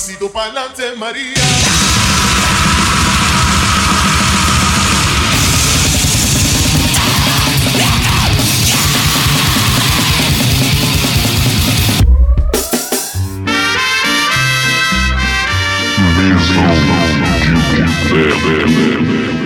pasito pa'lante, María. Mesmo que o que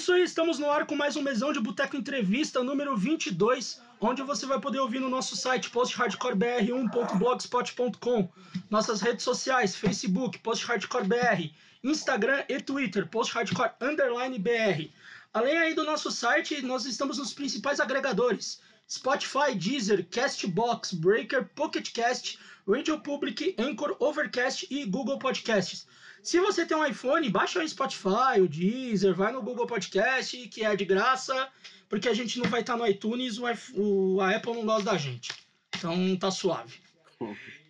isso aí, estamos no ar com mais um Mesão de Boteco Entrevista número 22, onde você vai poder ouvir no nosso site posthardcorebr1.blogspot.com, nossas redes sociais, Facebook, posthardcorebr, Instagram e Twitter, posthardcore underline br. Além aí do nosso site, nós estamos nos principais agregadores, Spotify, Deezer, Castbox, Breaker, Pocket Cast, Radio Public, Anchor, Overcast e Google Podcasts. Se você tem um iPhone, baixa o Spotify, o Deezer, vai no Google Podcast, que é de graça, porque a gente não vai estar no iTunes, o, o- a Apple não gosta da gente. Então tá suave.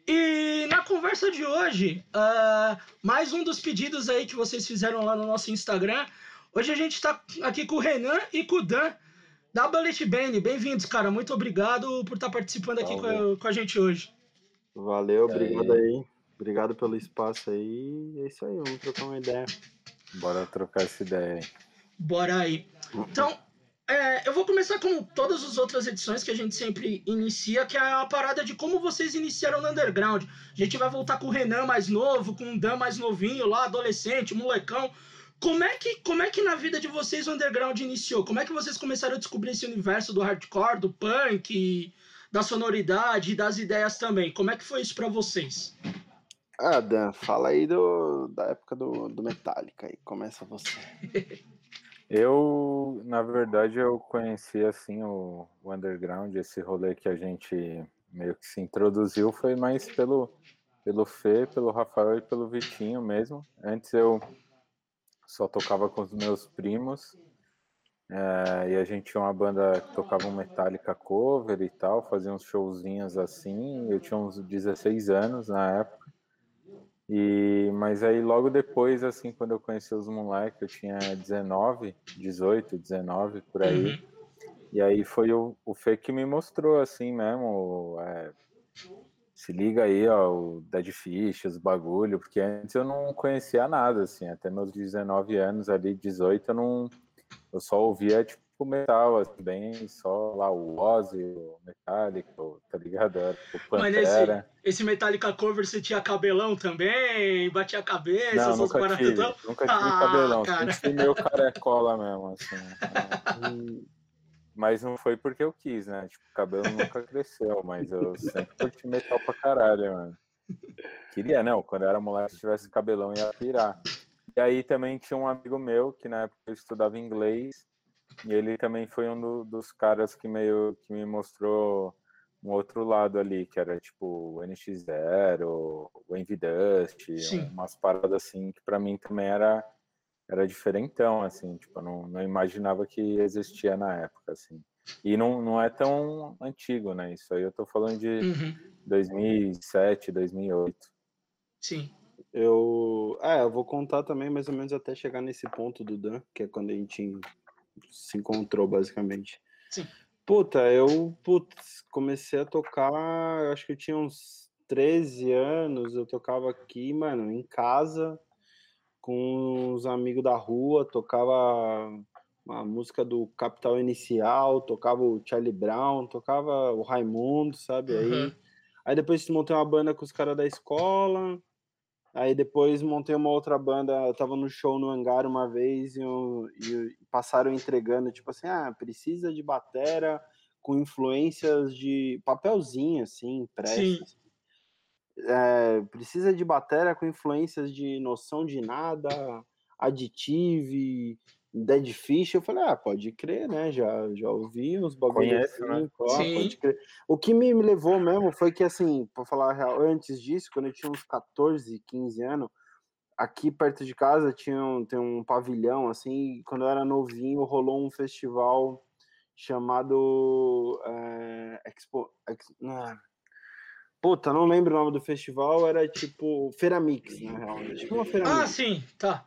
E na conversa de hoje, ah, mais um dos pedidos aí que vocês fizeram lá no nosso Instagram. Hoje a gente está aqui com o Renan e com o Dan, da Bullet Bane. Bem-vindos, cara. Muito obrigado por estar participando aqui com a, com a gente hoje. Valeu, obrigado aí? aí. Obrigado pelo espaço aí. É isso aí, vamos trocar uma ideia. Bora trocar essa ideia aí. Bora aí. Então, é, eu vou começar com todas as outras edições que a gente sempre inicia, que é a parada de como vocês iniciaram no underground. A gente vai voltar com o Renan mais novo, com o Dan mais novinho lá, adolescente, molecão. Como é que, como é que na vida de vocês o underground iniciou? Como é que vocês começaram a descobrir esse universo do hardcore, do punk, da sonoridade e das ideias também? Como é que foi isso pra vocês? Ah, Dan, fala aí do, da época do, do Metallica aí. Começa você. Eu, na verdade, eu conheci assim o, o underground, esse rolê que a gente meio que se introduziu foi mais pelo pelo Fê, pelo Rafael e pelo Vitinho mesmo. Antes eu só tocava com os meus primos. eh, e a gente tinha uma banda que tocava um Metallica cover e tal, fazia uns showzinhos assim. Eu tinha uns 16 anos na época. E, mas aí logo depois, assim, quando eu conheci os moleques, eu tinha 19, 18, 19, por aí. Uhum. E aí foi o, o Fê que me mostrou, assim mesmo, é, se liga aí, ó, o Dead Fish, os bagulho, porque antes eu não conhecia nada, assim, até meus 19 anos ali, 18, eu não, eu só ouvia, tipo, metal, assim, bem, só lá o Ozzy, o Metallica, o- tá ligado? Era O Mas esse, Pantera. esse Metallica cover você tinha cabelão também? Batia a cabeça? Não, essas paradas tive, nunca tive Ah, cabelão, cara. sempre meio carecola mesmo, assim. Hum, Mas não foi porque eu quis, né? Tipo, o cabelo nunca cresceu, mas eu sempre curti metal pra caralho, mano. Queria, não, quando eu era moleque, se tivesse cabelão ia pirar. E aí também tinha um amigo meu, que na época eu estudava inglês, e ele também foi um do- dos caras que meio que me mostrou um outro lado ali, que era tipo o NX0, o Envy Dust, Sim. umas paradas assim, que pra mim também era, era diferentão, assim, tipo, eu não, não imaginava que existia na época, assim. E não, não é tão antigo, né? Isso aí eu tô falando de Uhum, 2007, 2008. sim. Eu. É, eu vou contar também mais ou menos até chegar nesse ponto do Dan, que é quando a gente se encontrou, basicamente. Sim. Puta, eu putz, comecei a tocar, acho que eu tinha uns 13 anos, eu tocava aqui, mano, em casa, com os amigos da rua, tocava a música do Capital Inicial, tocava o Charlie Brown, tocava o Raimundo, sabe? Aí, Uhum. aí depois montei uma banda com os caras da escola, aí depois montei uma outra banda, eu tava no show no Hangar uma vez e, eu- e passaram entregando, tipo assim, ah, precisa de batera com influências de papelzinho, assim, impresso. Sim. assim. É, precisa de batera com influências de noção de nada, additive, dead fish. Eu falei, ah, pode crer, né? Já, já ouvi uns bagulhos né? assim, pô, Sim. pode crer. O que me me levou mesmo foi que, assim, pra falar a real, antes disso, quando eu tinha uns 14, 15 anos, aqui perto de casa tinha um, tem um pavilhão, assim, quando eu era novinho, rolou um festival chamado eh, Expo... Ex, não, é. Puta, não lembro o nome do festival, era tipo Feira Mix, na real. era Tipo uma Feira Ah, Mix. sim, tá.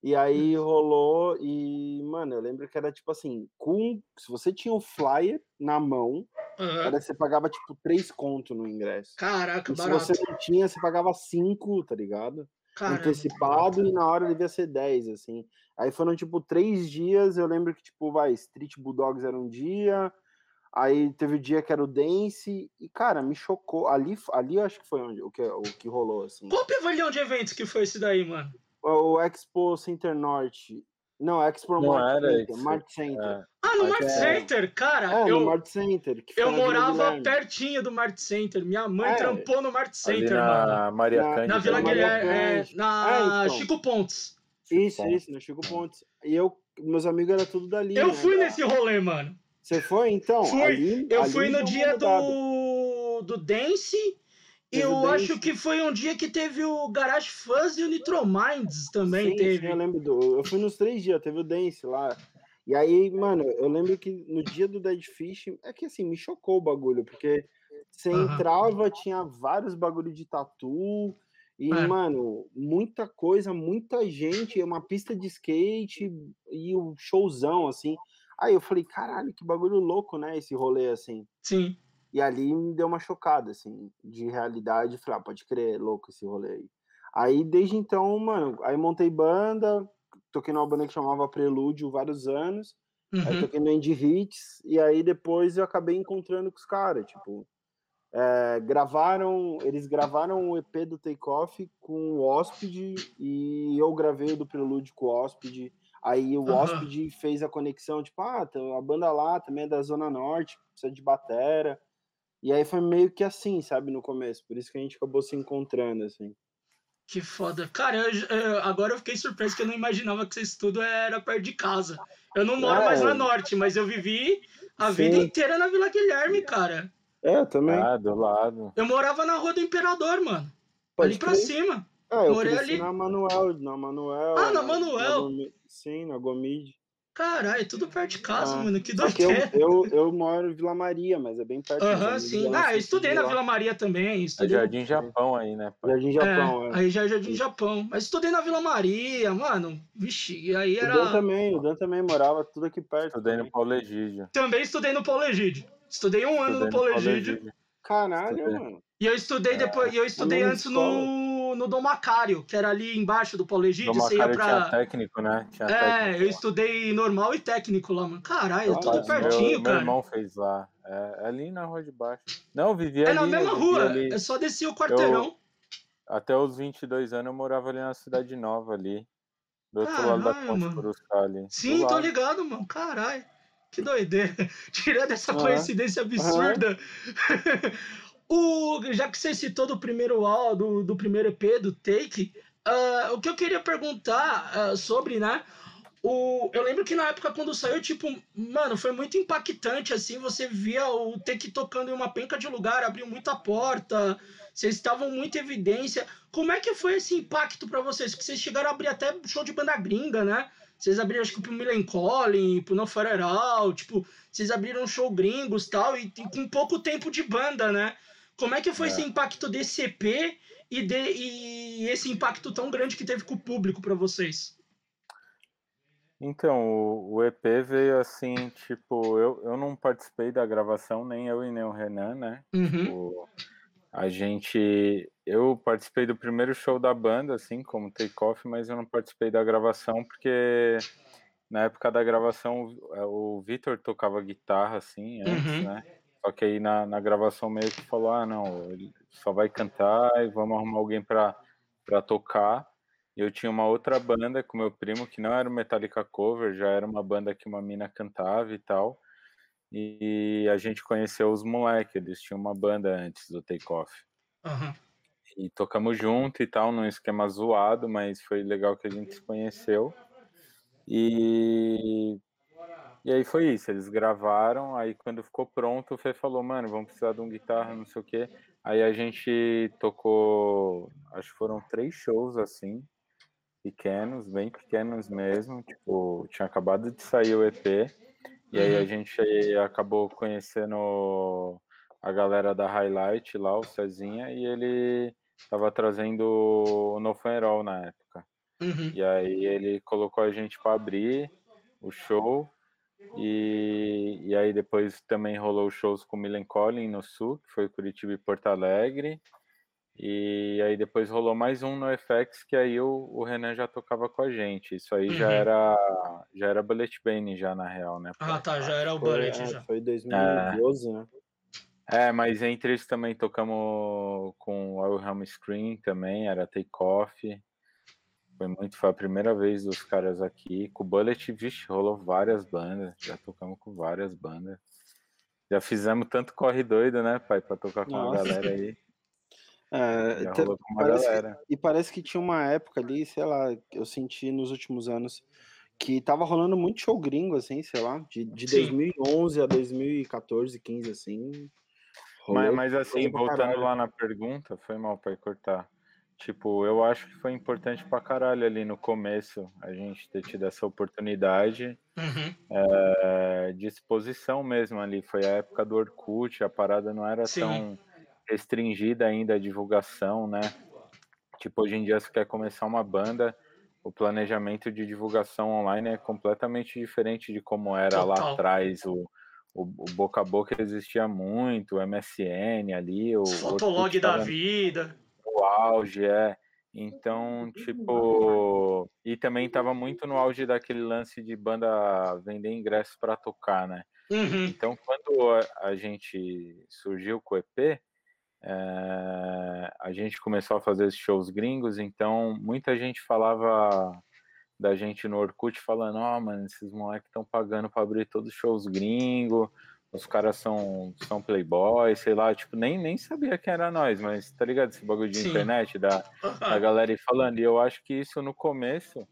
E aí rolou, e, mano, eu lembro que era tipo assim, com, se você tinha o flyer na mão, Aham. Era, você pagava tipo três conto no ingresso. Caraca, E se barato. você não tinha, você pagava cinco, tá ligado? Caramba. Antecipado e na hora devia ser 10, assim. Aí foram tipo três dias. Eu lembro que, tipo, vai, Street Bulldogs era um dia. Aí teve o dia que era o Dance. E, cara, me chocou. Ali, ali eu acho que foi onde, o, que, o que rolou, assim. Qual pavilhão de eventos que foi esse daí, mano? O Expo Center Norte. Não, Expo Não Mart era Center. isso. Mart Center. É, Ah, no Mart é- Center, cara. É, eu, no Mart Center. Que eu morava pertinho do Mart Center. Minha mãe É. trampou no Mart Center, mano. na Maria Na- Cândida. Na Vila Maria Guilherme, é, Cândido. na É, então. Chico Pontes. Isso, Pontes. isso, no Chico Pontes. E eu, meus amigos eram tudo dali. Eu né, fui da- nesse rolê, mano. Você foi, então? Fui. Ali- Eu ali fui no dia do, do Dance. O eu acho que foi um dia que teve o Garage Fuzz e o Nitro Minds também Sim, teve. sim, eu lembro do. Eu fui nos três dias, teve o Dance lá. E aí, mano, eu lembro que no dia do Dead Fish, é que assim, me chocou o bagulho, porque você Aham. entrava, tinha vários bagulho de tatu, e, É. mano, muita coisa, muita gente, uma pista de skate e um showzão, assim. Aí eu falei, caralho, que bagulho louco, né? Esse rolê, assim. Sim. E ali me deu uma chocada, assim, de realidade. Falei, ah, pode crer, louco esse rolê aí. Aí, desde então, mano, aí montei banda, toquei numa banda que chamava Prelúdio vários anos, aí Uhum. toquei no Indie Hits, e aí depois eu acabei encontrando com os caras, tipo, é, gravaram, eles gravaram o EP do Takeoff com o Hóspede, e eu gravei o do Prelúdio com o Hóspede, aí o Aham. Hóspede fez a conexão, tipo, ah, a banda lá também é da Zona Norte, precisa de batera, e aí foi meio que assim, sabe, no começo, por isso que a gente acabou se encontrando, assim. Que foda. Cara, eu- eu- agora eu fiquei surpreso que eu não imaginava que esse tudo era perto de casa. Eu não moro É. mais na Norte, mas eu vivi a Sim. vida inteira na Vila Guilherme, cara. É, eu também. Ah, do lado. Eu morava na Rua do Imperador, mano. Pode ali pra crer. cima. Ah, eu morei ali. na Manuel, na Manuel. Ah, na Manuel? Gomi- sim, na Gomide. Caralho, tudo perto de casa, Ah, mano. Que Só que eu, doideira. eu, eu moro em Vila Maria, mas é bem perto. Aham, sim. já Ah, eu estudei na. Vila Maria também. É Estudei Jardim Japão aí, né? pai? Jardim Japão, é, é. aí já é Jardim Japão. Mas estudei na Vila Maria, mano. Vixe, e aí O Dan era. também, o Dan também morava tudo aqui perto. Estudei no. Paulo Egídio. Também estudei no Paulo Egídio. Estudei um ano Estudei no Paulo Egídio. Egídio. Caralho, Estudei. mano. E eu estudei É, depois. E eu estudei antes no, no Dom Macário, que era ali embaixo do Paulo Egídio. Você ia Macário tinha pra. técnico, né? Tinha É, técnico eu estudei normal e técnico lá, mano. Caralho, é Ah, tudo Meu- pertinho, meu, cara. irmão fez lá. É, é ali na rua de baixo. Não, eu vivia É ali. na eu mesma rua, ali. é só descer o quarteirão. Até os 22 anos eu morava ali na Cidade Nova, ali. Do outro lado da Caralho, Ponte. Coruscant ali. do Sim, tô lado. ligado, mano. Caralho. Que doideira. Tirando essa Aham. coincidência absurda. o, já que você citou do primeiro do, do primeiro EP, do Take, ah, o que eu queria perguntar ah, sobre, né? O, eu lembro que na época quando saiu, tipo, mano, foi muito impactante, assim, você via o Take tocando em uma penca de lugar, abriu muita porta, vocês estavam muito em evidência. Como é que foi esse impacto pra vocês? Que vocês chegaram a abrir até show de banda gringa, né? Vocês abriram, acho que pro Millencolin, pro No Out, tipo, vocês abriram show gringos tal, e, e com pouco tempo de banda, né? Como é que foi É. esse impacto desse EP e, de, e esse impacto tão grande que teve com o público pra vocês? Então, o, o EP veio assim, tipo, eu, eu não participei da gravação, nem eu e nem o Renan, né? Uhum. Tipo, a gente. Eu participei do primeiro show da banda, assim, como take-off, mas eu não participei da gravação porque na época da gravação o Vitor tocava guitarra, assim, antes, Uhum. né? Só que aí na, na gravação meio que falou: ah, não, ele só vai cantar e vamos arrumar alguém pra, pra tocar. E eu tinha uma outra banda com meu primo, que não era o Metallica Cover, já era uma banda que uma mina cantava e tal. E a gente conheceu os moleques, eles tinham uma banda antes do Take Off. Aham. E tocamos junto e tal, num esquema zoado, mas foi legal que a gente se conheceu. E, e aí foi isso, eles gravaram, aí quando ficou pronto, o Fê falou, mano, vamos precisar de um guitarra, não sei o quê. Aí a gente tocou, acho que foram três shows assim, pequenos, bem pequenos mesmo, tipo, tinha acabado de sair o EP, e aí a Uhum. gente acabou conhecendo a galera da Highlight lá, o Cezinha, e ele tava trazendo o No Funeral na época. Uhum. E aí ele colocou a gente para abrir o show. E, e aí depois também rolou shows com Milen Collin no Sul, que foi Curitiba e Porto Alegre. E aí depois rolou mais um no FX, que aí o, o Renan já tocava com a gente. Isso aí uhum. já era já era Bullet Bane já na real, né? Ah, tá, já era o Bullet foi, já. Foi 2012, é. né? É, mas entre eles também tocamos com o Wilhelm Screen também, era Take Off. Foi muito, foi a primeira vez dos caras aqui. Com o Bullet, vixe, rolou várias bandas. Já tocamos com várias bandas. Já fizemos tanto corre doido, né, pai, pra tocar com Nossa. a galera aí. É, parece que, e parece que tinha uma época ali, sei lá, eu senti nos últimos anos que tava rolando muito show gringo, assim, sei lá, de, de 2011 a 2014, 15, assim. Mas, mas assim, voltando lá na pergunta, foi mal para cortar. Tipo, eu acho que foi importante pra caralho ali no começo a gente ter tido essa oportunidade uhum. é, de exposição mesmo ali. Foi a época do Orkut, a parada não era Sim. tão restringida ainda a divulgação, né? Tipo, hoje em dia, se quer começar uma banda, o planejamento de divulgação online é completamente diferente de como era Total. lá atrás. O, o, o, boca a boca existia muito, o MSN ali, o Fotolog da vida. O auge, é. Então, tipo, e também estava muito no auge daquele lance de banda vender ingressos para tocar, né? Uhum. Então, quando a, a, gente surgiu com o EP, é, a gente começou a fazer esses shows gringos, então muita gente falava da gente no Orkut falando, ó, oh, mano, esses moleques estão pagando para abrir todos os shows gringos, os caras são, são playboys, sei lá, tipo, nem, nem sabia quem era nós, mas tá ligado esse bagulho de Sim. internet, da, da galera ir falando, e eu acho que isso no começo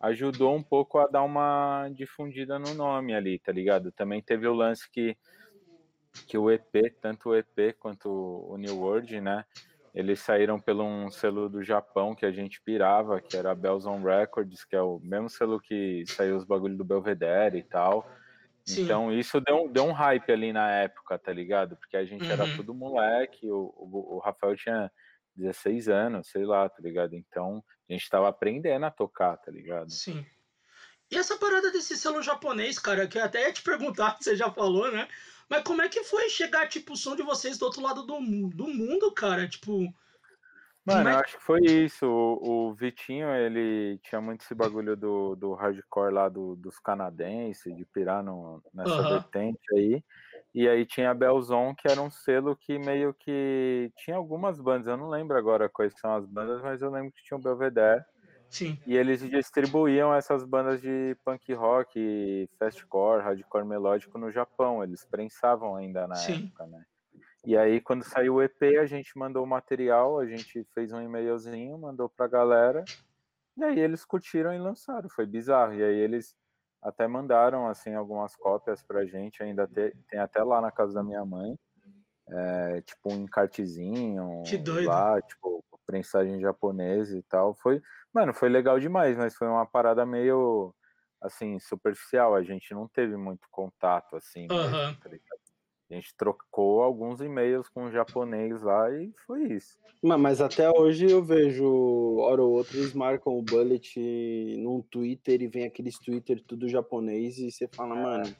ajudou um pouco a dar uma difundida no nome ali, tá ligado? Também teve o lance que que o EP, tanto o EP quanto o New World, né? Eles saíram pelo um selo do Japão que a gente pirava, que era a Belzon Records, que é o mesmo selo que saiu os bagulhos do Belvedere e tal. Sim. Então isso deu, deu um hype ali na época, tá ligado? Porque a gente uhum. era tudo moleque, o, o, o, Rafael tinha 16 anos, sei lá, tá ligado? Então a gente tava aprendendo a tocar, tá ligado? Sim. E essa parada desse selo japonês, cara, que eu até ia te perguntar, você já falou, né? Mas como é que foi chegar, tipo, o som de vocês do outro lado do, do mundo, cara? Tipo. Mano, é... eu acho que foi isso. O, o, Vitinho, ele tinha muito esse bagulho do, do hardcore lá do, dos canadenses, de pirar no, nessa uhum. vertente aí. E aí tinha a Belzon, que era um selo que meio que tinha algumas bandas, eu não lembro agora quais são as bandas, mas eu lembro que tinha o Belvedere. Sim. E eles distribuíam essas bandas de punk rock, fastcore, hardcore melódico no Japão. Eles prensavam ainda na Sim. época, né? E aí, quando saiu o EP, a gente mandou o material, a gente fez um e-mailzinho, mandou pra galera. E aí eles curtiram e lançaram. Foi bizarro. E aí eles até mandaram, assim, algumas cópias pra gente. Ainda te, tem até lá na casa da minha mãe. É, tipo um encartezinho. Que doido. Lá, tipo, prensagem japonesa e tal. Foi, mano, foi legal demais, mas foi uma parada meio assim, superficial. A gente não teve muito contato, assim. Uhum. Mesmo, tá a gente trocou alguns e-mails com o japonês lá e foi isso. Mas até hoje eu vejo, hora ou outra, eles marcam o bullet num Twitter e vem aqueles Twitter tudo japonês e você fala, é. mano.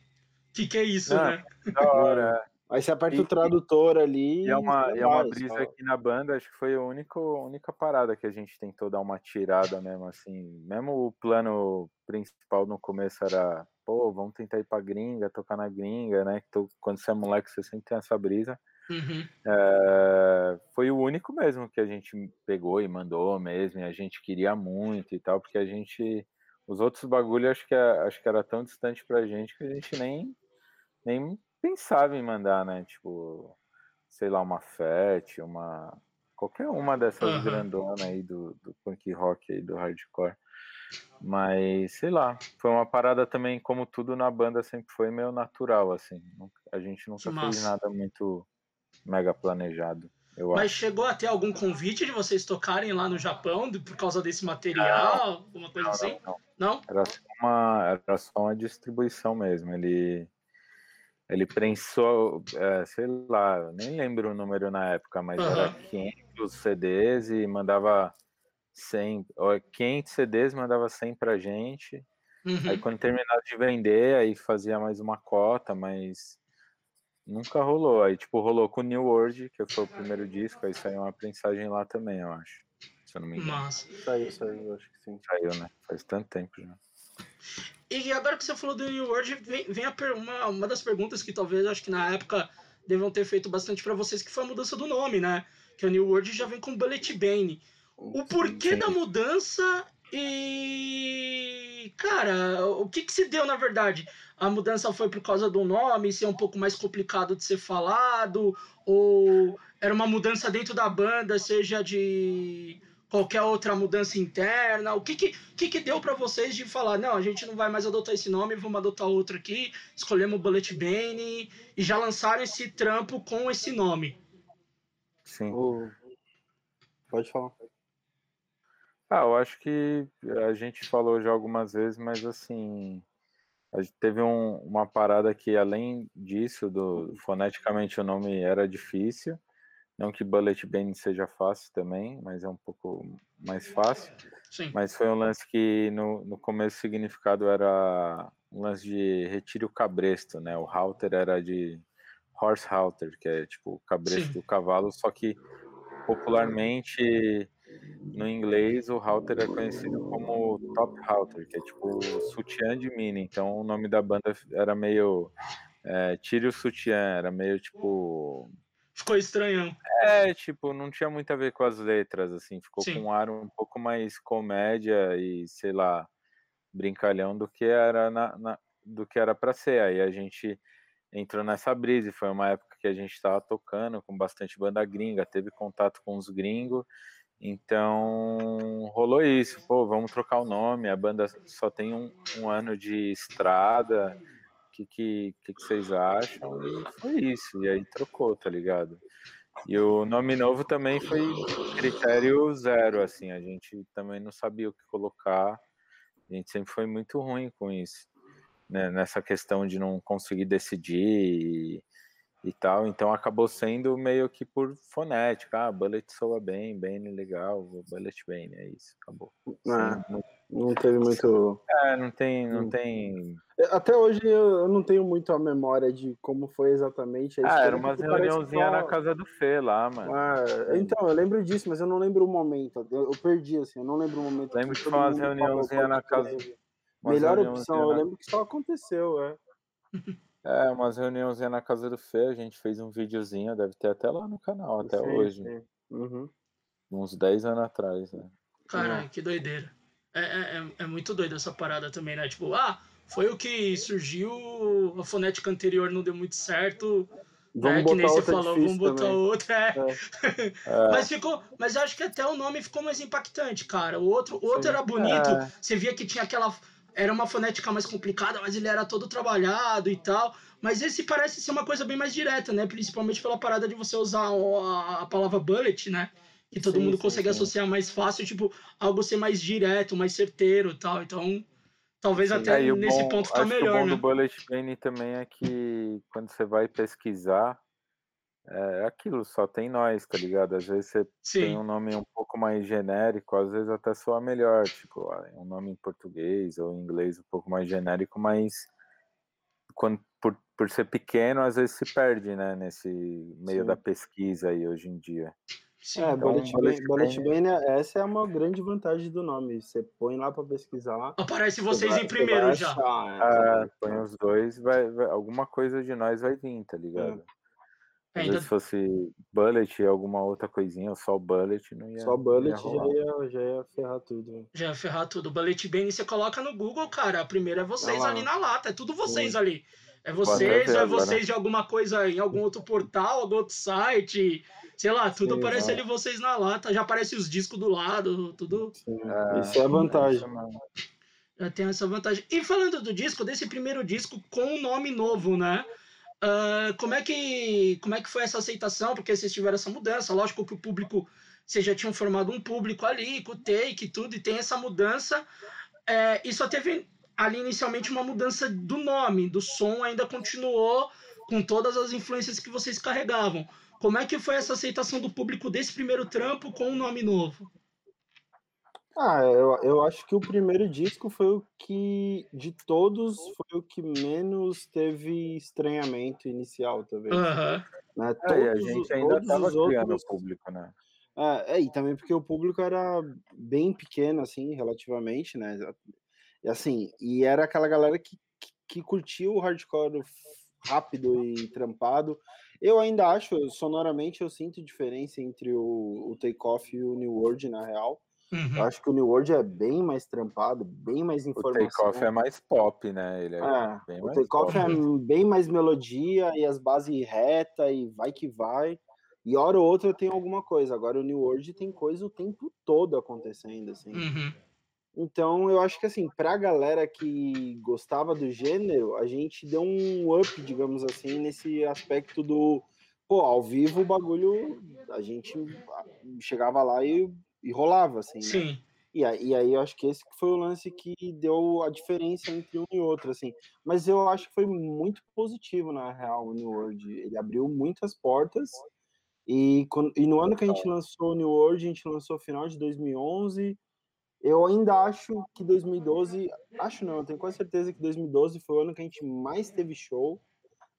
Que que é isso, não, né? Da hora. Aí você aperta e, o tradutor ali. E é uma, é uma brisa aqui na banda, acho que foi a única, única parada que a gente tentou dar uma tirada mesmo, assim. Mesmo o plano principal no começo era, pô, vamos tentar ir pra gringa, tocar na gringa, né? Que quando você é moleque, você sempre tem essa brisa. Uhum. É, foi o único mesmo que a gente pegou e mandou mesmo, e a gente queria muito e tal, porque a gente. Os outros bagulhos acho que, é, acho que era tão distante pra gente que a gente nem, nem pensava em mandar, né? Tipo, sei lá, uma FET, uma. Qualquer uma dessas uhum. grandonas aí do, do punk rock aí, do hardcore. Mas, sei lá, foi uma parada também, como tudo na banda sempre foi meio natural, assim. A gente nunca fez nada muito mega planejado. Mas acho. chegou a ter algum convite de vocês tocarem lá no Japão por causa desse material? Não, alguma coisa não, assim? Não, não. não? Era, só uma, era só uma distribuição mesmo. Ele ele prensou, é, sei lá, nem lembro o número na época, mas uhum. era 500 CDs e mandava 100, 500 CDs mandava 100 pra gente. Uhum. Aí quando terminava de vender, aí fazia mais uma cota, mas nunca rolou. Aí, tipo, rolou com o New World, que foi o primeiro disco, aí saiu uma prensagem lá também, eu acho. Se eu não me engano. Massa. Saiu, saiu, acho que sim. Saiu, né? Faz tanto tempo já. E agora que você falou do New World, vem, vem a uma, uma das perguntas que talvez acho que na época devam ter feito bastante para vocês, que foi a mudança do nome, né? Que o New World já vem com Bullet Bane. O porquê Sim. da mudança e. Cara, o que, que se deu na verdade? A mudança foi por causa do nome, ser um pouco mais complicado de ser falado? Ou era uma mudança dentro da banda, seja de qualquer outra mudança interna? O que que, que, que deu para vocês de falar, não, a gente não vai mais adotar esse nome, vamos adotar outro aqui, escolhemos o Bullet Bane e já lançaram esse trampo com esse nome? Sim. Pode falar. Ah, eu acho que a gente falou já algumas vezes, mas assim, a gente teve um, uma parada que além disso, do foneticamente o nome era difícil, não que Bullet Bane seja fácil também, mas é um pouco mais fácil. Sim. Mas foi um lance que no, no começo o significado era um lance de retire o cabresto, né? O halter era de horse halter, que é tipo o cabresto Sim. do cavalo, só que popularmente no inglês o halter é conhecido como top halter, que é tipo sutiã de mini. Então o nome da banda era meio é, tire o sutiã, era meio tipo ficou estranhão. É, tipo, não tinha muito a ver com as letras, assim, ficou Sim. com um ar um pouco mais comédia e, sei lá, brincalhão do que era na, na do que era para ser. Aí a gente entrou nessa brisa, foi uma época que a gente estava tocando com bastante banda gringa, teve contato com os gringos, então rolou isso, pô, vamos trocar o nome, a banda só tem um, um ano de estrada, que, que, que, que vocês acham? E foi isso. E aí trocou, tá ligado? E o nome novo também foi critério zero, assim. A gente também não sabia o que colocar. A gente sempre foi muito ruim com isso, né? Nessa questão de não conseguir decidir e, e tal. Então acabou sendo meio que por fonética. Ah, Bullet soa bem, Bane legal, Bullet Bane, é isso, acabou. É, não teve muito. É, não tem, não hum. tem. Até hoje eu não tenho muito a memória de como foi exatamente a Ah, era uma reuniãozinha na casa do Fê lá, mano. Ah, então, eu lembro disso, mas eu não lembro o momento. Eu, eu perdi, assim, eu não lembro o momento. Lembro que foi uma reuniãozinha na casa. Melhor opção, eu lembro que só aconteceu, é. É, umas reuniãozinhas na casa do Fê, a gente fez um videozinho, deve ter até lá no canal, até sim, hoje. Sim. Uhum. Uns 10 anos atrás, né? Caralho, que doideira. É, é, é, é muito doido essa parada também, né? Tipo, ah, foi o que surgiu, a fonética anterior não deu muito certo. Vamos é, que nem você falou, vamos botar também. outra. É. É. mas ficou. Mas acho que até o nome ficou mais impactante, cara. O outro, o outro era bonito. É. Você via que tinha aquela. Era uma fonética mais complicada, mas ele era todo trabalhado e tal. Mas esse parece ser uma coisa bem mais direta, né? Principalmente pela parada de você usar a, a palavra bullet, né? Que todo sim, mundo sim, consegue sim. associar mais fácil, tipo, algo ser mais direto, mais certeiro tal. Então, talvez até nesse bom, ponto fica melhor, o bom né? do Bullet Bane também é que quando você vai pesquisar, é aquilo, só tem nós, tá ligado? Às vezes você tem um nome um pouco mais genérico, às vezes até soa melhor, tipo, ah, um nome em português ou em inglês um pouco mais genérico, mas quando, por, por ser pequeno, às vezes se perde, né, nesse meio da pesquisa aí hoje em dia. Sim, é, então, Bullet, Bullet, Bullet Bane, essa é uma grande vantagem do nome. Você põe lá para pesquisar. Aparece vocês vai, em primeiro já. Achar, é, põe os dois, vai, vai, alguma coisa de nós vai vir, tá ligado? É. Ainda... Se fosse Bullet, alguma outra coisinha, ou só Bullet, não ia. Só Bullet ia já, ia, já ia ferrar tudo. Já ia ferrar tudo. Bullet Bane você coloca no Google, cara. A primeira é vocês ah, ali na lata. É tudo vocês Sim. ali. É vocês, é vocês de alguma coisa em algum outro portal, algum outro site. Sei lá, tudo Sim, aparece é. ali vocês na lata, já aparece os discos do lado, tudo. É, isso é a vantagem. Já tem essa vantagem. E falando do disco, desse primeiro disco com um nome novo, né? Uh, como, é que, como é que foi essa aceitação? Porque vocês tiveram essa mudança, lógico que o público, vocês já tinham formado um público ali, com o take e tudo, e tem essa mudança. É, e só teve ali inicialmente uma mudança do nome, do som ainda continuou com todas as influências que vocês carregavam. Como é que foi essa aceitação do público desse primeiro trampo com um nome novo? Ah, eu, eu acho que o primeiro disco foi o que, de todos, foi o que menos teve estranhamento inicial, talvez. Aham. Né? É, e a Todos os- gente ainda todos tava os criando outros- o público, né? É, é, e também porque o público era bem pequeno, assim, relativamente, né? E assim, e era aquela galera que, que, que curtia o hardcore rápido e trampado. Eu ainda acho, sonoramente, eu sinto diferença entre o, o Takeoff e o New World, na real. Eu Uhum. acho que o New World é bem mais trampado, bem mais O informação. Takeoff é mais pop, né? Ele é, É, bem o mais Takeoff é bem mais melodia e as bases reta e vai que vai. E hora ou outra tem alguma coisa. Agora o New World tem coisa o tempo todo acontecendo, assim. Uhum. Então eu acho que assim, pra galera que gostava do gênero, a gente deu um up, digamos assim, nesse aspecto do pô, ao vivo o bagulho, a gente chegava lá e, e rolava, assim, né? Sim. E aí, e aí eu acho que esse foi o lance que deu a diferença entre um e outro, assim. Mas eu acho que foi muito positivo, na real, o New World. Ele abriu muitas portas. E, e no ano que a gente lançou o New World, a gente lançou final de 2011. Eu ainda acho que 2012, acho não, tenho quase certeza que 2012 foi o ano que a gente mais teve show,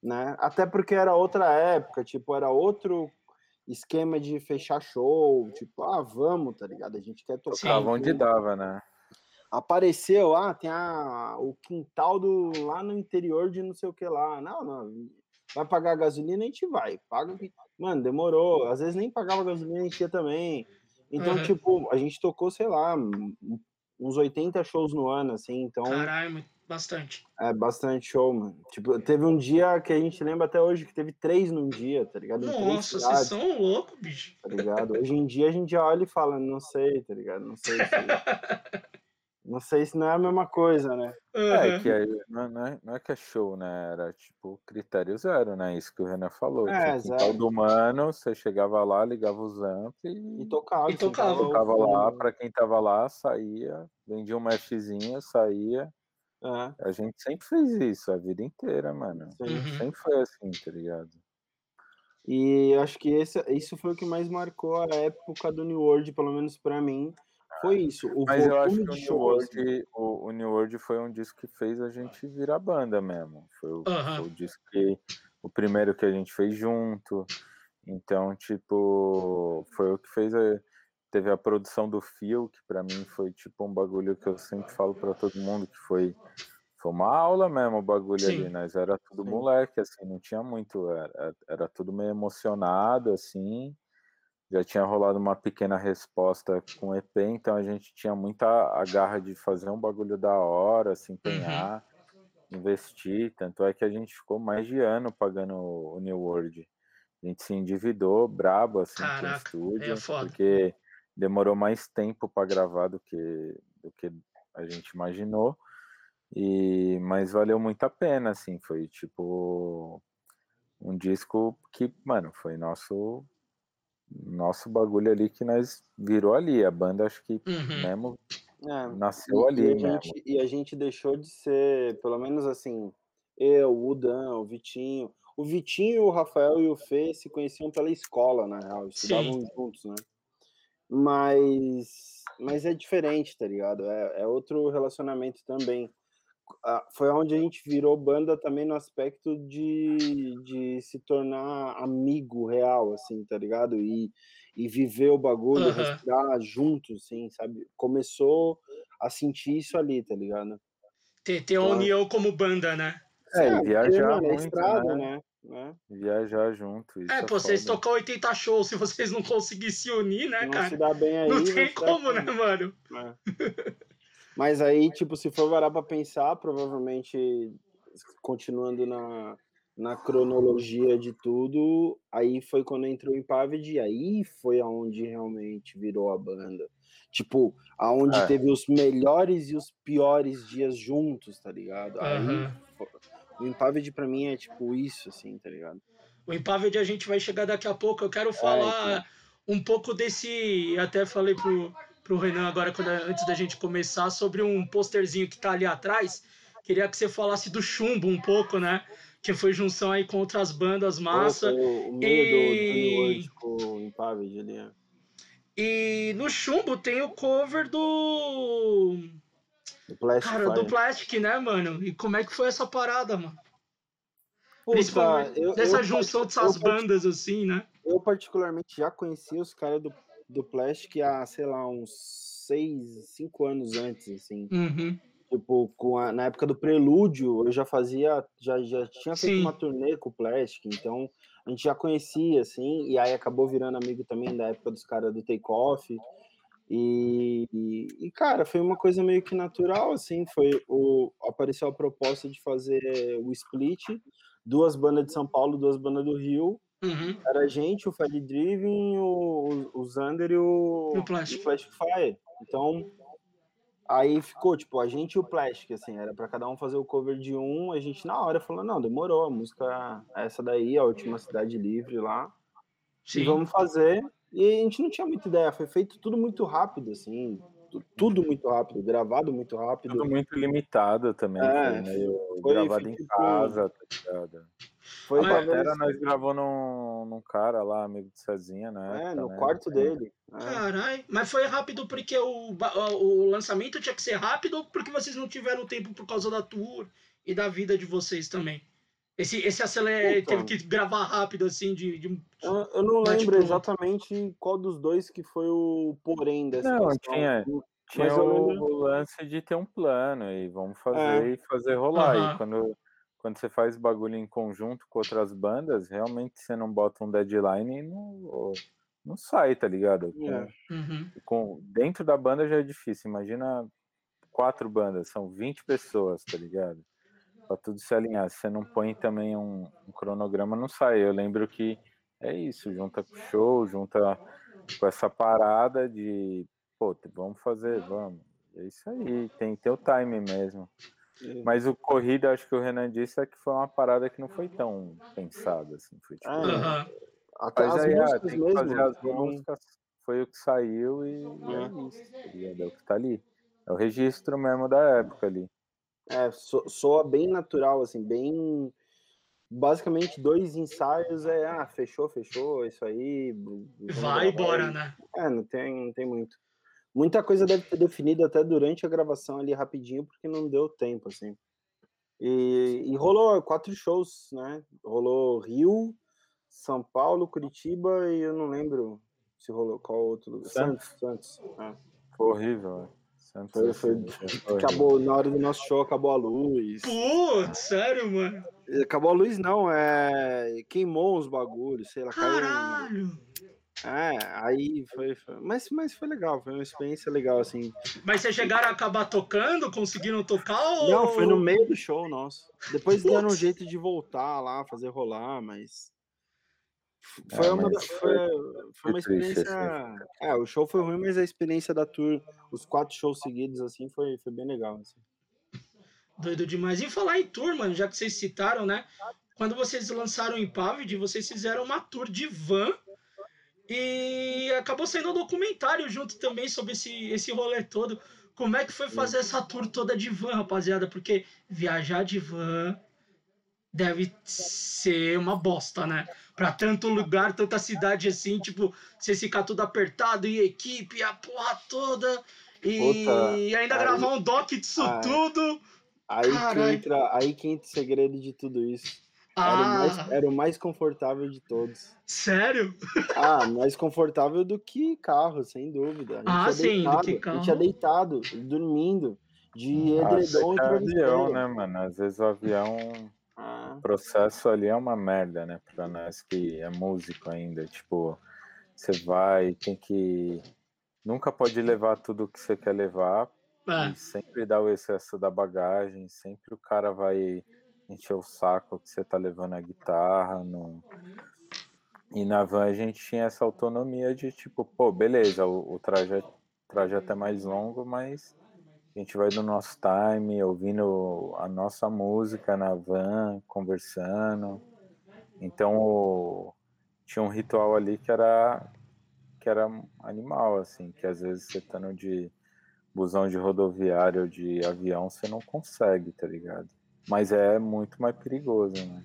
né? Até porque era outra época, tipo, era outro esquema de fechar show, tipo, ah, vamos, tá ligado? A gente quer tocar. Tocava onde dava, né? Apareceu, ah, tem a, o quintal do lá no interior de não sei o que lá. Não, não. Vai pagar gasolina, a gente vai. Paga. o que- Mano, demorou. Às vezes nem pagava gasolina, a gente ia também. Então, Uhum. tipo, a gente tocou, sei lá, uns 80 shows no ano, assim. Então, Caralho, bastante. é bastante show, mano. Tipo, teve um dia que a gente lembra até hoje que teve três num dia, tá ligado? Nossa, vocês são loucos, bicho. tá ligado? Hoje em dia a gente olha e fala, não sei, tá ligado? Não sei se. não sei se não é a mesma coisa, né? É, Uhum. que aí não, não é, não é que é show, né? Era tipo critério zero, né? Isso que o Renan falou. É, zero. do mano, você chegava lá, ligava os amp E e tocava. E tocava. tocava lá, pra quem tava lá, saía, vendia um mashzinho, saía. É, A gente sempre fez isso a vida inteira, mano. Uhum. Sempre foi assim, tá ligado? E acho que esse, isso foi o que mais marcou a época do New World, pelo menos pra mim. Foi isso. O Mas eu acho que o New. World, o, o New World foi um disco que fez a gente virar banda mesmo. Foi o, foi o disco que. O primeiro que a gente fez junto. Então, tipo, foi o que fez a. Teve a produção do Fio, que pra mim foi tipo um bagulho que eu sempre falo pra todo mundo, que foi, foi uma aula mesmo o bagulho Sim. ali, nós era tudo Sim. moleque, assim, não tinha muito, era, era tudo meio emocionado, assim, já tinha rolado uma pequena resposta com o EP, então a gente tinha muita a garra de fazer um bagulho da hora, se empenhar, investir. Tanto é que a gente ficou mais de ano pagando o New World. A gente se endividou brabo assim com o Caraca, estúdio, é porque demorou mais tempo para gravar do que, do que a gente imaginou. E, mas valeu muito a pena, assim, foi tipo um disco que, mano, foi nosso nosso bagulho ali que nós virou ali. A banda acho que Uhum. mesmo É, nasceu e, ali e a mesmo. gente, e a gente deixou de ser, pelo menos assim, eu, o Dan, o Vitinho. O Vitinho, o Rafael e o Fê se conheciam pela escola, na real. Estudavam juntos, né? Mas, mas é diferente, tá ligado? É, é outro relacionamento também. Foi onde a gente virou banda também no aspecto de, de se tornar amigo real, assim, tá ligado? E, e viver o bagulho, Aham. respirar juntos, assim, sabe? Começou a sentir isso ali, tá ligado? Ter, ter a Claro. união como banda, né? É, e porque, viajar mano, é muito, estrada, né? né? né? Viajar junto. Isso É, é pô, vocês foda. tocam 80 shows, se vocês não conseguirem se unir, né, Não se cara? dá bem aí. Não tem se dar como, né, mano? É. Mas aí, tipo, se for parar pra pensar, provavelmente, continuando na, na cronologia de tudo, aí foi quando entrou o Impaved, e aí foi aonde realmente virou a banda. Tipo, aonde É. teve os melhores e os piores dias juntos, tá ligado? Aí, Aham. fo- o Impaved pra mim é tipo isso, assim, tá ligado? O Impaved a gente vai chegar daqui a pouco. Eu quero falar um pouco desse. Até falei pro, pro Renan agora, quando, antes da gente começar, sobre um posterzinho que tá ali atrás. Queria que você falasse do Chumbo um pouco, né? Que foi junção aí com outras bandas massa. Foi o, o meio do, do E- o Impaved ali, é. E no chumbo tem o cover do. Do Plastic Cara, Fire. do Plastic, né, mano? E como é que foi essa parada, mano? Puta, Principalmente eu- dessa eu junção dessas eu parti- bandas, assim, né? Eu, particularmente, já conheci os caras do, do Plastic há, sei lá, uns seis, cinco anos antes, assim. Uhum. Tipo, com a- na época do Prelúdio, eu já fazia, já, já tinha feito Sim. uma turnê com o Plastic, então a gente já conhecia, assim, e aí acabou virando amigo também da época dos caras do Take Off. E, e, e, cara, foi uma coisa meio que natural, assim, foi o, apareceu a proposta de fazer o split, duas bandas de São Paulo, duas bandas do Rio, Uhum. era a gente, o Fred Driven, o, o Zander e o, E o Plastic. e o Plastic Fire. Então, aí ficou, tipo, a gente e o Plastic, assim, era pra cada um fazer o cover de um, a gente na hora falou, não, demorou, a música é essa daí, a última cidade livre lá, e Sim. vamos fazer. E a gente não tinha muita ideia, foi feito tudo muito rápido, assim, tu- tudo muito rápido, gravado muito rápido. Tudo muito limitado também. É, foi meio foi- gravado foi em tipo- casa, tá ligado? Foi a talvez- batera nós gravou num, num cara lá, amigo de Cezinha, né? é, no também. quarto dele. é. Caralho, mas foi rápido porque o, o lançamento tinha que ser rápido ou porque vocês não tiveram tempo por causa da tour e da vida de vocês também? Esse, esse aceler Então. teve que gravar rápido, assim, de. de- Eu, eu não lembro tipo- exatamente qual dos dois que foi o porém dessa Não, questão. tinha- Tinha o, o lance de ter um plano e vamos fazer É. e fazer rolar. Aham. E quando, quando você faz bagulho em conjunto com outras bandas, realmente você não bota um deadline e não, não sai, tá ligado? Com- É. Uhum. com, dentro da banda já é difícil. Imagina quatro bandas, são 20 pessoas, tá ligado? Pra tudo se alinhar. Se você não põe também um, um cronograma, não sai. Eu lembro que é isso, junta com o show, junta com essa parada de, pô, vamos fazer, vamos. É isso aí, tem que ter o time mesmo. É. Mas o corrida, acho que o Renan disse, é que foi uma parada que não foi tão pensada, assim. Foi tipo, É, Aham. Até as aí, ah, músicas tem que mesmo. fazer as músicas, foi o que saiu e, e é? É o que tá ali. É o registro mesmo da época ali. É, so- soa bem natural, assim, bem. Basicamente, dois ensaios é, ah, fechou, fechou, é isso aí. Vai embora, aí. né? É, não tem, não tem muito. Muita coisa deve ter definido até durante a gravação ali rapidinho, porque não deu tempo, assim. E, e rolou quatro shows, né? Rolou Rio, São Paulo, Curitiba e eu não lembro se rolou qual outro. lugar. Santos. Santos, é. Foi horrível, é. Santos, Foi- foi- assim, horrível. Acabou, na hora do nosso show, acabou a luz. Putz, sério, mano? Acabou a luz, não, é. Queimou os bagulhos, sei lá, caiu. É, aí foi. foi- Mas, mas foi legal, foi uma experiência legal, assim. Mas vocês chegaram a acabar tocando? Conseguiram tocar? Ou... Não, foi no meio do show nosso. Depois deram um jeito de voltar lá, fazer rolar, mas. Foi uma, da- mas foi, foi uma triste, experiência. É, o show foi ruim, mas a experiência da tour, os quatro shows seguidos, assim, foi, foi bem legal. Assim. Doido demais. E falar em tour, mano, já que vocês citaram, né? Quando vocês lançaram o Impavid, vocês fizeram uma tour de van e acabou saindo um documentário junto também sobre esse, esse rolê todo. Como é que foi fazer essa tour toda de van, rapaziada? Porque viajar de van deve ser uma bosta, né? Pra tanto lugar, tanta cidade assim, tipo, você ficar tudo apertado e equipe, a porra toda. E Puta, ainda aí- gravar um doc disso Ah, tudo. Aí que, entra, aí que entra o segredo de tudo isso. Era, o mais, Ah, era o mais confortável de todos. sério? Ah, mais confortável do que carro, sem dúvida. A gente Ah, sim, do deitado, que A gente ia carro. deitado, dormindo, de Ah, edredom e quer avião, né, mano? Às vezes o avião, Ah, o processo ali é uma merda, né? Pra nós que é músico ainda. Tipo, você vai, tem que. Nunca pode levar tudo que você quer levar, É, E sempre dá o excesso da bagagem, sempre o cara vai encher o saco que você tá levando a guitarra. No... E na van a gente tinha essa autonomia de tipo, pô, beleza, o, o trajeto, trajeto é mais longo, mas a gente vai no nosso time, ouvindo a nossa música na van, conversando. Então o- tinha um ritual ali que era que era animal, assim, que às vezes você tá no de busão de rodoviário ou de avião, você não consegue, tá ligado? Mas é muito mais perigoso, né?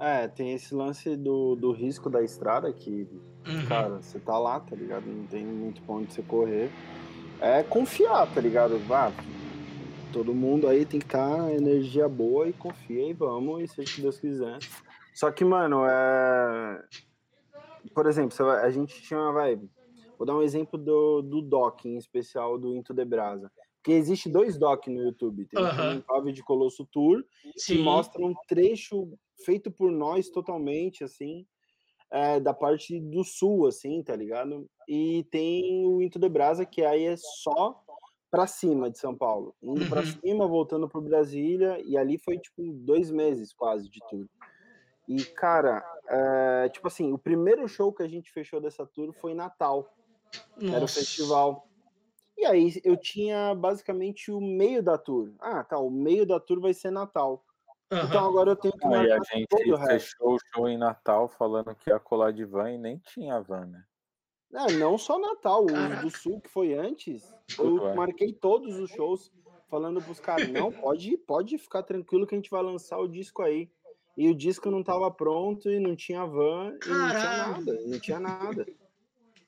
É, tem esse lance do, do risco da estrada que, Uhum. cara, você tá lá, tá ligado? Não tem muito pra onde você correr. É confiar, tá ligado? Vá, todo mundo aí tem que estar energia boa e confia e vamos, e seja o que Deus quiser. Só que, mano, é. Por exemplo, a gente tinha, vai. Vou dar um exemplo do, do doc, em especial do Into the Brasa. Porque existe dois doc no YouTube. Tem Aham. um Pave de Colosso Tour, que Sim. mostra um trecho feito por nós totalmente, assim, é, da parte do sul, assim, tá ligado? E tem o Into the Brasa, que aí é só pra cima de São Paulo. Indo pra Uhum. cima, voltando pro Brasília, e ali foi, tipo, dois meses quase de tour. E, cara, é, tipo assim, o primeiro show que a gente fechou dessa tour foi em Natal, que era o Nossa. festival. E aí eu tinha basicamente o meio da tour. Ah, tá, o meio da tour vai ser Natal. Aham. Então agora eu tenho que Aí a marcar gente todo o resto. fechou o show em Natal falando que ia colar de van e nem tinha van, né? É, não só Natal, Caraca. do Sul que foi antes, eu é. marquei todos os shows falando pros caras, não, pode, pode ficar tranquilo que a gente vai lançar o disco aí. E o disco não tava pronto e não tinha van e não tinha nada, não tinha nada.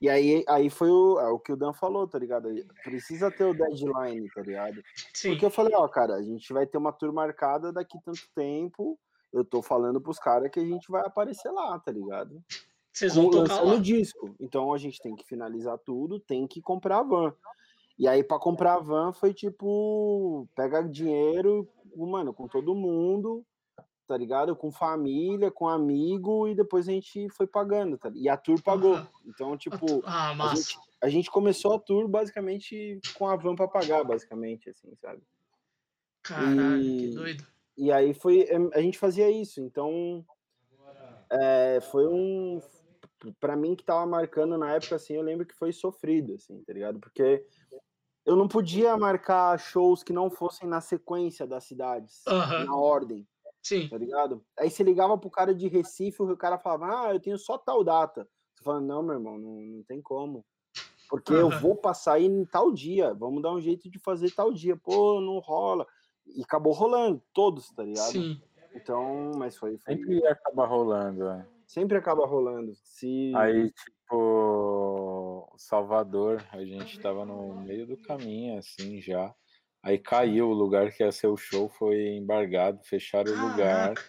E aí, aí foi o, é o que o Dan falou, tá ligado? Precisa ter o deadline, tá ligado? Sim. Porque eu falei, ó, cara, a gente vai ter uma tour marcada daqui tanto tempo. Eu tô falando pros caras que a gente vai aparecer lá, tá ligado? Vocês vão tocar lá. o disco. Então a gente tem que finalizar tudo, tem que comprar a van. E aí, pra comprar a van, foi tipo, pega dinheiro, mano, com todo mundo, tá ligado? Com família, com amigo, e depois a gente foi pagando, tá? E a tour pagou. Então, tipo, Ah, a gente, a gente começou a tour basicamente com a van pra pagar, basicamente, assim, sabe? Caralho, que E- doido. E aí foi. é, A gente fazia isso. Então. é, foi um. Pra mim que tava marcando na época, assim, eu lembro que foi sofrido, assim, tá ligado? Porque eu não podia marcar shows que não fossem na sequência das cidades, Aham. na ordem, Sim. tá ligado? Aí você ligava pro cara de Recife, o cara falava, ah, eu tenho só tal data. Você fala, não, meu irmão, não, não tem como. Porque eu Aham. vou passar aí em tal dia, vamos dar um jeito de fazer tal dia. Pô, não rola. E acabou rolando, todos, tá ligado? Sim. Então, mas foi, foi Sempre ia acabar rolando, é. sempre acaba rolando. Se Aí, tipo, Salvador, a gente tava no meio do caminho, assim, já. Aí caiu o lugar que ia ser o show, foi embargado, fecharam o lugar. Caraca.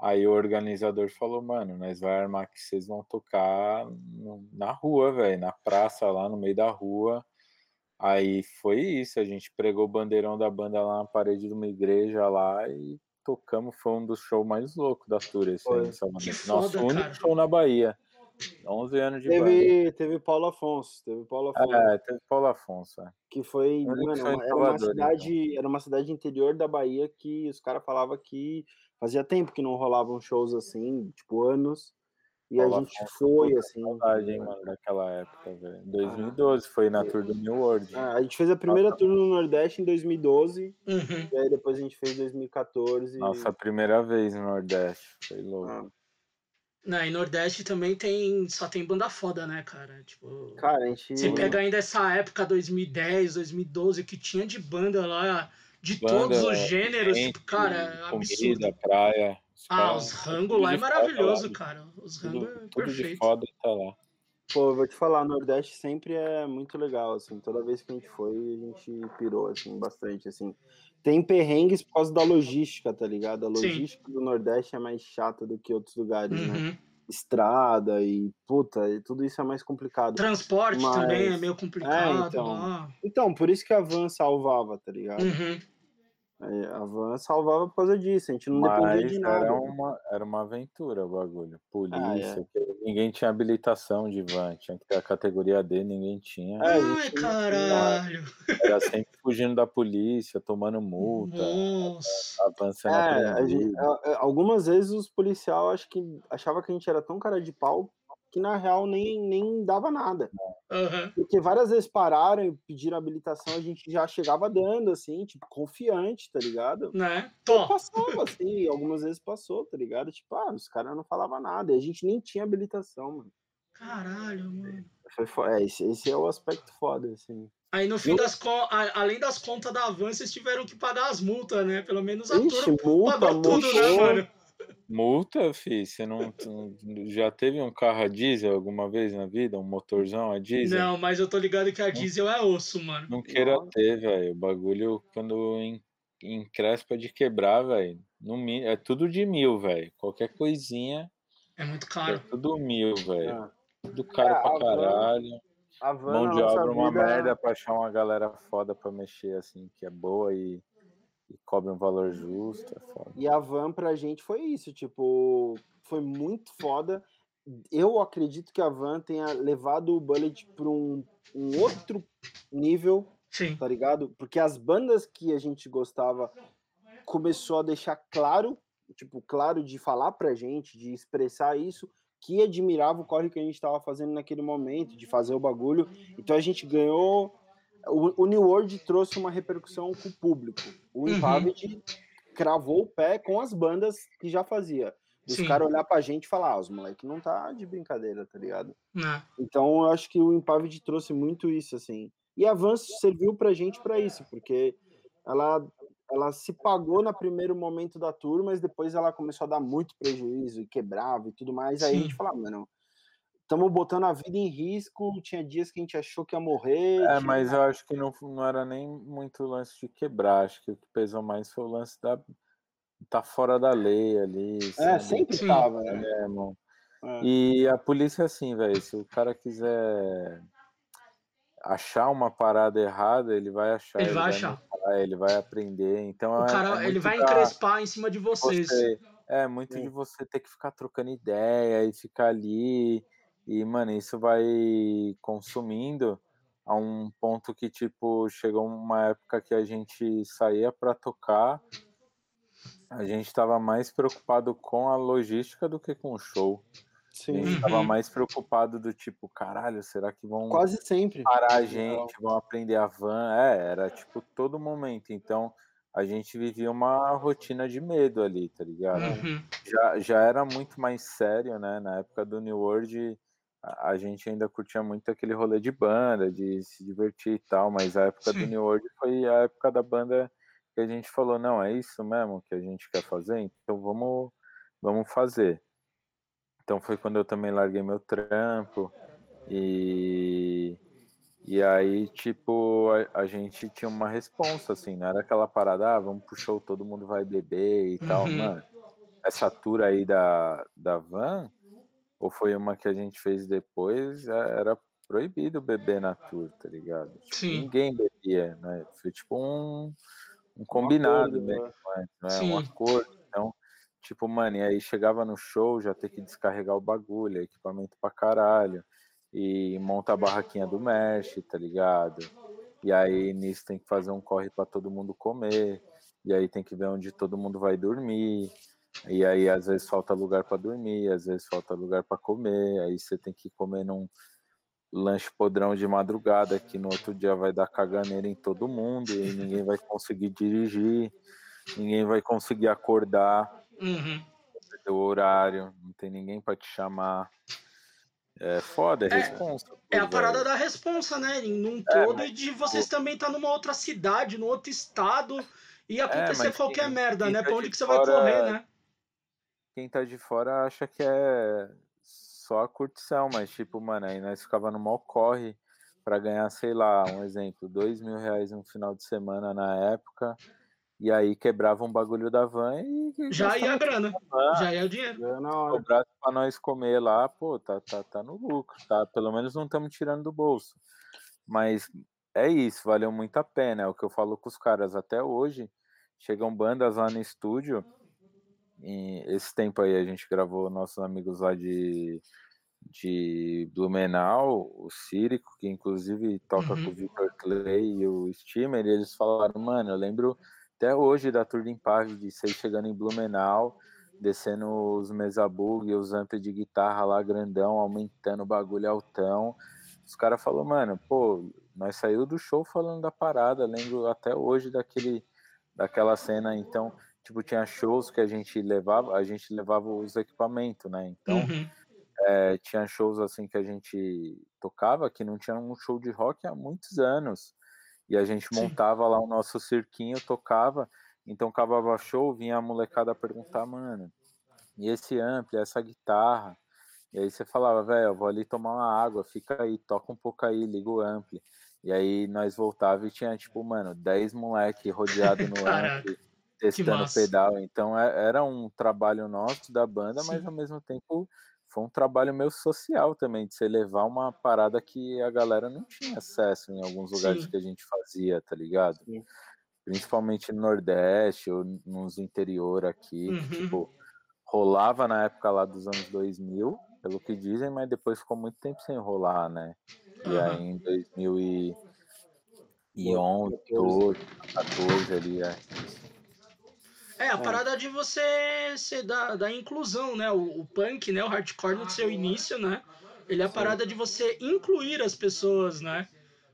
Aí o organizador falou, mano, nós vai armar que vocês vão tocar no- na rua, velho, na praça lá, no meio da rua. Aí foi isso, a gente pregou o bandeirão da banda lá na parede de uma igreja lá e tocamos, foi um dos shows mais loucos da tour esse aí em Salvador. Que Nosso foda, único show na Bahia. 11 anos de banda. teve, teve Paulo Afonso, teve Paulo Afonso, É, teve Paulo Afonso. é. que foi, mano, show em uma- era uma Salvador, cidade, era uma cidade interior da Bahia que os caras falavam que fazia tempo que não rolavam shows assim, tipo anos. E a Paulo gente Afonso, foi assim. Saudade, hein, mano, daquela época, velho. 2012 foi na tour do New World. Ah, a gente fez a primeira tour no Nordeste em 2012, Uhum. e aí depois a gente fez 2014. Nossa primeira vez no Nordeste. Foi louco. Ah, Não, e Nordeste também tem. Só tem banda foda, né, cara? Tipo. cara, a gente. Você pega ainda essa época 2010, 2012, que tinha de banda lá, de Banda, todos os gêneros, gente, tipo, cara, é absurdo. Comida, praia. Os Ah, caras- os rango tudo lá é maravilhoso, lá, cara. Os rango Tudo, é tudo de perfeito. foda tá lá. Pô, eu vou te falar, Nordeste sempre é muito legal, assim, toda vez que a gente foi, a gente pirou, assim, bastante, assim. Tem perrengues por causa da logística, tá ligado? A Sim. logística do Nordeste é mais chata do que outros lugares, né? Uhum. Estrada e, puta, e tudo isso é mais complicado. Transporte Mas- também é meio complicado. então. lá. Então, por isso que a van salvava, tá ligado? Uhum. A van salvava por causa disso, a gente não dependia Mas de nada. era uma, era uma aventura o bagulho. Polícia, Ah, é. que ninguém tinha habilitação de van, tinha que ter a categoria D, ninguém tinha. Ai, tinha- caralho. Era sempre fugindo da polícia, tomando multa, Nossa. avançando É, a gente- algumas vezes os policial acho que achava que a gente era tão cara de pau que na real nem, nem dava nada. Aham. Porque várias vezes pararam e pediram habilitação, a gente já chegava dando, assim, tipo, confiante, tá ligado? Né? Tô. Passava, assim, e algumas vezes passou, tá ligado? Tipo, ah, os caras não falavam nada, e a gente nem tinha habilitação, mano. Caralho, mano. Foi fo- é, esse, esse é o aspecto foda, assim. Aí no fim das contas, além das contas da van, vocês tiveram que pagar as multas, né? Pelo menos a Ixi, turma multa, pagou tudo, né, mano? Multa, fi, você não já teve um carro a diesel alguma vez na vida? Um motorzão a diesel? Não, mas eu tô ligado que a diesel é osso, mano. Não queira ter, velho. O bagulho, quando encrespa de quebrar, velho, é tudo de mil, velho. Qualquer coisinha. É muito caro. É tudo mil, velho. Ah. Tudo caro é, pra caralho. A van, Mão de obra uma vida... merda pra achar uma galera foda pra mexer, assim, que é boa e e cobre um valor justo. É e a van pra gente foi isso, tipo, foi muito foda. Eu acredito que a van tenha levado o Bullet para um, um outro nível, Sim. tá ligado? Porque as bandas que a gente gostava começou a deixar claro, tipo, claro de falar pra gente, de expressar isso, que admirava o corre que a gente estava fazendo naquele momento, de fazer o bagulho. Então a gente ganhou o, o New World trouxe uma repercussão com o público. O uhum. cravou o pé com as bandas que já fazia. Os caras olhar pra gente e falar, ah, os moleques não tá de brincadeira, tá ligado? Não. Então eu acho que o Impavid trouxe muito isso, assim. E a Avanço serviu pra gente para isso, porque ela, ela se pagou no primeiro momento da tour, mas depois ela começou a dar muito prejuízo e quebrava e tudo mais. Aí Sim. a gente falava, mano, estamos botando a vida em risco. Tinha dias que a gente achou que ia morrer. É, tinha... mas eu acho que não, não era nem muito o lance de quebrar. Acho que o que pesou mais foi o lance da tá fora da lei ali. É, sabe? sempre Sim. tava, né? É, irmão. É. E a polícia, assim, velho, se o cara quiser achar uma parada errada, ele vai achar. Ele, ele vai achar. ele vai aprender. Então, o é, cara, é ele vai encrespar em cima de vocês. Você, é, muito Sim. de você ter que ficar trocando ideia e ficar ali e, mano, isso vai consumindo a um ponto que, tipo, chegou uma época que a gente saía para tocar, a gente estava mais preocupado com a logística do que com o show. Sim. A gente estava uhum. mais preocupado do tipo, caralho, será que vão quase sempre parar a gente, vão aprender a van? É, era tipo todo momento. Então, a gente vivia uma rotina de medo ali, tá ligado? Uhum. Já, já era muito mais sério, né? Na época do New World, a gente ainda curtia muito aquele rolê de banda, de se divertir e tal, mas a época Sim. do New World foi a época da banda que a gente falou, não, é isso mesmo que a gente quer fazer, então vamos, vamos fazer. Então foi quando eu também larguei meu trampo e, e aí, tipo, a, a gente tinha uma resposta, assim, não era aquela parada, ah, vamos pro show, todo mundo vai beber e uhum. tal, mano. Essa tour aí da, da van, ou foi uma que a gente fez depois, é, era proibido beber na tour, tá ligado? Tipo, Sim. Ninguém bebia, né? Foi tipo um, um combinado um acordo, mesmo, né? né? um acordo. Então, tipo, mano, e aí chegava no show, já ter que descarregar o bagulho, equipamento pra caralho, e monta a barraquinha do mesh, tá ligado? E aí nisso tem que fazer um corre para todo mundo comer, e aí tem que ver onde todo mundo vai dormir. E aí, às vezes, falta lugar para dormir, às vezes, falta lugar para comer. Aí, você tem que comer num lanche podrão de madrugada, que no outro dia vai dar caganeira em todo mundo, e ninguém vai conseguir dirigir, ninguém vai conseguir acordar. Uhum. O horário, não tem ninguém para te chamar. É foda, é, é responsa. É a parada da responsa, né? Num é, todo, e de vocês também estar tá numa outra cidade, num outro estado, e é, acontecer é, qualquer merda, né? Pra onde que você fora... vai correr, né? Quem tá de fora acha que é só a curtição, mas tipo, mano, aí nós ficava no maior corre para ganhar, sei lá, um exemplo, dois mil reais no final de semana na época, e aí quebrava um bagulho da van e. Já ia a grana, van, já ia o dinheiro. Cobrasse pra nós comer lá, pô, tá, tá, tá no lucro, tá? Pelo menos não estamos tirando do bolso. Mas é isso, valeu muito a pena, é o que eu falo com os caras até hoje. Chegam bandas lá no estúdio em esse tempo aí a gente gravou nossos amigos lá de, de Blumenau, o Círico, que inclusive toca uhum. com o Victor Clay e o Steamer, e eles falaram, mano, eu lembro até hoje da Tour de Impave, de ser chegando em Blumenau, descendo os mesabug e os amp de guitarra lá grandão, aumentando o bagulho altão. Os caras falaram, mano, pô, nós saiu do show falando da parada, lembro até hoje daquele, daquela cena, então tipo, tinha shows que a gente levava, a gente levava os equipamentos, né? Então, uhum. é, tinha shows assim que a gente tocava que não tinha um show de rock há muitos anos. E a gente Sim. montava lá o nosso cirquinho, tocava. Então, acabava show, vinha a molecada perguntar, mano, e esse ampli, essa guitarra. E aí você falava, velho, eu vou ali tomar uma água, fica aí, toca um pouco aí, liga o ampli. E aí nós voltava e tinha, tipo, mano, 10 moleque rodeado no ampli, testando pedal. Então é, era um trabalho nosso da banda, Sim. mas ao mesmo tempo foi um trabalho meio social também, de você levar uma parada que a galera não tinha acesso em alguns lugares Sim. que a gente fazia, tá ligado? Sim. Principalmente no Nordeste ou nos interior aqui, uhum. que, tipo, rolava na época lá dos anos 2000, pelo que dizem, mas depois ficou muito tempo sem rolar, né? E uhum. aí em 2011, 12, 14 ali, é. É, a é. parada de você ser da, da inclusão, né? O, o, punk, né? O hardcore no seu início, né? Ele é a parada de você incluir as pessoas, né?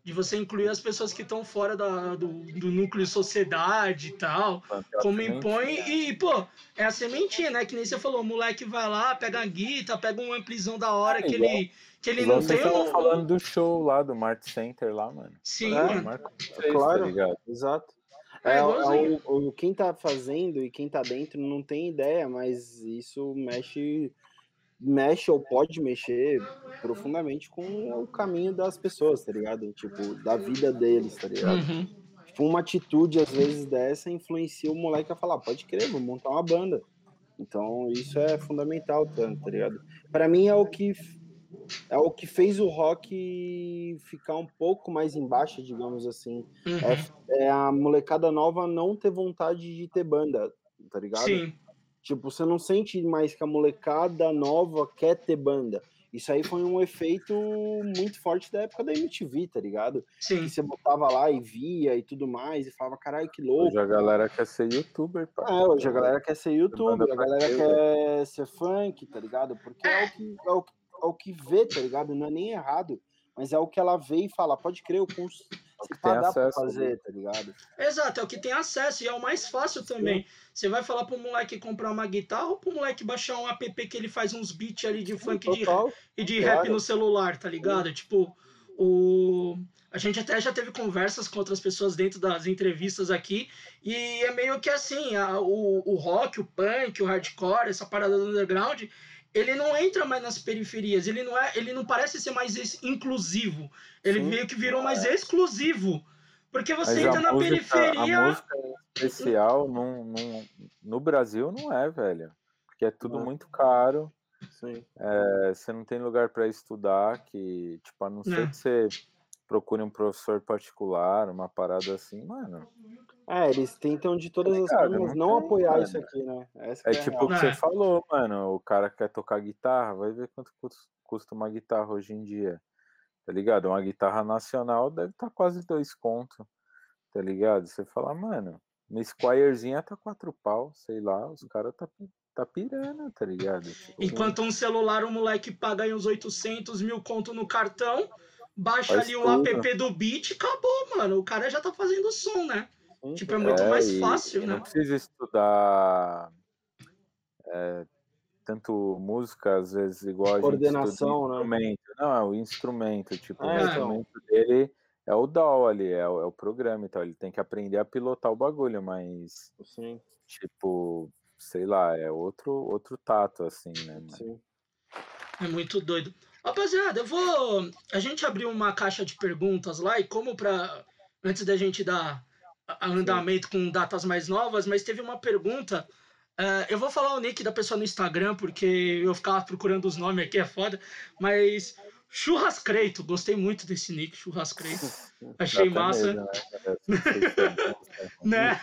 De você incluir as pessoas que estão fora da, do, do núcleo de sociedade e tal. Como impõe. E, pô, é a sementinha, né? Que nem você falou, o moleque vai lá, pega a guitarra, pega um amplizão da hora é, que igual. ele que ele não tem um... falando do show lá do Mart Center lá, mano. Sim, é, mano. É claro, tá exato. É, é, é o, o, quem tá fazendo e quem tá dentro não tem ideia, mas isso mexe mexe ou pode mexer profundamente com o caminho das pessoas, tá ligado? Tipo, da vida deles, tá ligado? Uhum. Tipo, uma atitude às vezes dessa influencia o moleque a falar, pode crer, vou montar uma banda. Então, isso é fundamental, tá, tá ligado? Para mim é o que é o que fez o rock ficar um pouco mais embaixo, digamos assim. Uhum. É, é, a molecada nova não ter vontade de ter banda, tá ligado? Sim. Tipo, você não sente mais que a molecada nova quer ter banda. Isso aí foi um efeito muito forte da época da MTV, tá ligado? Sim. Que você botava lá e via e tudo mais, e falava, caralho, que louco. Hoje a galera quer ser youtuber, pá. É, hoje a galera quer ser youtuber, a galera quer ser funk, tá ligado? Porque é o que, é o que é o que vê, tá ligado? Não é nem errado, mas é o que ela vê e fala, pode crer, eu consigo é dá pra fazer, né? tá ligado? Exato, é o que tem acesso e é o mais fácil também. Sim. Você vai falar pro moleque comprar uma guitarra ou pro moleque baixar um app que ele faz uns beats ali de Sim, funk de, e de claro. rap no celular, tá ligado? Sim. Tipo, o... a gente até já teve conversas com outras pessoas dentro das entrevistas aqui e é meio que assim, a, o, o rock, o punk, o hardcore, essa parada do underground ele não entra mais nas periferias, ele não é, ele não parece ser mais inclusivo. Ele Sim, meio que virou mais é. exclusivo. Porque você Mas entra na música, periferia. A música especial no, no, no Brasil não é, velho. Porque é tudo muito caro. É, você não tem lugar para estudar, que, tipo, a não ser é. que você procure um professor particular, uma parada assim, mano. É, eles tentam de todas as formas não, não apoiar mano. isso aqui, né? Essa é, é tipo o que você falou, mano. O cara quer tocar guitarra, vai ver quanto custa uma guitarra hoje em dia. Tá ligado? Uma guitarra nacional deve estar tá quase dois contos. Tá ligado? Você fala, mano, uma Squirezinha tá quatro pau, sei lá, os caras tá, tá pirando, tá ligado? Tipo, Enquanto um celular, o moleque paga aí uns 800 mil conto no cartão, baixa Faz ali o tudo. app do beat, acabou, mano. O cara já tá fazendo som, né? Tipo, é muito é, mais fácil, né? Não precisa estudar é, tanto música, às vezes, igual a Coordenação, né? instrumento. Não, é o instrumento. Tipo, é, o então. instrumento então. dele é o DAW ali, é o, é o programa e tal. Ele tem que aprender a pilotar o bagulho, mas. Sim. Tipo, sei lá, é outro, outro tato, assim, né? Sim. É muito doido. Rapaziada, eu vou. A gente abriu uma caixa de perguntas lá e como para antes da gente dar andamento com datas mais novas, mas teve uma pergunta. Uh, eu vou falar o nick da pessoa no Instagram, porque eu ficava procurando os nomes aqui, é foda. Mas Churrascreito, gostei muito desse nick, Churrascreito. Achei massa. né? né?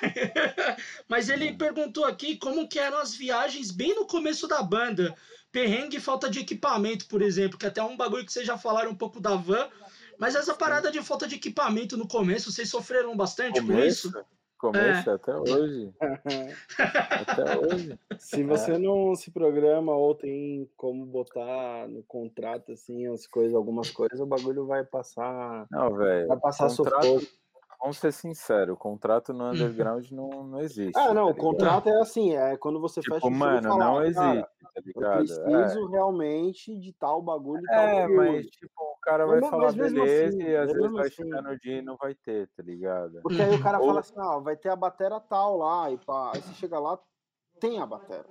Mas ele perguntou aqui como que eram as viagens bem no começo da banda. Perrengue e falta de equipamento, por exemplo, que até é um bagulho que vocês já falaram um pouco da van, mas essa parada de falta de equipamento no começo, vocês sofreram bastante começo? com isso? Começo é. até hoje. até hoje. Se você é. não se programa ou tem como botar no contrato assim as coisas, algumas coisas, o bagulho vai passar. Não, velho. Vai passar contrato, sufoco. Vamos ser sinceros, o contrato no underground não, não existe. Ah, não, tá o contrato é assim, é quando você tipo, fecha o mano, falar, não existe, tá ligado? Eu preciso é. realmente de tal bagulho. É, tal mas tipo, o cara vai mas, falar mas beleza assim, e às vezes vai assim, chegar no dia e não vai ter, tá ligado? Porque aí o cara Ou... fala assim, ah, vai ter a batera tal lá, e pá. Aí você chega lá, tem a batera.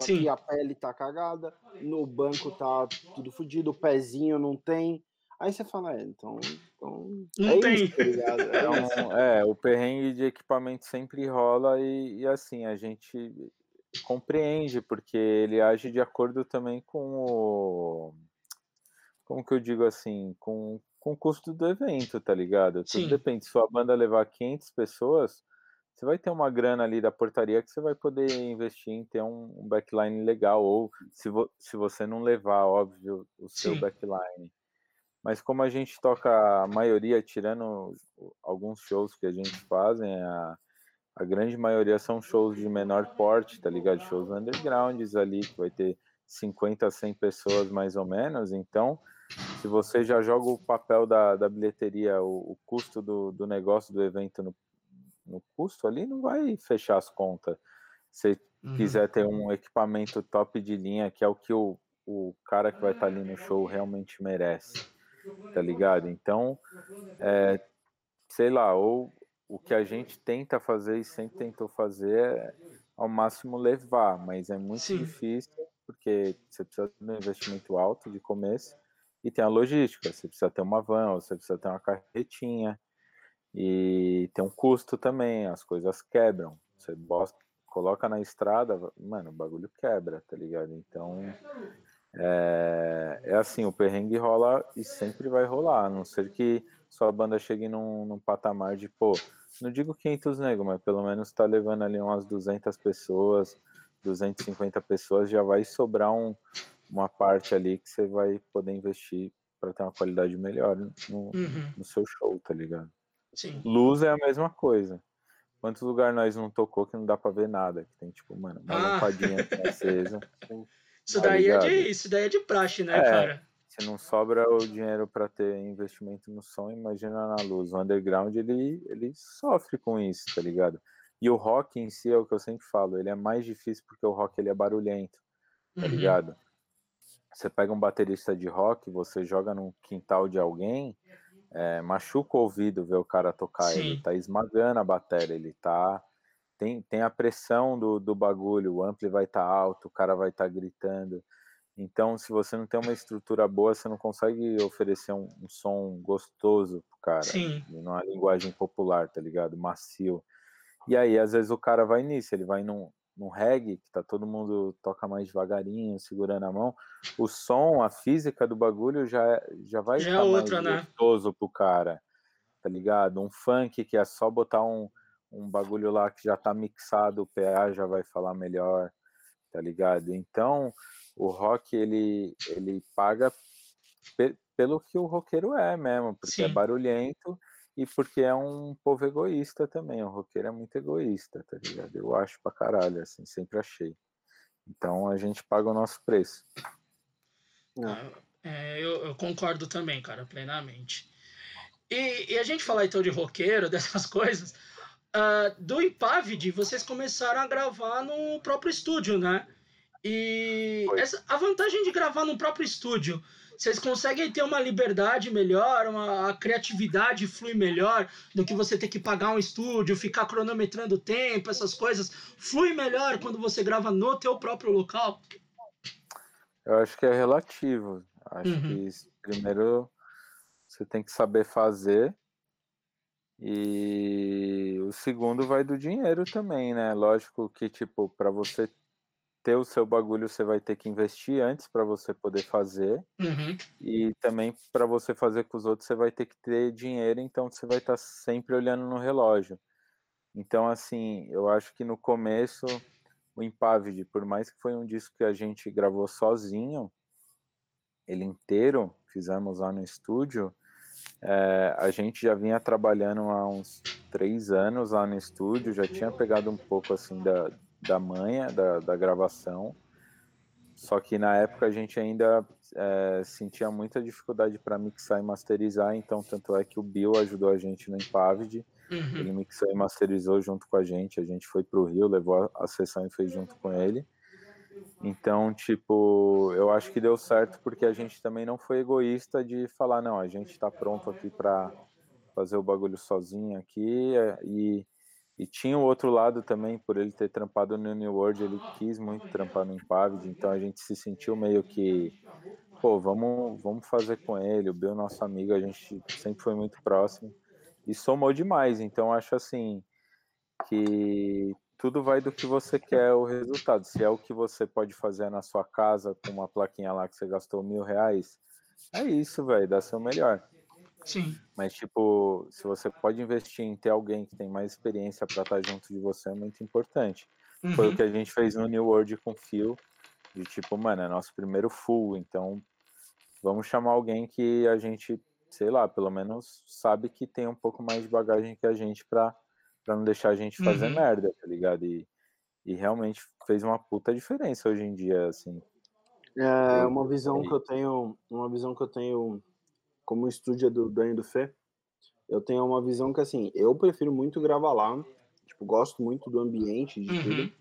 Só que a pele tá cagada, no banco tá tudo fodido, o pezinho não tem. Aí você fala, é, então. então Não é tem. Isso, tá ligado? É Então, isso. é, o perrengue de equipamento sempre rola e, e, assim, a gente compreende, porque ele age de acordo também com o. Como que eu digo assim? Com, com o custo do evento, tá ligado? Tudo Sim. depende. Se sua banda levar 500 pessoas, você vai ter uma grana ali da portaria que você vai poder investir em ter um, um backline legal, ou se, vo, se você não levar, óbvio, o seu Sim. backline. Mas como a gente toca a maioria, tirando alguns shows que a gente fazem, a, a grande maioria são shows de menor porte, tá ligado? Shows undergrounds ali, que vai ter 50 a 100 pessoas mais ou menos. Então, se você já joga o papel da, da bilheteria, o, o custo do, do negócio do evento no, no custo ali, não vai fechar as contas. Se Uhum. quiser ter um equipamento top de linha, que é o que o, o cara que vai estar ali no show realmente merece tá ligado? Então, é, sei lá, ou o que a gente tenta fazer e sempre tentou fazer é ao máximo levar, mas é muito Sim. difícil porque você precisa de um investimento alto de começo e tem a logística, você precisa ter uma van, você precisa ter uma carretinha e tem um custo também, as coisas quebram, você bosta, coloca na estrada, mano, o bagulho quebra, tá ligado? Então, é, é, assim, o perrengue rola e sempre vai rolar, a não ser que sua banda chegue num, num patamar de, pô, não digo 500 nego, mas pelo menos tá levando ali umas 200 pessoas, 250 pessoas, já vai sobrar um, uma parte ali que você vai poder investir para ter uma qualidade melhor no, Uhum. no seu show, tá ligado? Sim. Luz é a mesma coisa. Quantos lugares nós não tocou que não dá pra ver nada? Que tem, tipo, mano, uma Ah. lampadinha acesa. Isso Tá daí, é de, isso daí é de praxe, né, É. cara? Se não sobra o dinheiro para ter investimento no som, imagina na luz. O underground, ele, ele sofre com isso, tá ligado? E o rock em si é o que eu sempre falo, ele é mais difícil porque o rock ele é barulhento, tá Uhum. ligado? Você pega um baterista de rock, você joga num quintal de alguém, é, machuca o ouvido ver o cara tocar, Sim. ele tá esmagando a bateria, ele tá... Tem, tem a pressão do, do bagulho, o ampli vai estar alto, o cara vai estar gritando. Então, se você não tem uma estrutura boa, você não consegue oferecer um, um som gostoso pro cara, Sim. numa linguagem popular, tá ligado? Macio. E aí, às vezes, o cara vai nisso, ele vai num, num reggae, que tá todo mundo toca mais devagarinho, segurando a mão. O som, a física do bagulho já, é- já vai Já é estar outra, mais né? gostoso pro cara, tá ligado? Um funk que é só botar um, um bagulho lá que já tá mixado, o PA já vai falar melhor, tá ligado? Então, o rock, ele, ele paga pe- pelo que o roqueiro é mesmo, porque é Sim. barulhento e porque é um povo egoísta também. O roqueiro é muito egoísta, tá ligado? Eu acho pra caralho, assim, sempre achei. Então a gente paga o nosso preço. É. É, eu, eu concordo também, cara, plenamente. E, e a gente falar então de roqueiro, dessas coisas, ah, do Impavide, vocês começaram a gravar no próprio estúdio, né? E essa, a vantagem de gravar no próprio estúdio, vocês conseguem ter uma liberdade melhor, uma a criatividade flui melhor do que você ter que pagar um estúdio, ficar cronometrando o tempo, essas coisas. Flui melhor quando você grava no teu próprio local? Eu acho que é relativo. Acho Uhum. que primeiro você tem que saber fazer. E o segundo vai do dinheiro também, né? Lógico que, tipo, para você ter o seu bagulho, você vai ter que investir antes para você poder fazer. Uhum. E também para você fazer com os outros, você vai ter que ter dinheiro, então você vai estar sempre olhando no relógio. Então, assim, eu acho que no começo, o Impavide, por mais que foi um disco que a gente gravou sozinho, ele inteiro, fizemos lá no estúdio, é, a gente já vinha trabalhando há uns três anos lá no estúdio, já tinha pegado um pouco assim da, da manha da, da gravação, só que na época a gente ainda é, sentia muita dificuldade para mixar e masterizar, então tanto é que o Bill ajudou a gente no Impavide, Uhum. ele mixou e masterizou junto com a gente, a gente foi pro Rio, levou a, a sessão e fez junto com ele. Então, tipo, eu acho que deu certo porque a gente também não foi egoísta de falar, não, a gente tá pronto aqui para fazer o bagulho sozinho aqui é, e, E tinha o outro lado também, por ele ter trampado no New World, ele quis muito trampar no Impavid, então a gente se sentiu meio que, pô, vamos, vamos fazer com ele, o Bill, nosso amigo, a gente sempre foi muito próximo e somou demais, então acho assim que tudo vai do que você quer o resultado. Se é o que você pode fazer na sua casa com uma plaquinha lá que você gastou mil reais, é isso, velho, dá seu melhor. Sim. Mas, tipo, se você pode investir em ter alguém que tem mais experiência para estar junto de você, é muito importante. Uhum. Foi o uhum. que a gente fez no New World com o Phil. De tipo, mano, é nosso primeiro full, então vamos chamar alguém que a gente, sei lá, pelo menos sabe que tem um pouco mais de bagagem que a gente para não deixar a gente fazer uhum. merda, tá ligado? E, e realmente fez uma puta diferença hoje em dia, assim. É uma visão que eu tenho, uma visão que eu tenho como estúdio do Danho do Fê, eu tenho uma visão que, assim, eu prefiro muito gravar lá, tipo, gosto muito do ambiente, de uhum. tudo,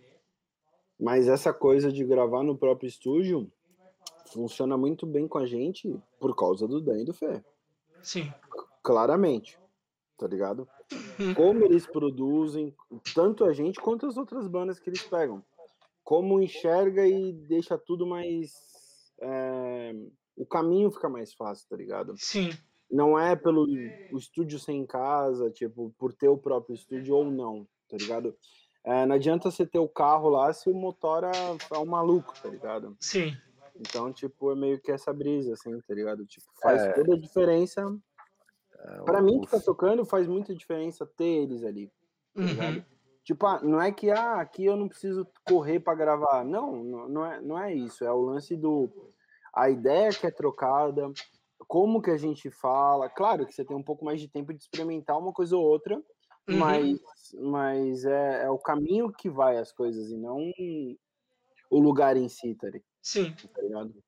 mas essa coisa de gravar no próprio estúdio funciona muito bem com a gente por causa do Danho do Fê. Sim. Claramente, tá ligado? Como eles produzem, tanto a gente quanto as outras bandas que eles pegam. Como enxerga e deixa tudo mais... É o caminho fica mais fácil, tá ligado? Sim. Não é pelo o estúdio ser em casa, tipo, por ter o próprio estúdio ou não, tá ligado? É, não adianta você ter o carro lá se o motor é, é um maluco, tá ligado? Sim. Então, tipo, é meio que essa brisa, assim, tá ligado? Tipo, faz é... toda a diferença. É, para mim que tá tocando, faz muita diferença ter eles ali, tá uhum. Tipo, ah, não é que ah, aqui eu não preciso correr para gravar. Não, não é, não é isso. É o lance do a ideia que é trocada, como que a gente fala. Claro que você tem um pouco mais de tempo de experimentar uma coisa ou outra, uhum. mas, mas é, é, o caminho que vai as coisas e não o lugar em si, tá, Sim. tá ligado?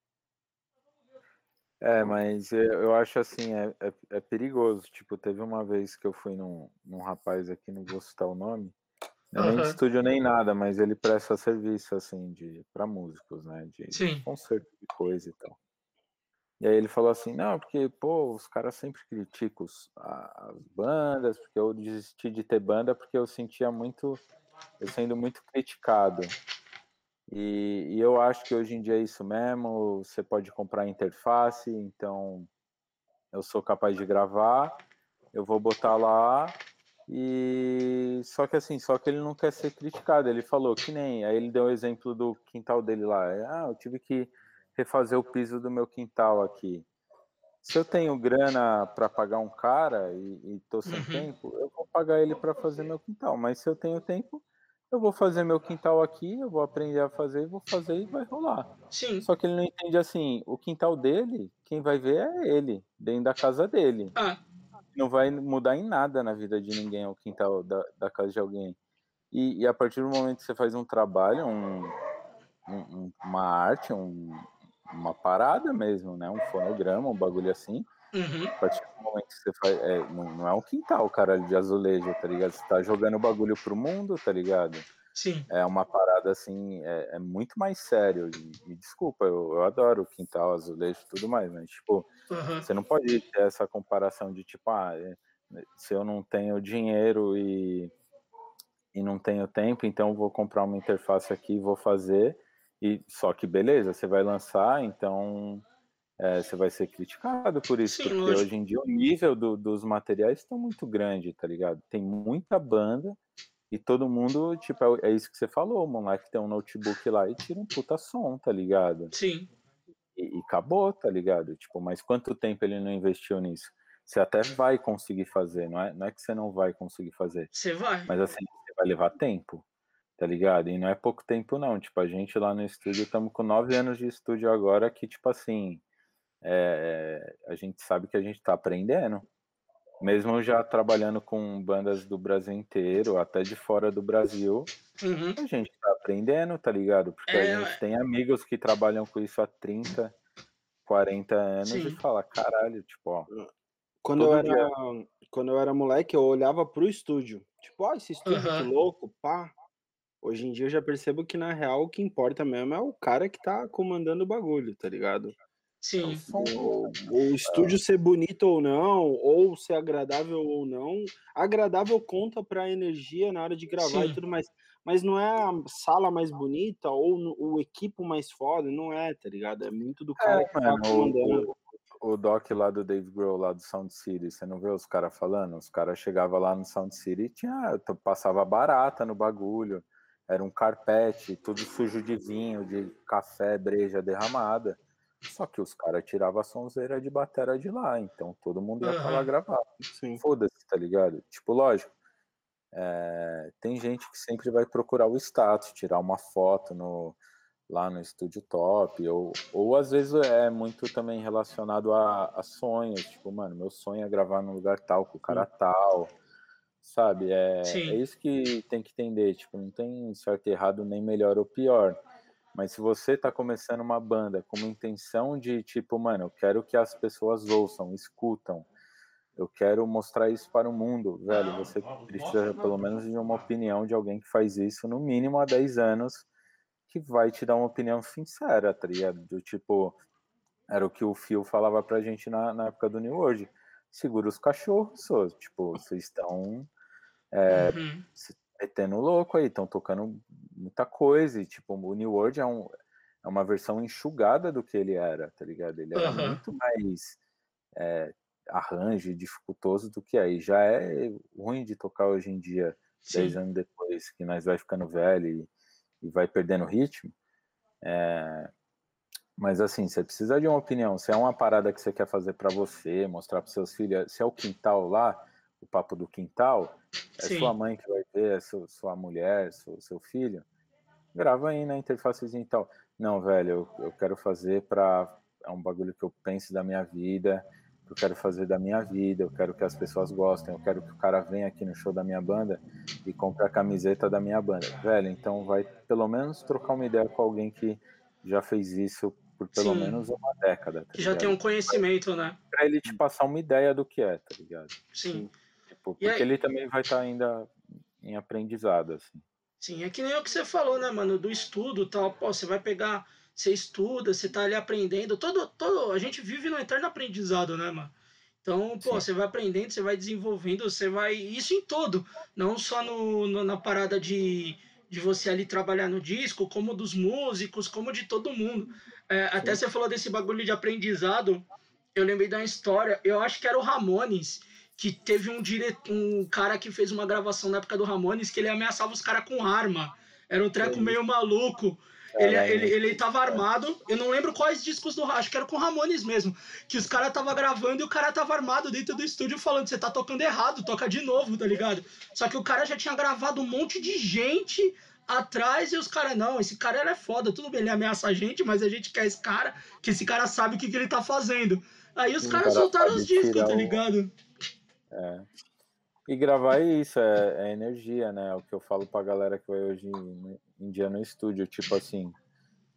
É, mas eu acho assim, é, é, é, perigoso. Tipo, teve uma vez que eu fui num, num rapaz aqui, não vou citar o nome, uhum. nem de estúdio nem nada, mas ele presta serviço, assim, de para músicos, né? De Sim. concerto de coisa e tal. E aí ele falou assim, não, porque, pô, os caras sempre criticam as bandas, porque eu desisti de ter banda porque eu sentia muito, eu sendo muito criticado. E, e eu acho que hoje em dia é isso mesmo, você pode comprar interface, então eu sou capaz de gravar, eu vou botar lá e só que assim, só que ele não quer ser criticado. Ele falou que nem. Aí ele deu o exemplo do quintal dele lá. Ah, eu tive que refazer o piso do meu quintal aqui. Se eu tenho grana para pagar um cara e, e tô sem uhum. tempo, eu vou pagar ele para fazer meu quintal. Mas se eu tenho tempo, eu vou fazer meu quintal aqui, eu vou aprender a fazer, vou fazer e vai rolar. Sim. Só que ele não entende assim, o quintal dele, quem vai ver é ele, dentro da casa dele. Ah não vai mudar em nada na vida de ninguém o quintal da, da casa de alguém. E, e, a partir do momento que você faz um trabalho, um, um, uma arte, um, uma parada mesmo, né? Um fonograma, um bagulho assim. Uhum. A partir momento que você faz. É, não, não, é um quintal, caralho, de azulejo, tá ligado? Você tá jogando o bagulho pro mundo, tá ligado? Sim. É uma parada assim, é, é muito mais sério. E, e desculpa, eu, eu, adoro o quintal, azulejo e tudo mais, mas tipo, uhum. você não pode ter essa comparação de tipo, ah, é, se eu não tenho dinheiro e, e não tenho tempo, então vou comprar uma interface aqui e vou fazer. E só que beleza, você vai lançar, então é, você vai ser criticado por isso, Sim, porque hoje. hoje em dia o nível do, dos materiais está muito grande, tá ligado? Tem muita banda e todo mundo, tipo, é, é isso que você falou, o moleque tem um notebook lá e tira um puta som, tá ligado? Sim. E, e, acabou, tá ligado? Tipo, mas quanto tempo ele não investiu nisso? Você até vai conseguir fazer, não é, não é que você não vai conseguir fazer. Você vai. Mas assim, você vai levar tempo, tá ligado? E não é pouco tempo, não. Tipo, a gente lá no estúdio, estamos com nove anos de estúdio agora que, tipo assim, é, a gente sabe que a gente tá aprendendo mesmo já trabalhando com bandas do Brasil inteiro, até de fora do Brasil, uhum. a gente tá aprendendo, tá ligado? Porque é... a gente tem amigos que trabalham com isso há 30, 40 anos Sim. e fala, caralho, tipo, ó. Quando eu, era, dia... quando eu era moleque, eu olhava pro estúdio. Tipo, ó, esse estúdio uhum. que louco, pá. Hoje em dia eu já percebo que, na real, o que importa mesmo é o cara que tá comandando o bagulho, tá ligado? Sim. O, o estúdio ser bonito ou não, ou ser agradável ou não, agradável conta para energia na hora de gravar Sim. e tudo mais. Mas não é a sala mais bonita ou o equipo mais foda, não é, tá ligado? É muito do cara é, que tá comandando. O, o doc lá do Dave Grohl, lá do Sound City, você não vê os caras falando? Os caras chegavam lá no Sound City e tinha, passava barata no bagulho. Era um carpete, tudo sujo de vinho, de café, breja derramada. Só que os caras tiravam a sonzeira de batera de lá, então todo mundo ia uhum. lá gravar. Foda-se, tá ligado? Tipo, lógico. É, tem gente que sempre vai procurar o status, tirar uma foto no, lá no estúdio top, ou, ou às vezes é muito também relacionado a, a sonhos, tipo, mano, meu sonho é gravar num lugar tal, com o cara Sim. tal, sabe? É, é isso que tem que entender, tipo, não tem certo e errado, nem melhor ou pior. Mas se você está começando uma banda com uma intenção de tipo, mano, eu quero que as pessoas ouçam, escutam, eu quero mostrar isso para o mundo, velho, você precisa pelo menos de uma opinião de alguém que faz isso no mínimo há 10 anos, que vai te dar uma opinião sincera, tá ligado? Do tipo, era o que o Phil falava pra gente na, na época do New World. Segura os cachorros, so, tipo, vocês estão é, uhum metendo louco aí, estão tocando muita coisa, e tipo, o New World é, um, é uma versão enxugada do que ele era, tá ligado? Ele era uhum. muito mais é, arranjo dificultoso do que aí. Já é ruim de tocar hoje em dia, Sim. dez anos depois, que nós vai ficando velho e, e vai perdendo ritmo. É, mas assim, você precisa de uma opinião. Se é uma parada que você quer fazer para você, mostrar para seus filhos, se é o quintal lá, o papo do quintal, é Sim. sua mãe que vai ver, é sua, sua mulher, seu, seu filho, grava aí na interfacezinha e tal. Não, velho, eu, eu quero fazer para é um bagulho que eu penso da minha vida, eu quero fazer da minha vida, eu quero que as pessoas gostem, eu quero que o cara venha aqui no show da minha banda e compre a camiseta da minha banda. Velho, então vai pelo menos trocar uma ideia com alguém que já fez isso por pelo Sim. menos uma década. Tá já tem um conhecimento, né? Pra ele te passar uma ideia do que é, tá ligado? Sim. Sim. Tipo, porque aí... ele também vai estar tá ainda em aprendizado, assim. Sim, é que nem o que você falou, né, mano, do estudo tal. Pô, você vai pegar, você estuda, você tá ali aprendendo. Todo, todo, a gente vive no eterno aprendizado, né, mano? Então, pô, Sim. você vai aprendendo, você vai desenvolvendo, você vai. Isso em todo. Não só no, no, na parada de, de você ali trabalhar no disco, como dos músicos, como de todo mundo. É, até você falou desse bagulho de aprendizado. Eu lembrei da história, eu acho que era o Ramones que teve um, dire... um cara que fez uma gravação na época do Ramones que ele ameaçava os caras com arma. Era um treco meio maluco. Ele, ele, ele tava armado, eu não lembro quais discos do acho que era com Ramones mesmo. Que os caras tava gravando e o cara tava armado dentro do estúdio falando: você tá tocando errado, toca de novo, tá ligado? Só que o cara já tinha gravado um monte de gente atrás e os caras, não, esse cara ele é foda, tudo bem, ele ameaça a gente, mas a gente quer esse cara, que esse cara sabe o que, que ele tá fazendo. Aí os caras cara soltaram os discos, tá ligado? É. E gravar é isso, é, é, energia, né? É o que eu falo pra galera que vai hoje em, em dia no estúdio, tipo assim,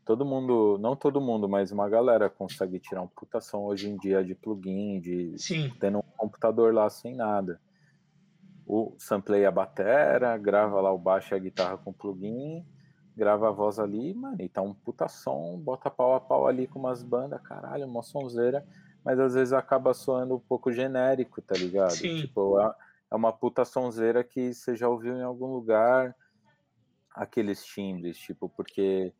todo mundo, não todo mundo, mas uma galera consegue tirar um puta som hoje em dia de plugin, de Sim. tendo um computador lá sem nada. O sampleia a batera, grava lá o baixo e a guitarra com plugin, grava a voz ali, mano, e tá um puta som, bota pau a pau ali com umas bandas, caralho, uma sonzeira mas às vezes acaba soando um pouco genérico, tá ligado? Sim. Tipo, é, é uma puta sonzeira que você já ouviu em algum lugar aqueles timbres, tipo, porque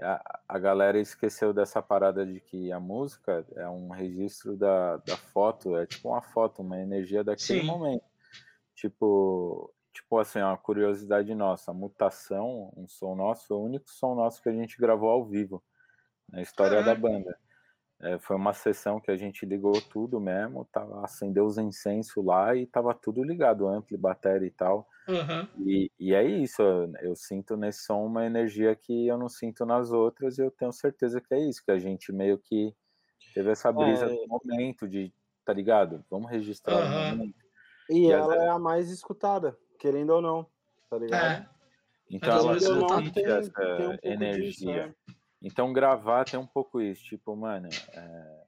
a, a galera esqueceu dessa parada de que a música é um registro da, da foto, é tipo uma foto, uma energia daquele Sim. momento. Tipo, tipo assim, uma curiosidade nossa, a mutação, um som nosso, foi o único som nosso que a gente gravou ao vivo na história da banda. É, foi uma sessão que a gente ligou tudo mesmo, tava, acendeu os incensos lá e tava tudo ligado, ampli, bateria e tal. Uhum. E, e é isso, eu, eu, sinto nesse som uma energia que eu não sinto nas outras e eu tenho certeza que é isso, que a gente meio que teve essa brisa é. momento de, tá ligado? Vamos registrar uhum. o momento. E, e ela é a mais escutada, querendo ou não, tá ligado? É. Então ela sente essa tem um energia. Disso, né? Então gravar tem um pouco isso, tipo, mano, é,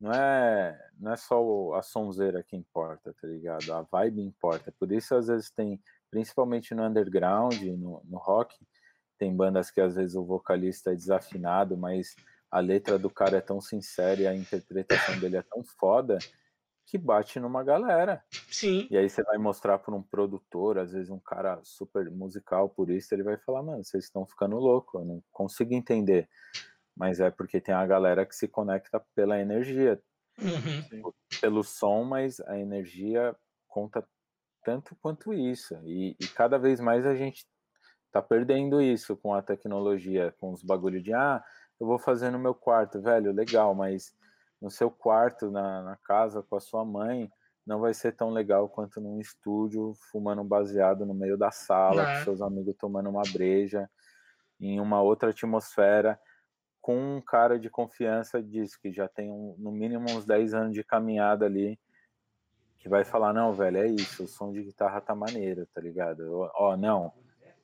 não é não é só a sonzeira que importa, tá ligado? A vibe importa. Por isso às vezes tem, principalmente no underground, no, no rock, tem bandas que às vezes o vocalista é desafinado, mas a letra do cara é tão sincera e a interpretação dele é tão foda que bate numa galera. Sim. E aí você vai mostrar para um produtor, às vezes um cara super musical por isso, ele vai falar, mano, vocês estão ficando louco, eu não consigo entender. Mas é porque tem a galera que se conecta pela energia, Uhum. pelo som, mas a energia conta tanto quanto isso. E, e cada vez mais a gente tá perdendo isso com a tecnologia, com os bagulho de ah, eu vou fazer no meu quarto, velho, legal, mas no seu quarto, na, na casa, com a sua mãe, não vai ser tão legal quanto num estúdio, fumando um baseado no meio da sala, Não. com seus amigos tomando uma breja, em uma outra atmosfera, com um cara de confiança diz que já tem um, no mínimo uns 10 anos de caminhada ali, que vai falar, não, velho, é isso, o som de guitarra tá maneiro, tá ligado? Ó, ó, não,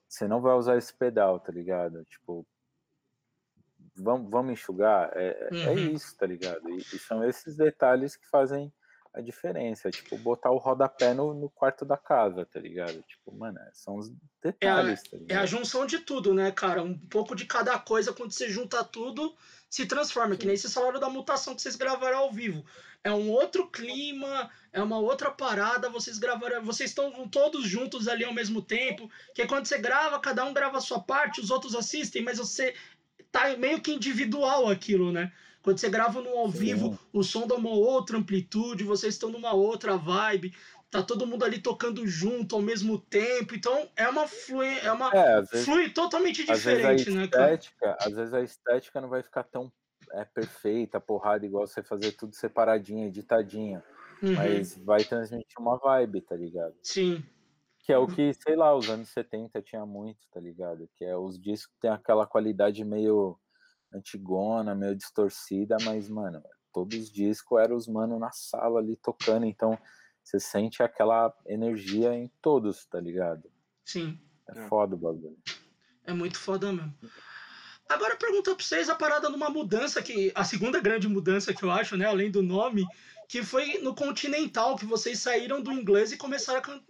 você não vai usar esse pedal, tá ligado? Tipo, vamos, vamos enxugar? É, é Uhum. isso, tá ligado? E, e são esses detalhes que fazem a diferença. Tipo, botar o rodapé no, no quarto da casa, tá ligado? Tipo, mano, são os detalhes, tá É a junção de tudo, né, cara? Um pouco de cada coisa, quando você junta tudo, se transforma. Que nem vocês falaram da mutação que vocês gravaram ao vivo. É um outro clima, é uma outra parada, vocês gravaram. Vocês estão todos juntos ali ao mesmo tempo. Que é quando você grava, cada um grava a sua parte, os outros assistem, mas você tá meio que individual aquilo, né? Quando você grava no ao Sim. vivo, o som dá uma outra amplitude, vocês estão numa outra vibe, tá todo mundo ali tocando junto ao mesmo tempo. Então é uma flui, é uma É, vezes, flui totalmente diferente, né, cara? estética, às vezes a estética não vai ficar tão é, perfeita, porrada, igual você fazer tudo separadinho, editadinho. Uhum, Mas vai transmitir uma vibe, tá ligado? Sim. Que é o que, sei lá, os anos 70 tinha muito, tá ligado? Que é os discos que tem aquela qualidade meio antigona, meio distorcida, mas, mano, todos os discos eram os mano na sala ali tocando, então você sente aquela energia em todos, tá ligado? Sim. É É. foda o bagulho. É muito foda mesmo. Agora pergunta pra vocês a parada de uma mudança que. A segunda grande mudança que eu acho, né? Além do nome, que foi no Continental, que vocês saíram do inglês e começaram a cantar.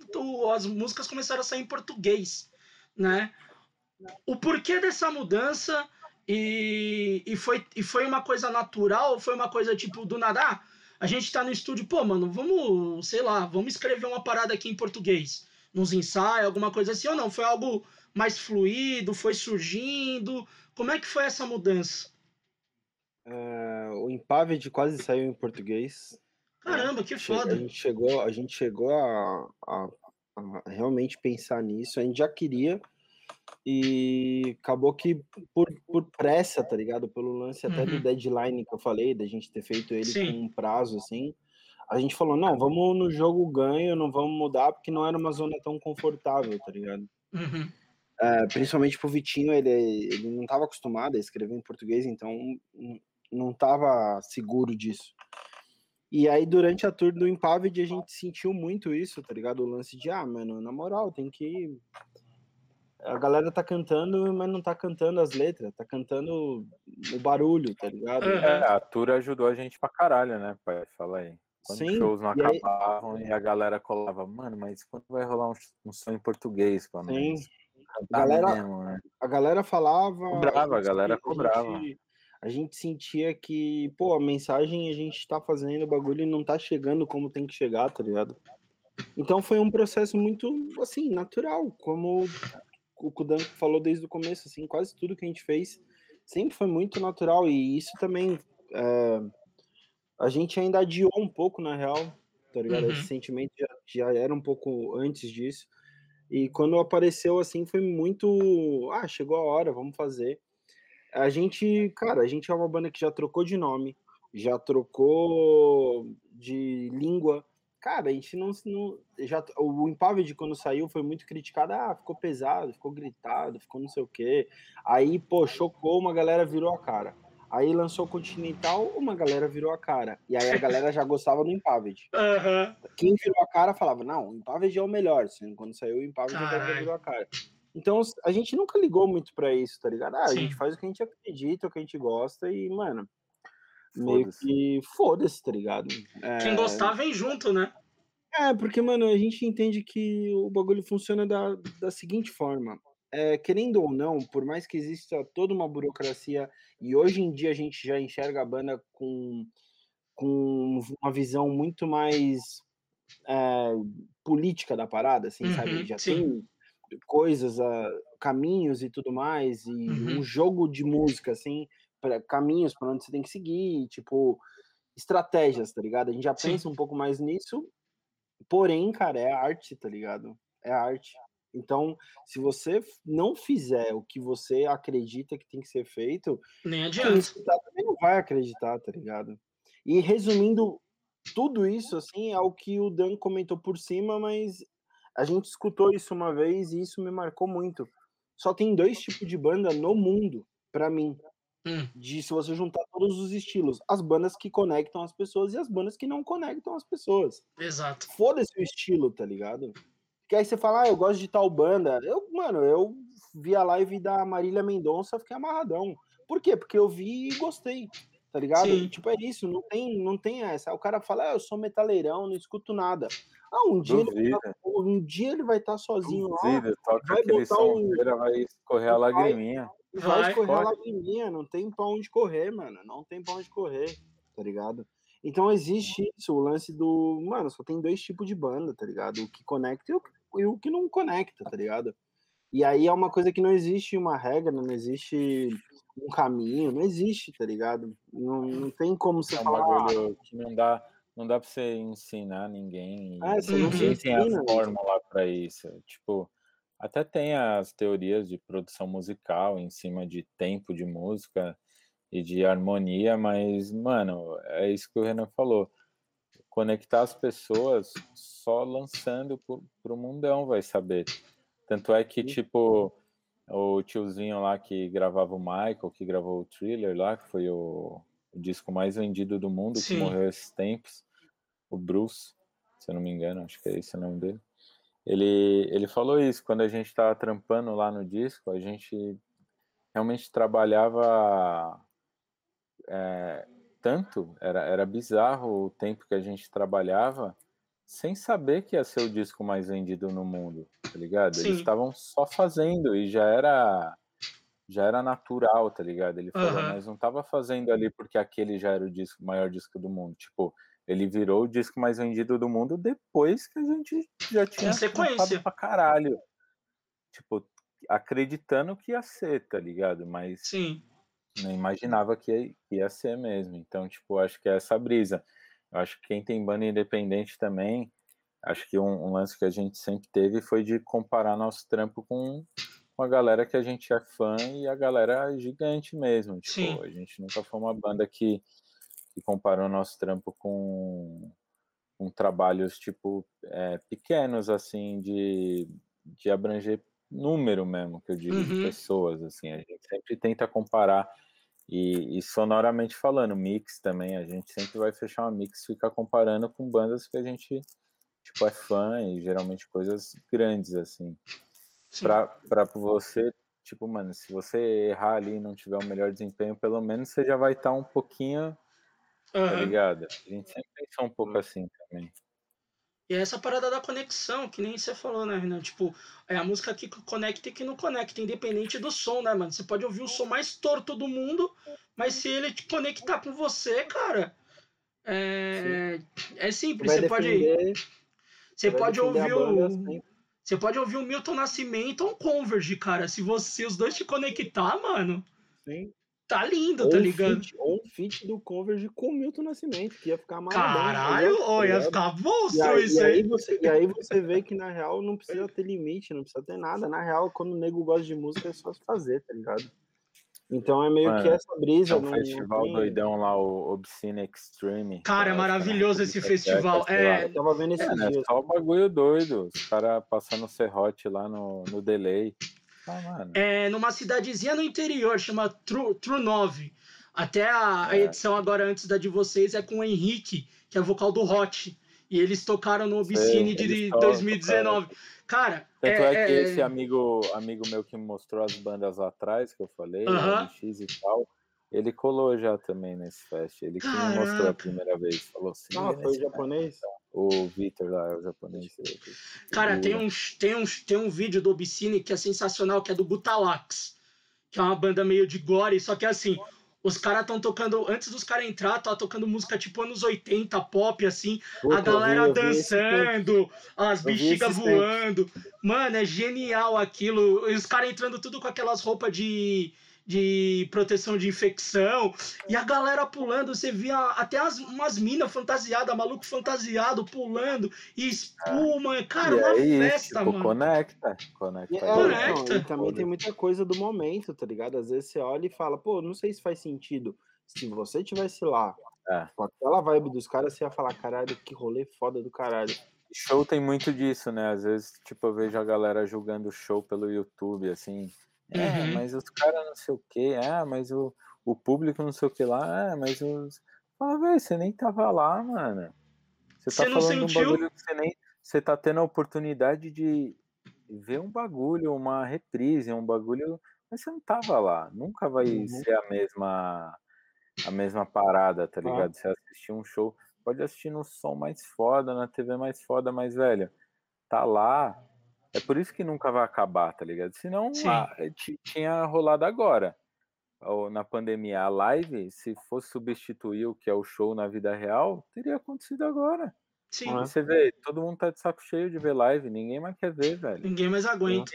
As músicas começaram a sair em português, né? O porquê dessa mudança e, e, foi, e foi uma coisa natural, foi uma coisa tipo do nada. Ah, a gente tá no estúdio, pô, mano, vamos, sei lá, vamos escrever uma parada aqui em português. Nos ensaios, alguma coisa assim, ou não? Foi algo mais fluido, foi surgindo? Como é que foi essa mudança? É, o Impaved quase saiu em português. Caramba, que Che- A foda. gente chegou, a gente chegou a, a- a realmente pensar nisso. A gente já queria e acabou que por, por pressa, tá ligado? Pelo lance até do Uhum. deadline que eu falei, da gente ter feito ele Sim. com um prazo assim. A gente falou, não, vamos no jogo ganho, não vamos mudar, porque não era uma zona tão confortável, tá ligado? Uhum. É, principalmente pro Vitinho, ele, ele não estava acostumado a escrever em português, então não estava seguro disso. E aí, durante a tour do Impaved, a gente sentiu muito isso, tá ligado? O lance de, ah, mano, na moral, tem que. A galera tá cantando, mas não tá cantando as letras, tá cantando o barulho, tá ligado? É, a tour ajudou a gente pra caralho, né, pai? Fala aí. Quando os Sim, shows não e aí- acabavam e a galera colava, mano, mas quando vai rolar um, um som em português, pelo Sim. menos? Cantar galera- mesmo, né? A galera falava. Cobrava, a galera cobrava. gente- a gente sentia que, pô, a mensagem a gente tá fazendo o bagulho e não tá chegando como tem que chegar, tá ligado? Então foi um processo muito, assim, natural, como o Kudan falou desde o começo, assim, quase tudo que a gente fez sempre foi muito natural e isso também é, a gente ainda adiou um pouco, na real, tá ligado? Uhum. Esse sentimento já, já era um pouco antes disso. E quando apareceu assim, foi muito. Ah, chegou a hora, vamos fazer. A gente, cara, a gente é uma banda que já trocou de nome, já trocou de língua. Cara, a gente não. não já, o Impaved, quando saiu, foi muito criticado. Ah, ficou pesado, ficou gritado, ficou não sei o quê. Aí, pô, chocou, uma galera virou a cara. Aí lançou o Continental, uma galera virou a cara. E aí a galera já gostava do Impaved. Aham. Quem virou a cara falava, não, o Impaved é o melhor. Assim, quando saiu o Impaved, a galera virou a cara. Então a gente nunca ligou muito pra isso, tá ligado? Ah, a Sim. gente faz o que a gente acredita, o que a gente gosta e, mano, meio Foda-se. que foda-se, tá ligado? É, Quem gostar vem junto, né? É, porque, mano, a gente entende que o bagulho funciona da, da seguinte forma. é, querendo ou não, por mais que exista toda uma burocracia, e hoje em dia a gente já enxerga a banda com, com uma visão muito mais é, política da parada, assim, uhum, sabe? Já sim. tem coisas, uh, caminhos e tudo mais, e uhum. um jogo de música, assim, pra, caminhos para onde você tem que seguir, tipo, estratégias, tá ligado? A gente já sim. pensa um pouco mais nisso, porém, cara, é arte, tá ligado? É arte. Então, se você não fizer o que você acredita que tem que ser feito, nem adianta. Também não vai acreditar, tá ligado? E resumindo tudo isso, assim, é o que o Dan comentou por cima, mas a gente escutou isso uma vez e isso me marcou muito. Só tem dois tipos de banda no mundo, para mim. Hum. De se você juntar todos os estilos, as bandas que conectam as pessoas e as bandas que não conectam as pessoas. Exato. Foda-se o estilo, tá ligado? Porque aí você fala, ah, eu gosto de tal banda. Eu, mano, eu vi a live da Marília Mendonça, fiquei amarradão. Por quê? Porque eu vi e gostei, tá ligado? Sim. Tipo, é isso, não tem, não tem essa. o cara fala, ah, eu sou metaleirão, não escuto nada. Ah, um dia, ele vai, tá, um dia ele vai estar tá sozinho Duvida. lá. Toca vai aquele botar som, um... vai escorrer a lagriminha. Vai, vai escorrer pode. a lagriminha, não tem pra onde correr, mano. Não tem pra onde correr, tá ligado? Então existe isso, o lance do. Mano, só tem dois tipos de banda, tá ligado? O que conecta e o, e o que não conecta, tá ligado? E aí é uma coisa que não existe uma regra, não existe um caminho, não existe, tá ligado? Não, não tem como você é um falar. Bagulho que não dá, não dá pra você ensinar ninguém. É, você não ninguém tem a fórmula para isso. Tipo, até tem as teorias de produção musical em cima de tempo de música e de harmonia, mas, mano, é isso que o Renan falou. Conectar as pessoas só lançando pro, pro mundão vai saber. Tanto é que, tipo, o tiozinho lá que gravava o Michael, que gravou o Thriller lá, que foi o, o disco mais vendido do mundo, Sim. que morreu esses tempos, o Bruce, se eu não me engano, acho que é esse o nome dele. Ele, ele falou isso, quando a gente estava trampando lá no disco, a gente realmente trabalhava é, tanto, era, era bizarro o tempo que a gente trabalhava sem saber que ia ser o disco mais vendido no mundo, tá ligado? Sim. Eles estavam só fazendo e já era já era natural, tá ligado? Ele falou, uhum. mas não tava fazendo ali porque aquele já era o disco, maior disco do mundo. Tipo, ele virou o disco mais vendido do mundo depois que a gente já tinha sequência pra caralho. Tipo, acreditando que ia ser, tá ligado? Mas Sim não imaginava que ia, que ia ser mesmo. Então, tipo, acho que é essa brisa. Acho que quem tem banda independente também, acho que um, um, lance que a gente sempre teve foi de comparar nosso trampo com, com a galera que a gente é fã e a galera gigante mesmo. Tipo, Sim. a gente nunca foi uma banda que, que comparou nosso trampo com, com trabalhos, tipo, é, pequenos, assim, de, de abranger número mesmo, que eu digo, uhum. de pessoas, assim, a gente sempre tenta comparar e, e, sonoramente falando, mix também, a gente sempre vai fechar uma mix ficar comparando com bandas que a gente tipo é fã e geralmente coisas grandes assim. Para você, tipo, mano, se você errar ali e não tiver o melhor desempenho, pelo menos você já vai estar tá um pouquinho, uhum. tá ligado? A gente sempre pensa um pouco assim também. E é essa parada da conexão, que nem você falou, né, Renan? Tipo, é a música que conecta e que não conecta, independente do som, né, mano? Você pode ouvir o som mais torto do mundo, mas se ele te conectar com você, cara, é, é simples. Você, pode. Você pode ouvir o. Assim. Você pode ouvir o Milton Nascimento ou um Converge, cara. Se você os dois te conectar, mano. Sim. Tá lindo, ou tá ligado? Feat, ou um feat do Converge com Milton Nascimento, que ia ficar mais Caralho, oh, ia ficar monstro isso aí. aí você, e aí você vê que na real não precisa ter limite, não precisa ter nada. Na real, quando o nego gosta de música, é só se fazer, tá ligado? Então é meio Mano, que essa brisa. É um festival tem... doidão lá, o Obscene Extreme. Cara, é maravilhoso esse festival. É, Eu tava vendo esse é, né, Só o bagulho doido. Os caras passando serrote lá no, no delay. Ah, é numa cidadezinha no interior, chama True, True 9. Até a, a, é. edição agora, antes da de vocês, é com o Henrique, que é vocal do Hot. E eles tocaram no Obscene de 2019. Cara, Tanto é, é que é... esse amigo, amigo meu que me mostrou as bandas lá atrás, que eu falei, uh -huh. X e tal, ele colou já também nesse fest. Ele que me mostrou a primeira vez. Falou assim. Ah, foi japonês? O Vitor lá, o japonês. Cara, tem um, tem, um, tem um vídeo do Obscene que é sensacional, que é do Butalax, que é uma banda meio de gore, só que assim, os caras estão tocando, antes dos caras entrar, tá tocando música tipo anos 80, pop, assim, Puta, a galera vi, dançando, as bexigas voando. Mano, é genial aquilo. E os caras entrando tudo com aquelas roupas de de proteção de infecção. E a galera pulando, você via até as, umas minas fantasiadas, maluco fantasiado, pulando, e espuma. Cara, e uma é festa, tipo, mano. Conecta. Conecta. E, é, conecta. e também tem muita coisa do momento, tá ligado? Às vezes você olha e fala, pô, não sei se faz sentido. Se você tivesse lá, é. com aquela vibe dos caras, você ia falar, caralho, que rolê foda do caralho. Show tem muito disso, né? Às vezes, tipo, eu vejo a galera julgando show pelo YouTube, assim. É, uhum. mas os caras não sei o que, ah, mas o, o público não sei o que lá, ah, mas os. Fala, velho, você nem tava lá, mano. Você tá você falando um bagulho que você nem. Você tá tendo a oportunidade de ver um bagulho, uma reprise, um bagulho. Mas você não tava lá. Nunca vai uhum. ser a mesma a mesma parada, tá ligado? Ah. Você assistir um show, pode assistir no som mais foda, na TV mais foda, mas, velho, tá lá, é por isso que nunca vai acabar, tá ligado? Senão a, eh, tinha rolado agora. Ou na pandemia, a live, se fosse substituir o que é o show na vida real, teria acontecido agora. Sim. E você vê, todo mundo tá de saco cheio de ver live, ninguém mais quer ver, velho. Ninguém mais aguenta.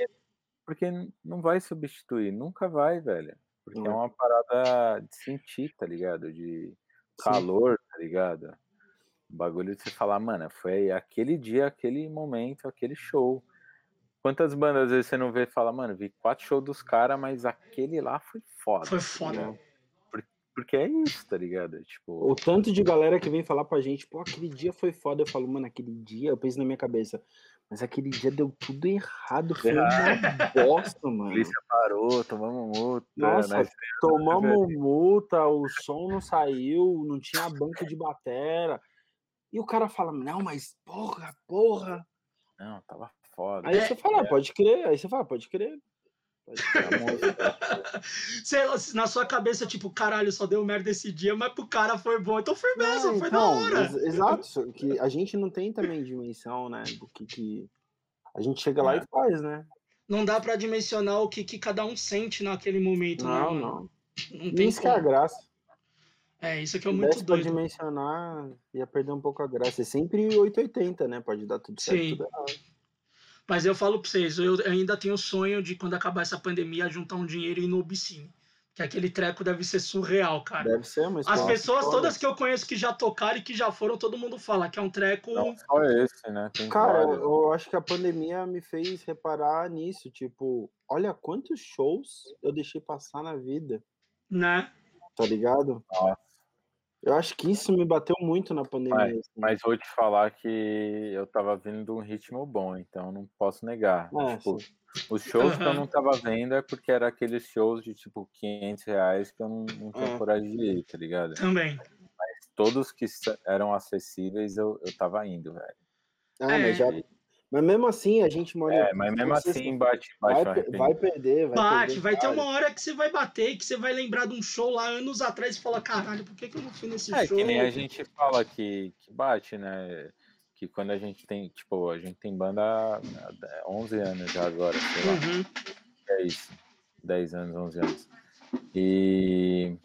Porque não vai substituir, nunca vai, velho. Porque é uma parada de sentir, tá ligado? De calor, Sim. tá ligado? O bagulho de você falar, mano, foi aquele dia, aquele momento, aquele show. Quantas bandas às vezes você não vê e fala, mano, vi quatro shows dos caras, mas aquele lá foi foda. Foi foda. Né? Porque é isso, tá ligado? Tipo... O tanto de galera que vem falar pra gente, pô, aquele dia foi foda. Eu falo, mano, aquele dia, eu penso na minha cabeça, mas aquele dia deu tudo errado, foi uma bosta, mano. A polícia parou, tomamos multa. Nossa, né? tomamos multa, o som não saiu, não tinha banco de batera. E o cara fala, não, mas porra, porra. Não, tava foda. Aí você fala, é. pode crer. Aí você fala, pode crer. Pode crer na sua cabeça, tipo, caralho, só deu merda esse dia, mas pro cara foi bom. Então foi mesmo, foi então, da hora. Exato, que a gente não tem também dimensão, né? Do que, que a gente chega lá é. e faz, né? Não dá pra dimensionar o que, que cada um sente naquele momento, não, né? Não, não. tem isso que é a graça. É, isso aqui é muito doido. Pra dimensionar, ia perder um pouco a graça. É sempre 880, né? Pode dar tudo certo, Sim. tudo errado. Mas eu falo para vocês, eu ainda tenho o sonho de quando acabar essa pandemia juntar um dinheiro e ir no Obscene. Que aquele treco deve ser surreal, cara. Deve ser, mas As pessoas todas que eu conheço que já tocaram e que já foram, todo mundo fala que é um treco. Não só esse, né? Tem cara, vários. eu acho que a pandemia me fez reparar nisso. Tipo, olha quantos shows eu deixei passar na vida. Né? Tá ligado? Nossa. Eu acho que isso me bateu muito na pandemia. Mas, assim. mas vou te falar que eu tava vindo de um ritmo bom, então não posso negar. É, tipo, os shows que eu não tava vendo é porque era aqueles shows de tipo 500 reais que eu não, não tinha é. coragem de ir, tá ligado? Também. Mas todos que eram acessíveis eu, eu tava indo, velho. Ah, é. mas já, mas mesmo assim, a gente mora. É, mas mesmo assim bate, bate vai, vai perder, vai Bate, perder, vai ter uma hora que você vai bater, que você vai lembrar de um show lá anos atrás e fala, caralho, por que, que eu não fui nesse é, show? É que nem a gente fala que, que bate, né? Que quando a gente tem, tipo, a gente tem banda há 11 anos já agora, sei lá. Uhum. É isso. 10 anos, 11 anos. E,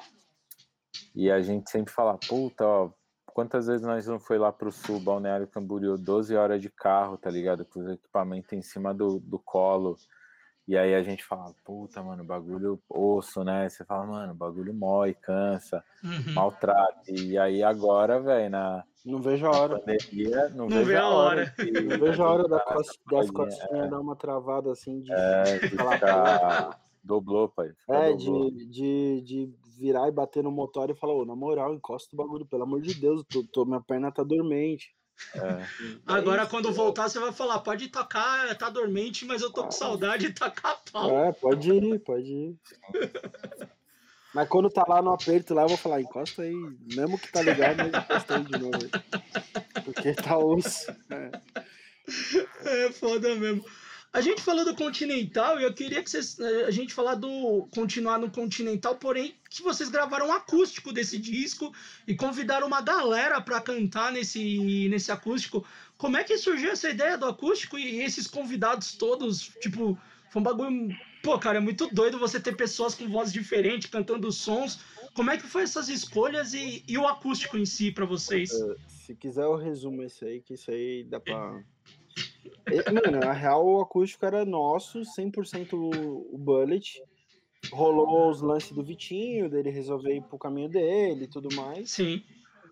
e a gente sempre fala, puta, ó, Quantas vezes nós não foi lá pro sul, Balneário Camboriú, 12 horas de carro, tá ligado? Com os equipamentos em cima do, do colo. E aí a gente fala, puta, mano, bagulho osso, né? Você fala, mano, bagulho mói, cansa, uhum. maltrata. E aí agora, velho, na. Não vejo a hora. Pandemia, não, não vejo a hora. de... Não vejo a hora da costa, das costinhas é. dar uma travada assim de. É, de ficar... Dobrou, pai. É, dobrou. De, de, de virar e bater no motor e falar, ô, na moral, encosta o bagulho, pelo amor de Deus, tô, tô minha perna tá dormente. É. Agora, quando voltar, você vai falar, pode tocar, tá dormente, mas eu tô com saudade de tacar pau. É, pode ir, pode ir. mas quando tá lá no aperto lá, eu vou falar, encosta aí, mesmo que tá ligado, mas encosta aí de novo. Porque tá osso. É. é foda mesmo. A gente falou do Continental e eu queria que vocês, eh, a gente falar do continuar no Continental, porém que vocês gravaram um acústico desse disco e convidaram uma galera para cantar nesse nesse acústico. Como é que surgiu essa ideia do acústico e esses convidados todos, tipo, foi um bagulho, pô, cara, é muito doido você ter pessoas com vozes diferentes cantando sons. Como é que foi essas escolhas e, e o acústico em si para vocês? Uh, se quiser eu resumo isso aí, que isso aí dá pra Mano, na real o acústico era nosso, 100% o Bullet. Rolou os lances do Vitinho, dele resolver ir pro caminho dele e tudo mais. Sim.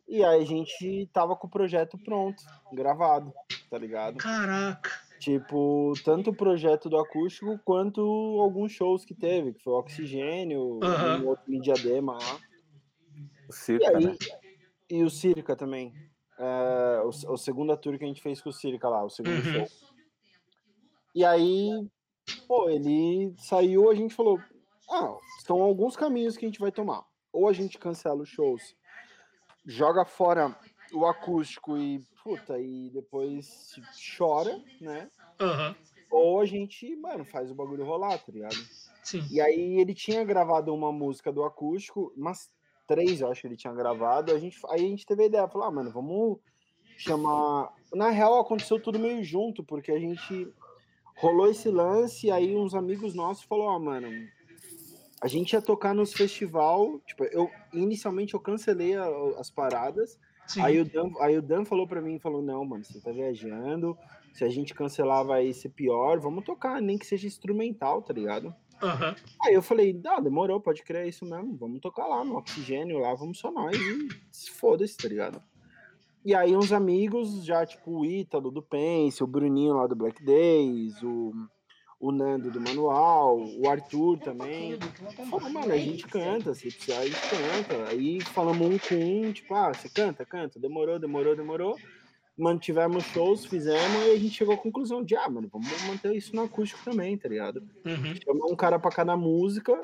E aí a gente tava com o projeto pronto, gravado, tá ligado? Caraca. Tipo, tanto o projeto do acústico quanto alguns shows que teve, que foi o Oxigênio, um outro em Diadema lá. O E Circa, aí, né? e o Circa também. É, o, o segundo tour que a gente fez com o Circa lá, o segundo Uhum. show. E aí, pô, ele saiu, a gente falou: ah, são alguns caminhos que a gente vai tomar. Ou a gente cancela os shows, joga fora o acústico e, puta, e depois chora, né? Aham. Ou a gente, mano, faz o bagulho rolar, tá ligado? Sim. E aí ele tinha gravado uma música do acústico, umas três, eu acho que ele tinha gravado. A gente, aí a gente teve a ideia, falou, ah, mano, vamos chamar. Na real, aconteceu tudo meio junto, porque a gente rolou esse lance, aí uns amigos nossos falou, ah, mano, a gente ia tocar nos festival. Tipo, eu inicialmente eu cancelei a- as paradas. Sim. Aí o, Dan, aí o Dan falou pra mim, falou, não, mano, você tá viajando. Se a gente cancelar vai ser pior, vamos tocar, nem que seja instrumental, tá ligado? Aham. Aí eu falei, ah, demorou, pode crer é isso mesmo, vamos tocar lá no oxigênio, lá vamos só nós e foda-se, tá ligado? E aí uns amigos, já tipo o Ítalo do Pense, o Bruninho lá do Black Days, o, o Nando do Manual, o Arthur também. Falou, mano, a gente canta, se precisar a gente canta. Aí falamos um com um, tipo, ah, você canta, canta, demorou, demorou, demorou. Mantivemos shows, fizemos e a gente chegou à conclusão de, ah, mano, vamos manter isso no acústico também, tá ligado? Uhum. chamou um cara pra cada música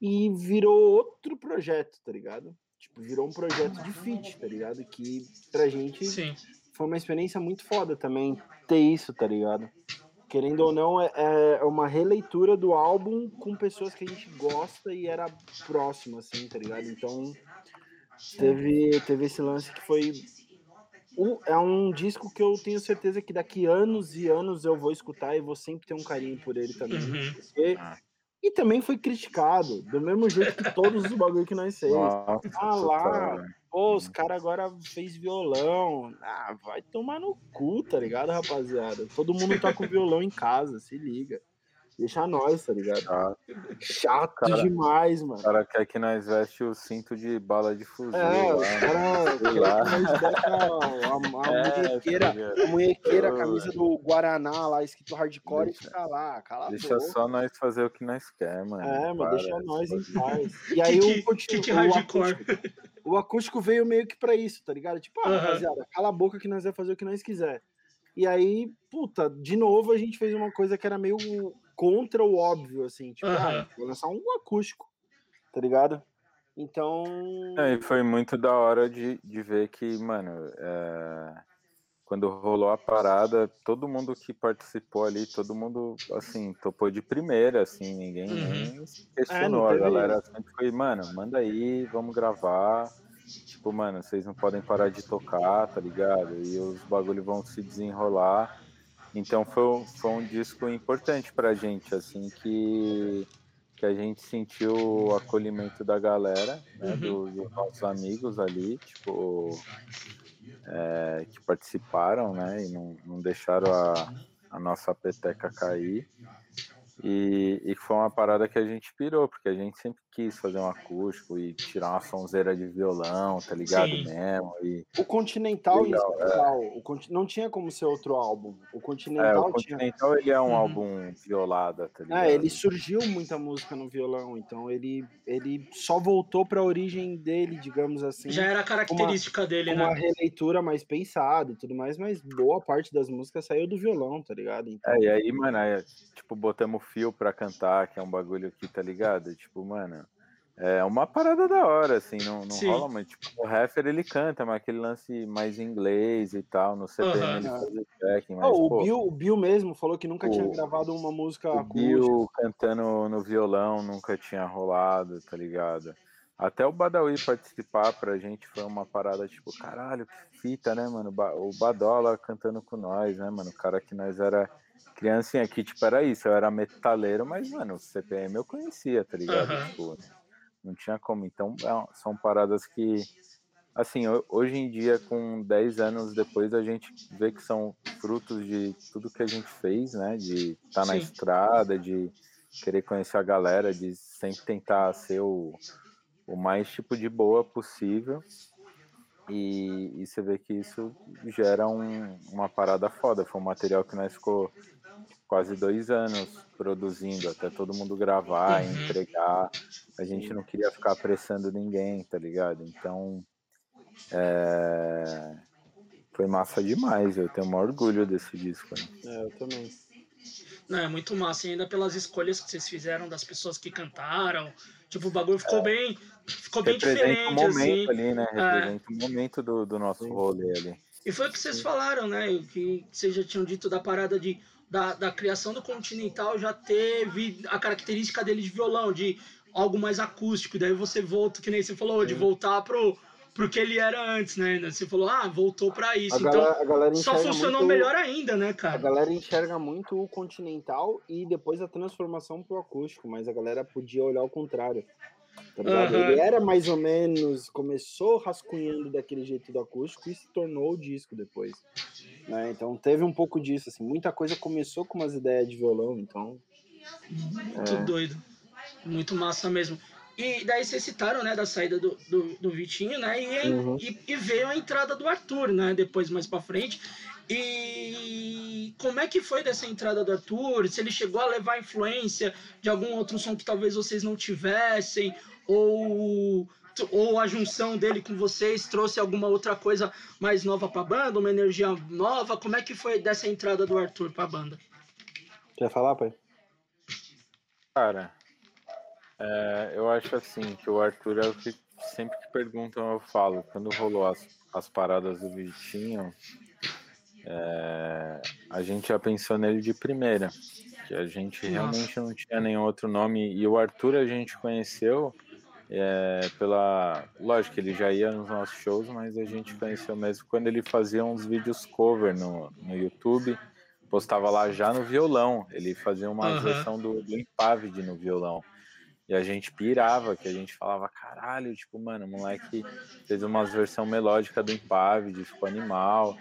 e virou outro projeto, tá ligado? Tipo, virou um projeto de feat, tá ligado? Que pra gente Sim. foi uma experiência muito foda também ter isso, tá ligado? Querendo ou não, é, é uma releitura do álbum com pessoas que a gente gosta e era próximo, assim, tá ligado? Então, teve, teve esse lance que foi. Um- é um disco que eu tenho certeza que daqui anos e anos eu vou escutar e vou sempre ter um carinho por ele também. Uhum. Porque- Ah. E também foi criticado, do mesmo jeito que todos os bagulho que nós fez. Nossa, Ah lá, pô, os caras agora fez violão. Ah, vai tomar no cu, tá ligado, rapaziada? Todo mundo tá com violão em casa, se liga. Deixa nós, tá ligado? Tá. Chato Cara, demais, O mano. cara quer que nós veste o cinto de bala de fuzil. É, lá, caras sei lá. a, a, munhequeira, a munhequeira, a Ô, camisa do Guaraná lá, escrito hardcore, e Deixa- fica lá, cala Deixa só nós fazer o que nós quer, mano. É, Para, deixa nós em paz. E aí Que- o, que- continu- que o hardcore. acústico, o acústico veio meio que pra isso, tá ligado? Tipo, ah, rapaziada, cala a boca que nós vamos fazer o que nós quiser. E aí, puta, de novo a gente fez uma coisa que era meio contra o óbvio, assim, tipo, Aham. ah, vou lançar um acústico, tá ligado? Então. É, e foi muito da hora de, de ver que, mano, é, quando rolou a parada, todo mundo que participou ali, todo mundo, assim, topou de primeira, assim, ninguém Uhum. questionou. teve- A galera sempre foi, mano, manda aí, vamos gravar. Tipo, mano, vocês não podem parar de tocar, tá ligado? E os bagulho vão se desenrolar. Então foi, um- foi um disco importante pra gente, assim, que, que a gente sentiu o acolhimento da galera, né, Uhum. do- dos nossos amigos ali, tipo, é, que participaram, né, e não, não deixaram a, a nossa peteca cair. E, e foi uma parada que a gente pirou, porque a gente sempre quis fazer um acústico e tirar uma sonzeira de violão, tá ligado? Sim. Mesmo. E, O Continental em Legal, especial, o Conti- não tinha como ser outro álbum. O é, Continental o tinha. Continental ele é um Uhum. álbum violada, tá ligado? É, ele surgiu muita música no violão, então ele, ele só voltou pra origem dele, digamos assim. Já era a característica dele, uma né? releitura mais pensada e tudo mais, mas boa parte das músicas saiu do violão, tá ligado? Então, É, e aí, mano, é, tipo, botamos fio pra cantar, que é um bagulho que, tá ligado? Tipo, mano, é uma parada da hora, assim, não, não rola muito. Tipo, o Heffer ele canta, mas aquele lance mais inglês e tal, no CPM uhum. ele faz o tracking. Mas, oh, o, pô, Bill, o Bill mesmo falou que nunca o, tinha gravado uma música o acústica. Bill cantando no violão nunca tinha rolado, tá ligado? Até o Badawi participar pra gente foi uma parada tipo, caralho, que fita, né, mano? O Badola cantando com nós, né, mano? O cara que nós era criancinha aqui, tipo, era isso, eu era metaleiro, mas, mano, o CPM eu conhecia, tá ligado? Uhum. Tipo, não tinha como. Então, é são paradas que, assim, hoje em dia, com 10 anos depois, a gente vê que são frutos de tudo que a gente fez, né? De estar tá na estrada, de querer conhecer a galera, de sempre tentar ser o, o mais tipo de boa possível. E, e você vê que isso gera um, uma parada foda. Foi um material que nós ficou quase dois anos produzindo, até todo mundo gravar, uhum. entregar. A gente não queria ficar apressando ninguém, tá ligado? Então, é... foi massa demais. Eu tenho um orgulho desse disco. Né? É, eu também. Não, é muito massa, ainda pelas escolhas que vocês fizeram das pessoas que cantaram. Tipo, o bagulho ficou é. bem. Ficou bem diferente. O momento assim. ali, né? É. Representa é. o momento do, do nosso rolê ali. E foi o que vocês falaram, né? Que vocês já tinham dito da parada de da, da criação do Continental já teve a característica dele de violão, de algo mais acústico. Daí você volta, que nem você falou, de voltar pro, pro que ele era antes, né? Você falou, ah, voltou para isso. A então, galera, só funcionou muito, melhor ainda, né, cara? A galera enxerga muito o Continental e depois a transformação pro acústico, mas a galera podia olhar o contrário. Tá uhum. Ele era mais ou menos, começou rascunhando daquele jeito do acústico e se tornou o disco depois. Né? Então teve um pouco disso, assim, muita coisa começou com umas ideias de violão, então. Muito é... doido. Muito massa mesmo. E daí vocês citaram, né, da saída do, do, do Vitinho, né? E, uhum. e, e, veio a entrada do Arthur, né? Depois, mais pra frente. E como é que foi dessa entrada do Arthur? Se ele chegou a levar influência de algum outro som que talvez vocês não tivessem? Ou, ou a junção dele com vocês trouxe alguma outra coisa mais nova pra banda? Uma energia nova? Como é que foi dessa entrada do Arthur pra banda? Quer falar, pai? Cara, é, eu acho assim que o Arthur é o que sempre que perguntam eu falo. Quando rolou as, as paradas do Vitinho, é, a gente já pensou nele de primeira, que a gente realmente não tinha nenhum outro nome. E o Arthur a gente conheceu é, pela. Lógico ele já ia nos nossos shows, mas a gente conheceu mesmo quando ele fazia uns vídeos cover no, no YouTube. Postava lá já no violão. Ele fazia uma uhum. versão do, do Impaved no violão. E a gente pirava, que a gente falava, caralho, tipo, mano, o moleque fez uma versão melódica do Impaved, ficou animal.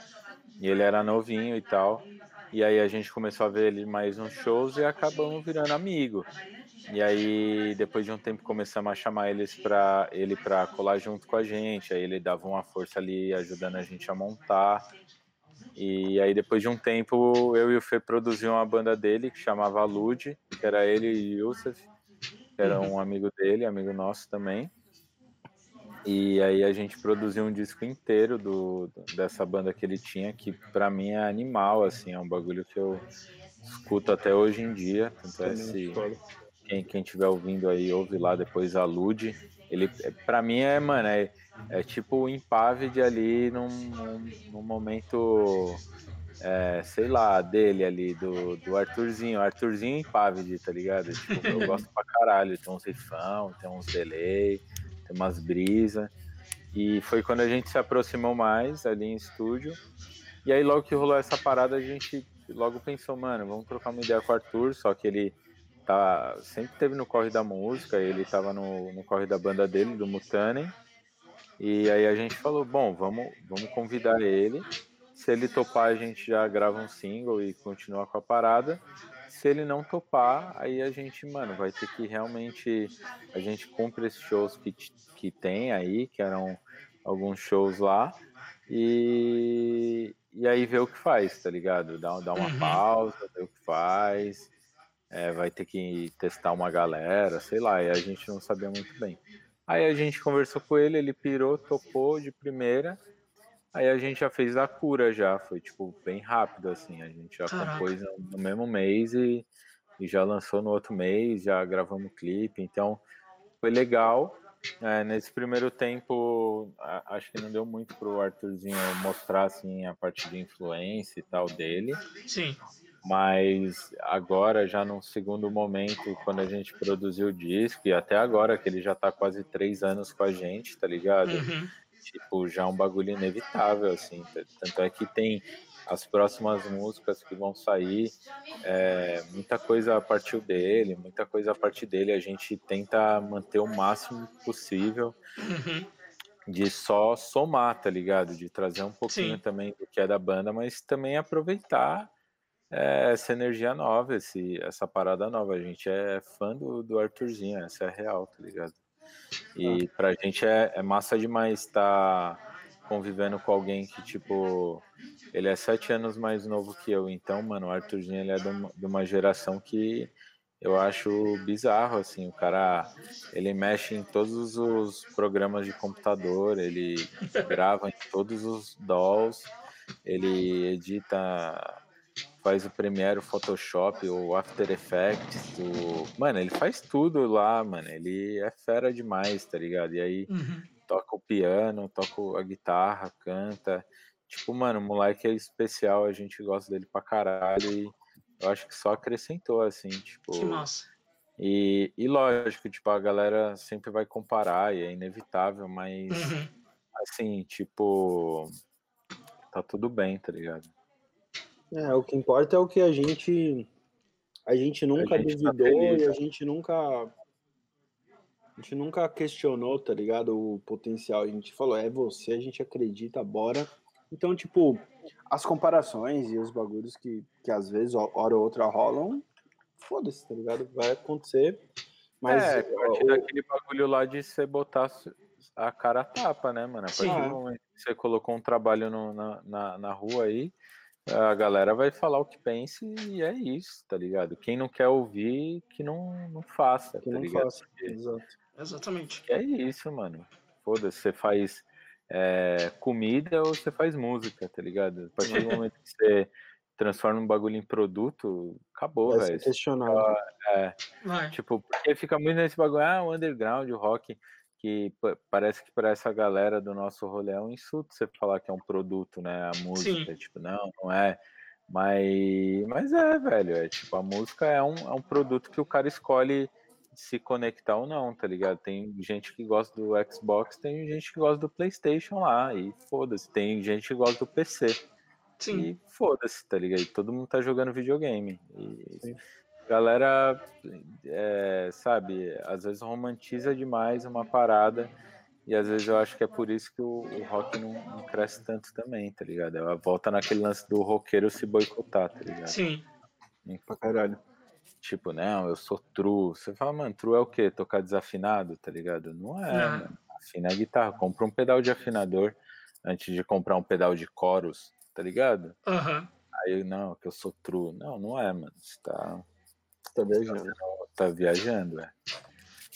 E ele era novinho e tal. E aí a gente começou a ver ele mais nos shows e acabamos virando amigo. E aí, depois de um tempo, começamos a chamar eles pra, ele para colar junto com a gente. Aí ele dava uma força ali, ajudando a gente a montar. E aí, depois de um tempo, eu e o Fê produziam uma banda dele que chamava Lud, que era ele e Yusuf, que era um amigo dele, amigo nosso também. E aí a gente produziu um disco inteiro do, dessa banda que ele tinha, que para mim é animal, assim, é um bagulho que eu escuto até hoje em dia. Tanto é se quem, quem tiver ouvindo aí, ouve lá depois a Lude. Ele, para mim, é, mano, é, é tipo o Impaved ali num, num, momento, é, sei lá, dele ali, do, do Arthurzinho. Arthurzinho Impaved, tá ligado? Tipo, eu gosto pra caralho. Tem uns rifão, tem uns delay tem umas brisas. E foi quando a gente se aproximou mais ali em estúdio. E aí, logo que rolou essa parada, a gente logo pensou, mano, vamos trocar uma ideia com o Arthur, só que ele tá, sempre teve no corre da música, ele tava no, no corre da banda dele, do Mutanen. E aí a gente falou, bom, vamos, vamos convidar ele. Se ele topar, a gente já grava um single e continua com a parada se ele não topar, aí a gente, mano, vai ter que realmente. A gente cumpre esses shows que, que tem aí, que eram alguns shows lá, e, e aí ver o que faz, tá ligado? Dá, dá uma uhum. pausa, ver o que faz, é, vai ter que testar uma galera, sei lá, e a gente não sabia muito bem. Aí a gente conversou com ele, ele pirou, topou de primeira. Aí a gente já fez a cura já, foi tipo bem rápido assim, a gente já Caraca. compôs no, mesmo mês e, e já lançou no outro mês, já gravamos clipe, então foi legal. É, nesse primeiro tempo, a, acho que não deu muito pro Arthurzinho mostrar assim, a parte de influência e tal dele. Sim. Mas agora, já no segundo momento, quando a gente produziu o disco, e até agora, que ele já tá quase três anos com a gente, tá ligado? Uhum. Tipo, já é um bagulho inevitável, assim. Tanto é que tem as próximas músicas que vão sair, é, muita coisa partiu dele, muita coisa a partir dele. A gente tenta manter o máximo possível Uhum. de só somar, tá ligado? De trazer um pouquinho Sim. também do que é da banda, mas também aproveitar é, essa energia nova, esse, essa parada nova. A gente é fã do, do Arthurzinho, essa é a real, tá ligado? E pra gente é, é massa demais estar convivendo com alguém que, tipo, ele é sete anos mais novo que eu. Então, mano, o Arthurzinho ele é de uma, de uma geração que eu acho bizarro, assim. O cara, ele mexe em todos os programas de computador, ele grava em todos os DAWs, ele edita faz o Premiere, o Photoshop, o After Effects, o... Mano, ele faz tudo lá, mano. Ele é fera demais, tá ligado? E aí Uhum. toca o piano, toca a guitarra, canta. Tipo, mano, o moleque é especial, a gente gosta dele pra caralho e eu acho que só acrescentou, assim, tipo... Que massa. E, e lógico, tipo, a galera sempre vai comparar e é inevitável, mas, Uhum. assim, tipo... Tá tudo bem, tá ligado? É, o que importa é o que a gente. A gente nunca gente tá duvidou feliz, e a né? gente nunca. A gente nunca questionou, tá ligado? O potencial. A gente falou, é você, a gente acredita, bora. Então, tipo, as comparações e os bagulhos que, que às vezes, hora ou outra, rolam, foda-se, tá ligado? Vai acontecer. Mas é, a partir o- daquele bagulho lá de você botar a cara a tapa, né, mano? A partir do momento que você colocou um trabalho no- na, na, na rua aí, a galera vai falar o que pensa e é isso, tá ligado? Quem não quer ouvir, que não, não faça, que tá não ligado? faça. Exato. Exatamente. Que é isso, mano. Foda-se, você faz é, comida ou você faz música, tá ligado? A partir do momento que você transforma um bagulho em produto, acabou, velho. questionado. É, Vai. Tipo, porque fica muito nesse bagulho, ah, o underground, o rock, que pa- parece que para essa galera do nosso rolê é um insulto você falar que é um produto, né? A música, tipo, não, não é. Mas, mas é, velho, é tipo, a música é um, é um produto que o cara escolhe se conectar ou não, tá ligado? Tem gente que gosta do Xbox, tem gente que gosta do PlayStation lá, e foda-se, tem gente que gosta do PC. Sim. E foda-se, tá ligado? E todo mundo tá jogando videogame. E Sim. Galera, é, sabe, às vezes romantiza demais uma parada. E às vezes eu acho que é por isso que o, o rock não, não cresce tanto também, tá ligado? Ela volta naquele lance do roqueiro se boicotar, tá ligado? Sim. Pra caralho. Tipo, não, eu sou true. Você fala, mano, true é o quê? Tocar desafinado, tá ligado? Não é, Não. mano. Afina a guitarra. Compra um pedal de afinador antes de comprar um pedal de coros, tá ligado? Aham. Aí, não, que eu sou true. Não, não é, mano. Você tá, Tá viajando. tá viajando, é.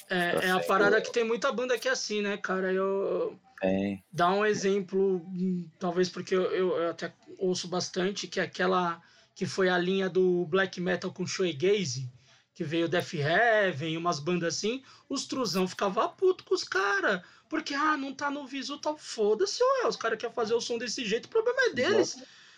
É, Tá é a parada que tem muita banda que é assim, né, cara? Eu, Tem. dar um exemplo, hum, talvez porque eu, eu- eu até ouço bastante, que é aquela que foi a linha do black metal com shoegaze, que veio Death Heaven, umas bandas assim, os truzão ficava puto com os caras, porque, ah, não tá no visu, tal, foda-se, ué, os caras querem fazer o som desse jeito, o problema é deles.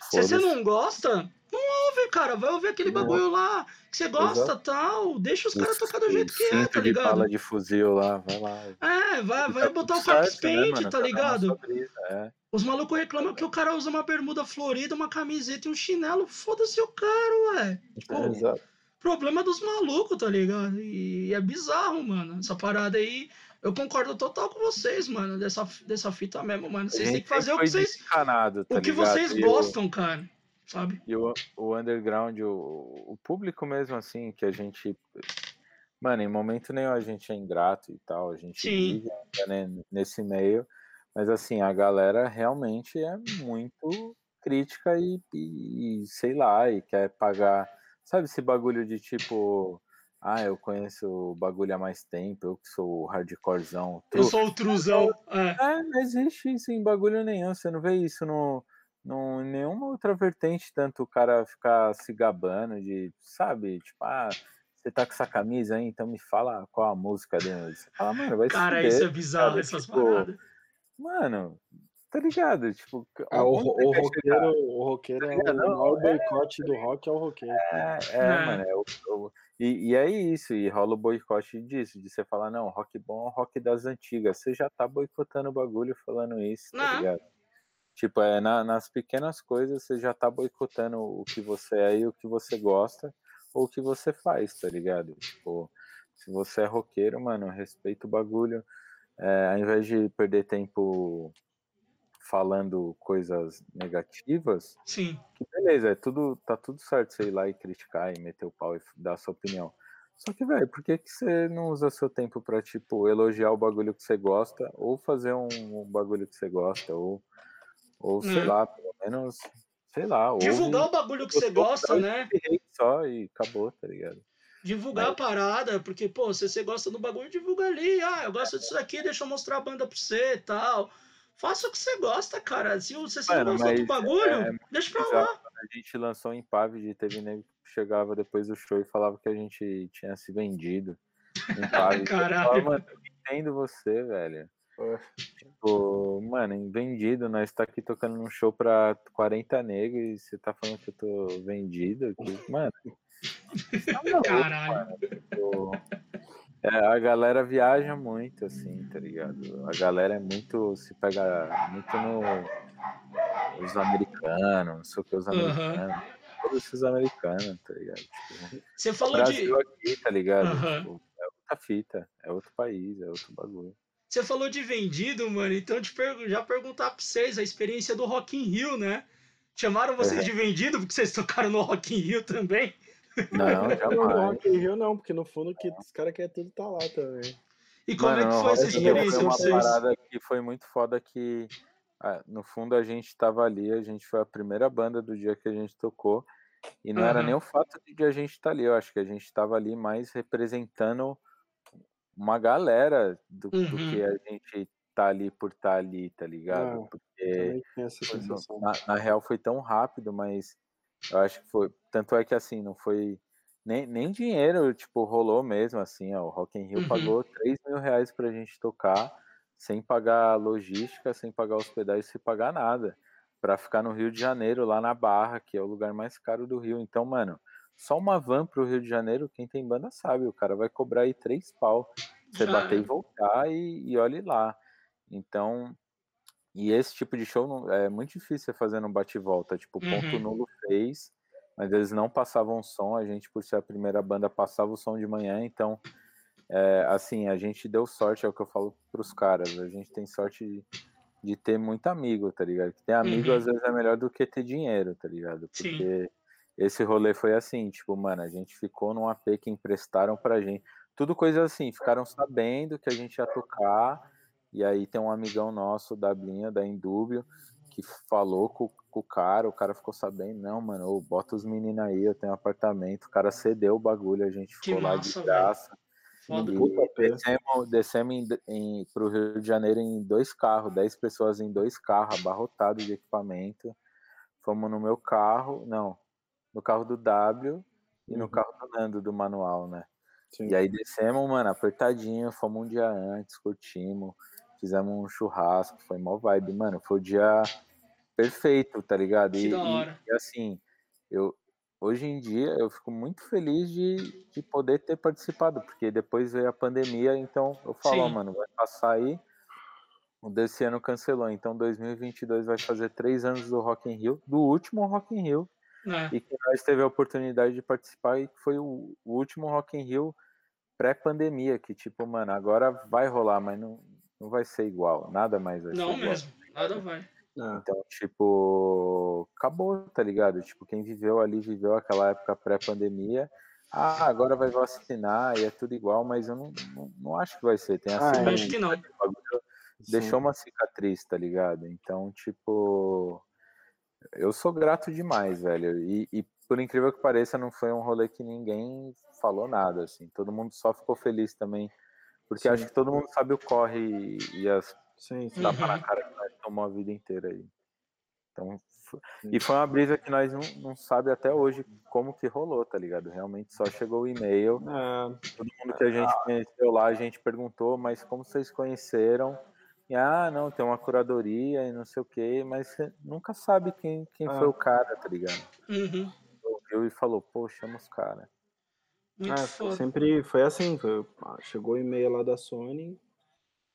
Se você não gosta, não ouve, cara, vai ouvir aquele Não. bagulho lá, que você gosta, tal, deixa os caras tocar do jeito que é, tá de ligado? bala de fuzil lá, vai lá. É, vai, vai Tá botar o né, paint, mano? tá ligado? brisa, é. Os malucos reclamam que o cara usa uma bermuda florida, uma camiseta e um chinelo. Foda-se o cara, ué. Tipo, É, exato. problema dos malucos, tá ligado? E é bizarro, mano. Essa parada aí. Eu concordo total com vocês, mano, dessa, dessa fita mesmo, mano. Vocês têm que fazer o que vocês, tá o que ligado? vocês E gostam, cara. Sabe? E o, o underground, o, o público mesmo, assim, que a gente. Mano, em momento nenhum a gente é ingrato e tal, a gente Sim. vive né, nesse meio, mas assim, a galera realmente é muito crítica e, e, sei lá, e quer pagar. Sabe esse bagulho de tipo, ah, eu conheço o bagulho há mais tempo, eu que sou o hardcorezão. Eu tu- sou o truzão. É. é, não existe isso em bagulho nenhum. Você não vê isso no, no, em nenhuma outra vertente, tanto o cara ficar se gabando de, sabe, tipo, ah, você tá com essa camisa aí, então me fala qual a música dele. Você fala, mano, vai Cara, isso é bizarro, cara, essas tipo, paradas. Mano, tá ligado? Tipo, ah, o, o, roqueiro, o roqueiro tá é o maior é, boicote do rock é o roqueiro. É, é, é. mano, é o, o, e, e é isso, e rola o boicote disso, de você falar, não, rock bom é o rock das antigas. Você já tá boicotando o bagulho falando isso, tá não. ligado? Tipo, é, na, nas pequenas coisas você já tá boicotando o que você é e o que você gosta ou o que você faz, tá ligado? Tipo, se você é roqueiro, mano, respeita o bagulho. É, ao invés de perder tempo falando coisas negativas, Sim. que beleza, é tudo, tá tudo certo você ir lá e criticar e meter o pau e dar sua opinião. Só que, velho, por que, que você não usa seu tempo pra, tipo, elogiar o bagulho que você gosta, ou fazer um, um bagulho que você gosta, ou, ou sei hum. lá, pelo menos, sei lá. Divulgar o bagulho que você gosta, né? Só e acabou, tá ligado? Divulgar Mas... a parada, porque, pô, se você gosta do bagulho, divulga ali. Ah, eu gosto disso aqui, deixa eu mostrar a banda pra você e tal. Faça o que você gosta, cara. Se você Mano, não gostou do bagulho, é, deixa pra lá. A gente lançou em Pavid, teve nego que chegava depois do show e falava que a gente tinha se vendido. Caralho. Mano, eu entendo você, velho. Tipo, mano, vendido, nós tá aqui tocando num show pra 40 negros e você tá falando que eu tô vendido. Que, mano. Tá Caralho. Mano, tipo, é, a galera viaja muito, assim, tá ligado? A galera é muito. se pega muito no. Os americanos, não sei o que, os americanos. Uhum. Todos esses americanos, tá ligado? Tipo, Você falou Brasil de. aqui, tá ligado? Uhum. Tipo, é outra fita, é outro país, é outro bagulho. Você falou de vendido, mano, então te já perguntar pra vocês a experiência do Rock in Rio, né? Chamaram vocês de vendido porque vocês tocaram no Rock in Rio também? Não, jamais. No Rock in Rio não, porque no fundo que os caras querem tudo tá lá também. E como Mano, é que foi essa experiência? Foi uma vocês? parada que foi muito foda que ah, no fundo a gente tava ali, a gente foi a primeira banda do dia que a gente tocou. E não uhum. era nem o fato de a gente estar tá ali, eu acho que a gente estava ali mais representando uma galera do, uhum. do, que a gente tá ali por tá ali, tá ligado? Ah, Porque na, na, real foi tão rápido, mas eu acho que foi. Tanto é que assim, não foi. Nem, nem dinheiro, tipo, rolou mesmo, assim, ó, o Rock in Rio uhum. pagou 3 mil reais pra gente tocar, sem pagar logística, sem pagar hospedagem, sem pagar nada, pra ficar no Rio de Janeiro, lá na Barra, que é o lugar mais caro do Rio. Então, mano, só uma van pro Rio de Janeiro, quem tem banda sabe, o cara vai cobrar aí três pau. Você bater e voltar e, e olhe lá. Então, e esse tipo de show é muito difícil você fazer no bate-volta. Tipo, uhum. Ponto Nulo fez, mas eles não passavam som. A gente, por ser a primeira banda, passava o som de manhã. Então, é, assim, a gente deu sorte, é o que eu falo pros caras. A gente tem sorte de, de ter muito amigo, tá ligado? Ter amigo, uhum. às vezes, é melhor do que ter dinheiro, tá ligado? Porque Sim. Esse rolê foi assim, tipo, mano, a gente ficou num AP que emprestaram pra gente. Tudo coisa assim, ficaram sabendo que a gente ia tocar e aí tem um amigão nosso, da Blinha, da Indúbio, que falou com, com, o cara, o cara ficou sabendo, não, mano, eu boto os meninos aí, eu tenho um apartamento, o cara cedeu o bagulho, a gente ficou que lá massa, de graça. E descemos, descemos em, em, pro Rio de Janeiro em dois carros, dez pessoas em dois carros, abarrotados de equipamento. Fomos no meu carro, não, no carro do W e no uhum. carro do Nando, do manual, né? Sim. E aí descemos, mano, apertadinho, fomos um dia antes, curtimos fizemos um churrasco, foi mó vibe, mano. Foi o dia perfeito, tá ligado? E, e, assim, eu hoje em dia eu fico muito feliz de, de poder ter participado, porque depois veio a pandemia, então eu falo, mano, vai passar aí. O desse ano cancelou, então 2022 vai fazer três anos do Rock in Rio, do último Rock in Rio, é. e que nós teve a oportunidade de participar e foi o, o último Rock in Rio pré-pandemia, que tipo, mano, agora vai rolar, mas não, não vai ser igual, nada mais vai não ser mesmo, nada vai. Então, tipo, acabou, tá ligado? Tipo, quem viveu ali, viveu aquela época pré-pandemia. Ah, agora vai vacinar e é tudo igual, mas eu não, não, não acho que vai ser. Tem assim, ah, acho que não. Deixou uma cicatriz, tá ligado? Então, tipo, eu sou grato demais, velho. E, e, por incrível que pareça, não foi um rolê que ninguém falou nada, assim. Todo mundo só ficou feliz também porque sim. acho que todo mundo sabe o corre e, as sim, sim. tapa na cara que nós tomamos a vida inteira aí. Então, e foi uma brisa que nós não, não sabe até hoje como que rolou, tá ligado? Realmente só chegou o e-mail. É. Todo mundo que a gente conheceu lá, a gente perguntou, mas como vocês conheceram? E, ah, não, tem uma curadoria e não sei o quê, mas você nunca sabe quem, quem foi o cara, tá ligado? Uhum. Ouviu e falou, pô, chama os caras. É, sempre foi assim, foi, chegou o e-mail lá da Sony,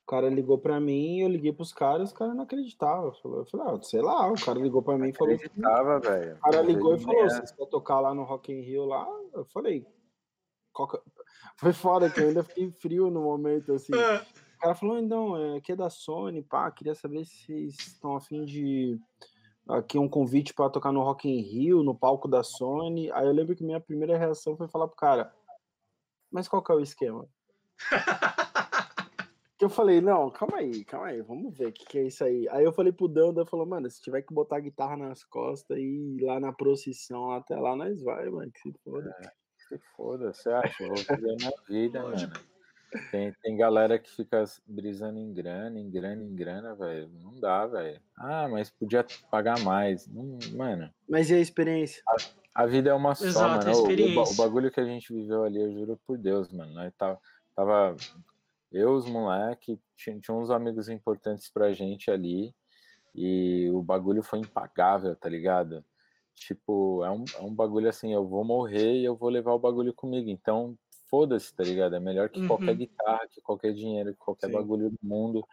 o cara ligou pra mim, eu liguei pros caras, os caras não acreditavam. Eu falei, ah, sei lá, o cara ligou pra mim e falou. Acreditava, velho. O cara ligou e falou: você quer tocar lá no Rock in Rio lá? Eu falei, Coca... foi foda que eu ainda fiquei frio no momento, assim. O cara falou, então, é, aqui é da Sony, pá, queria saber se vocês estão afim de aqui um convite para tocar no Rock in Rio, no palco da Sony. Aí eu lembro que minha primeira reação foi falar pro cara, mas qual que é o esquema? que eu falei, não, calma aí, calma aí, vamos ver o que, que é isso aí. Aí eu falei pro Danda, falou, mano, se tiver que botar a guitarra nas costas e ir lá na procissão, até lá nós vai, mano, que se foda. É, se foda, você acha? vou viver na vida, mano. Tem, tem galera que fica brisando em grana, em grana, em grana, velho. Não dá, velho. Ah, mas podia pagar mais. Não, mano. Mas e a experiência? A, a vida é uma só, Exato, mano. O, o, o, bagulho que a gente viveu ali, eu juro por Deus, mano. Nós tava, tava eu, os moleques, tinha, tinha uns amigos importantes pra gente ali, e o bagulho foi impagável, tá ligado? Tipo, é um, é um bagulho assim, eu vou morrer e eu vou levar o bagulho comigo, então foda-se, tá ligado? É melhor que uhum. qualquer guitarra, que qualquer dinheiro, que qualquer Sim. bagulho do mundo.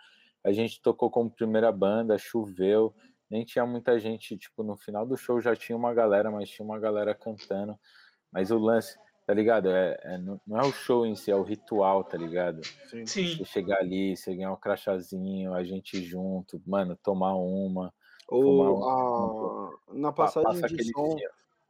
A gente tocou como primeira banda, choveu, nem tinha muita gente, tipo, no final do show já tinha uma galera, mas tinha uma galera cantando. Mas o lance, tá ligado? É, é, não é o show em si, é o ritual, tá ligado? Sim. Sim. Você chegar ali, você ganhar um crachazinho, a gente junto, mano, tomar uma. Ou a... na passagem de som.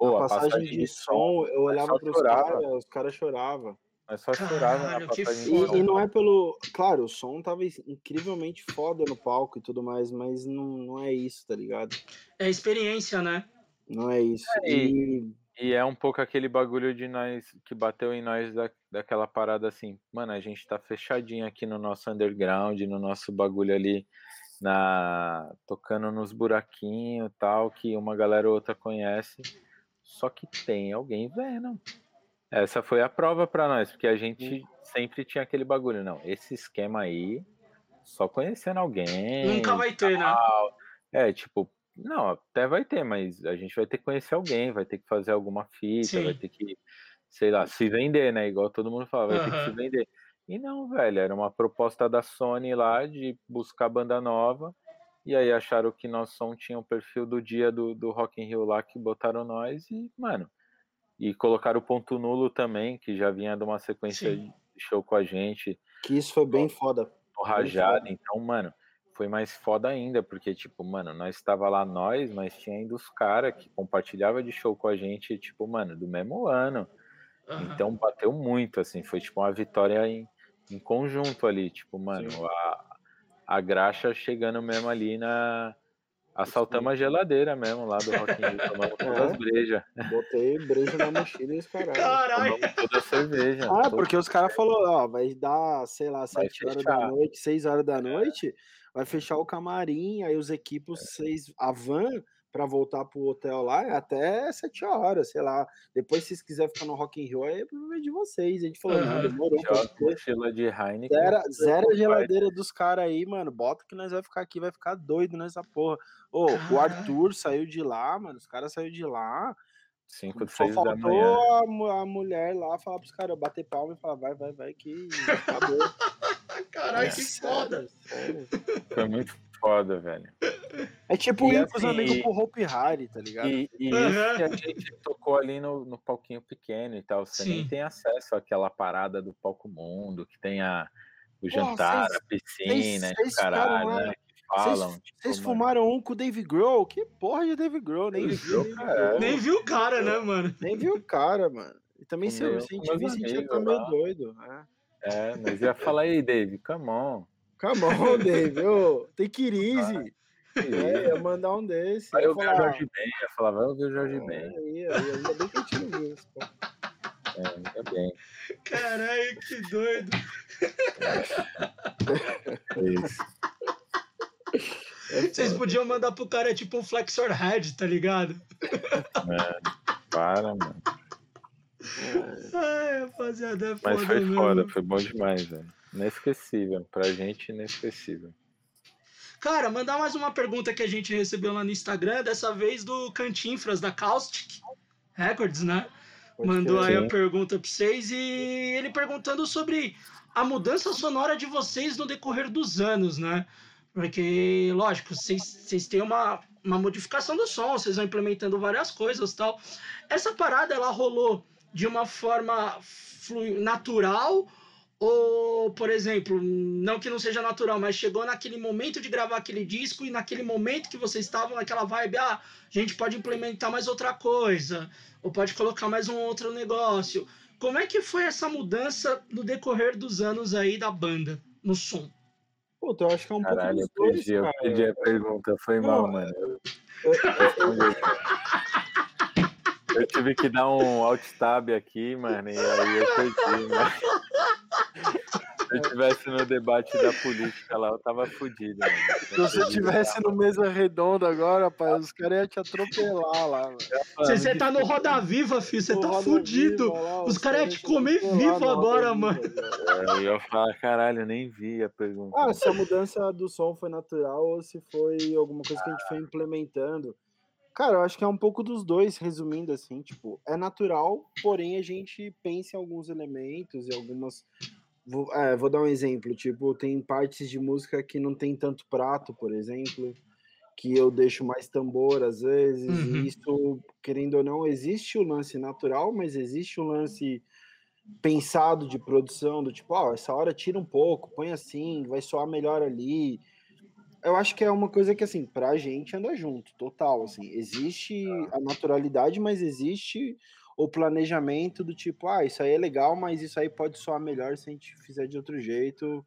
Pô, na passagem, passagem de, de som, eu olhava pros caras, os caras choravam. Mas só chorava na passagem de som. E, e não é pelo. Claro, o som tava incrivelmente foda no palco e tudo mais, mas não, não é isso, tá ligado? É experiência, né? Não é isso. É, e... E é um pouco aquele bagulho de nós que bateu em nós da, daquela parada assim, mano, a gente tá fechadinho aqui no nosso underground, no nosso bagulho ali, na tocando nos buraquinhos tal, que uma galera ou outra conhece. Só que tem alguém vendo. Essa foi a prova para nós, porque a gente sempre tinha aquele bagulho, não, esse esquema aí, só conhecendo alguém. Nunca vai ter, né? É, tipo, não, até vai ter, mas a gente vai ter que conhecer alguém, vai ter que fazer alguma fita, Sim. vai ter que, sei lá, se vender, né? Igual todo mundo fala, vai uhum. ter que se vender. E não, velho, era uma proposta da Sony lá de buscar banda nova. E aí acharam que nosso som tinha o um perfil do dia do, do Rock in Rio lá, que botaram nós e, mano, e colocaram o ponto nulo também, que já vinha de uma sequência Sim. de show com a gente. Que isso foi bem foda. Rajada, então, mano, foi mais foda ainda, porque, tipo, mano, nós estava lá nós, mas tinha ainda os caras que compartilhava de show com a gente, tipo, mano, do mesmo ano. Uhum. Então bateu muito, assim, foi tipo uma vitória em, em conjunto ali, tipo, mano, a, a graxa chegando mesmo ali na. Assaltamos a geladeira mesmo lá do Rock in Rio, tomamos todas as brejas. Botei breja na mochila e os caras. Caralho! Tomamos toda a cerveja. Ah, porque os caras falaram, ó, vai dar, sei lá, 7 horas da noite, 6 horas da noite, vai fechar o camarim, aí os equipos, vocês, a van para voltar pro hotel lá é até sete horas, sei lá. Depois, se vocês quiserem ficar no Rock in Rio, aí é problema de vocês. A gente falou, uhum. não, demorou. Mochila de Heineken. Zero, zero a geladeira dos caras aí, mano. Bota que nós vai ficar aqui, vai ficar doido nessa porra. Ô, o Arthur saiu de lá, mano. Os caras saíram de lá. Cinco, Só seis faltou da manhã. A, a mulher lá falar pros caras, bater palma e falar, vai, vai, vai, que acabou. Caralho, é, que foda. Sério. Foi muito foda, velho. É tipo e ir assim, pros amigos pro Hope Harry, tá ligado? E, e uhum. isso que a gente tocou ali no, no palquinho pequeno e tal. Você Sim. nem tem acesso àquela parada do palco mundo, que tem a, o jantar, cês, a piscina, cês, caralho, né? falam. Vocês tipo, fumaram um com o Dave Grohl? Que porra de Dave Grohl? Nem, viu, cara. nem viu o cara, né, mano? Nem viu o cara, mano. E também se eu senti, vi, sentia tá meio doido. Né? É, mas ia falar aí, Dave, come on. Come on, Dave. Ô, tem crise. É, ia mandar um desse. Aí eu vi o Jorge Ben, ia falar, vai ouvir o Jorge é, Ben. Aí, aí, ainda bem que a gente não viu isso, pô. É, ainda bem. Caralho, que doido. É isso. É Vocês podiam mandar pro cara tipo um Flexor Head, tá ligado? É, para, mano. Ai, rapaziada, é Mas foda foi mesmo. foda, foi bom demais, velho. Inesquecível. Pra gente, inesquecível. Cara, mandar mais uma pergunta que a gente recebeu lá no Instagram, dessa vez do Cantinfras, da Caustic Records, né? Pode Mandou aí a pergunta pra vocês e ele perguntando sobre a mudança sonora de vocês no decorrer dos anos, né? Porque, lógico, vocês, têm uma, uma modificação do som, vocês vão implementando várias coisas tal. Essa parada, ela rolou de uma forma natural ou, por exemplo, não que não seja natural, mas chegou naquele momento de gravar aquele disco e naquele momento que vocês estavam naquela vibe, ah, a gente pode implementar mais outra coisa, ou pode colocar mais um outro negócio. Como é que foi essa mudança no decorrer dos anos aí da banda, no som? Puta, eu acho que é um Caralho, pouco dos dois, perdi, eu cara. perdi a pergunta. Foi mal, Não, mano. eu- Eu tive que dar um alt tab aqui, mano, e aí eu perdi, mano. Se eu tivesse no debate da política lá, eu tava fudido. Mano. Se você tivesse no mesa redonda agora, rapaz, os caras iam te atropelar lá, mano. Você, você tá no Roda Viva, filho, você No tá Roda fudido. Viva lá, Os caras iam te comer vivo agora, Viva, mano. velho. Eu ia falar, caralho, eu nem vi a pergunta. Ah, se a mudança do som foi natural ou se foi alguma coisa que a gente foi implementando. Cara, eu acho que é um pouco dos dois, resumindo assim, tipo, é natural, porém a gente pensa em alguns elementos e algumas. Vou, é, vou dar um exemplo, tipo, tem partes de música que não tem tanto prato, por exemplo, que eu deixo mais tambor às vezes, Uhum. e isso, querendo ou não, existe o lance natural, mas existe o lance pensado de produção, do tipo, ó, essa hora tira um pouco, põe assim, vai soar melhor ali. Eu acho que é uma coisa que, assim, pra gente anda junto, total, assim, existe a naturalidade, mas existe o planejamento do tipo, ah, isso aí é legal, mas isso aí pode soar melhor se a gente fizer de outro jeito,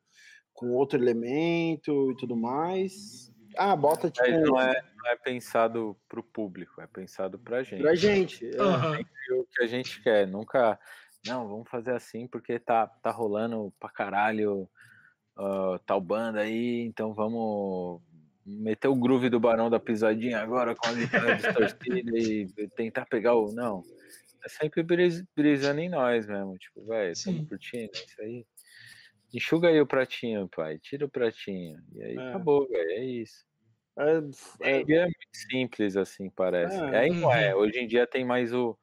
com outro elemento e tudo mais. Ah, bota, tipo, Mas não é, não é pensado pro público, é pensado pra gente. pra gente. é. Aham. o que a gente quer. Nunca, não, vamos fazer assim porque tá, tá rolando pra caralho ah, tal banda aí, então vamos meter o groove do Barão da Pisadinha agora com a guitarra distorcida e tentar pegar o. Não. É sempre bris- brisando em nós mesmo. Tipo, velho, estamos curtindo isso aí. Enxuga aí o pratinho, pai. Tira o pratinho. E aí É. acabou, velho. É isso. É, Hoje é, é muito simples, assim, parece. É. Aí não é. Uhum. Hoje em dia tem mais o,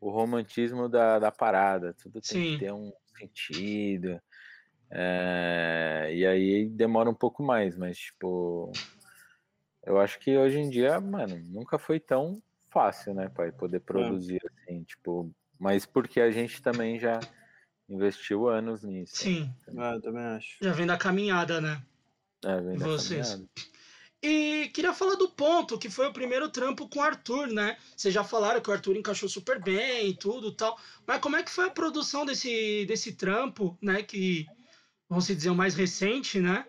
o romantismo da, da parada. Tudo tem Sim. que ter um sentido. É, e aí demora um pouco mais, mas, tipo. Eu acho que hoje em dia, mano, nunca foi tão fácil, né, pai, poder produzir assim, tipo. Mas porque a gente também já investiu anos nisso. Sim, é, eu também acho. já vem da caminhada, né? É, vem da Vocês. caminhada. E queria falar do ponto, que foi o primeiro trampo com o Arthur, né? Vocês já falaram que o Arthur encaixou super bem e tudo e tal. Mas como é que foi a produção desse, desse trampo, né? Que, vamos se dizer, o mais recente, né?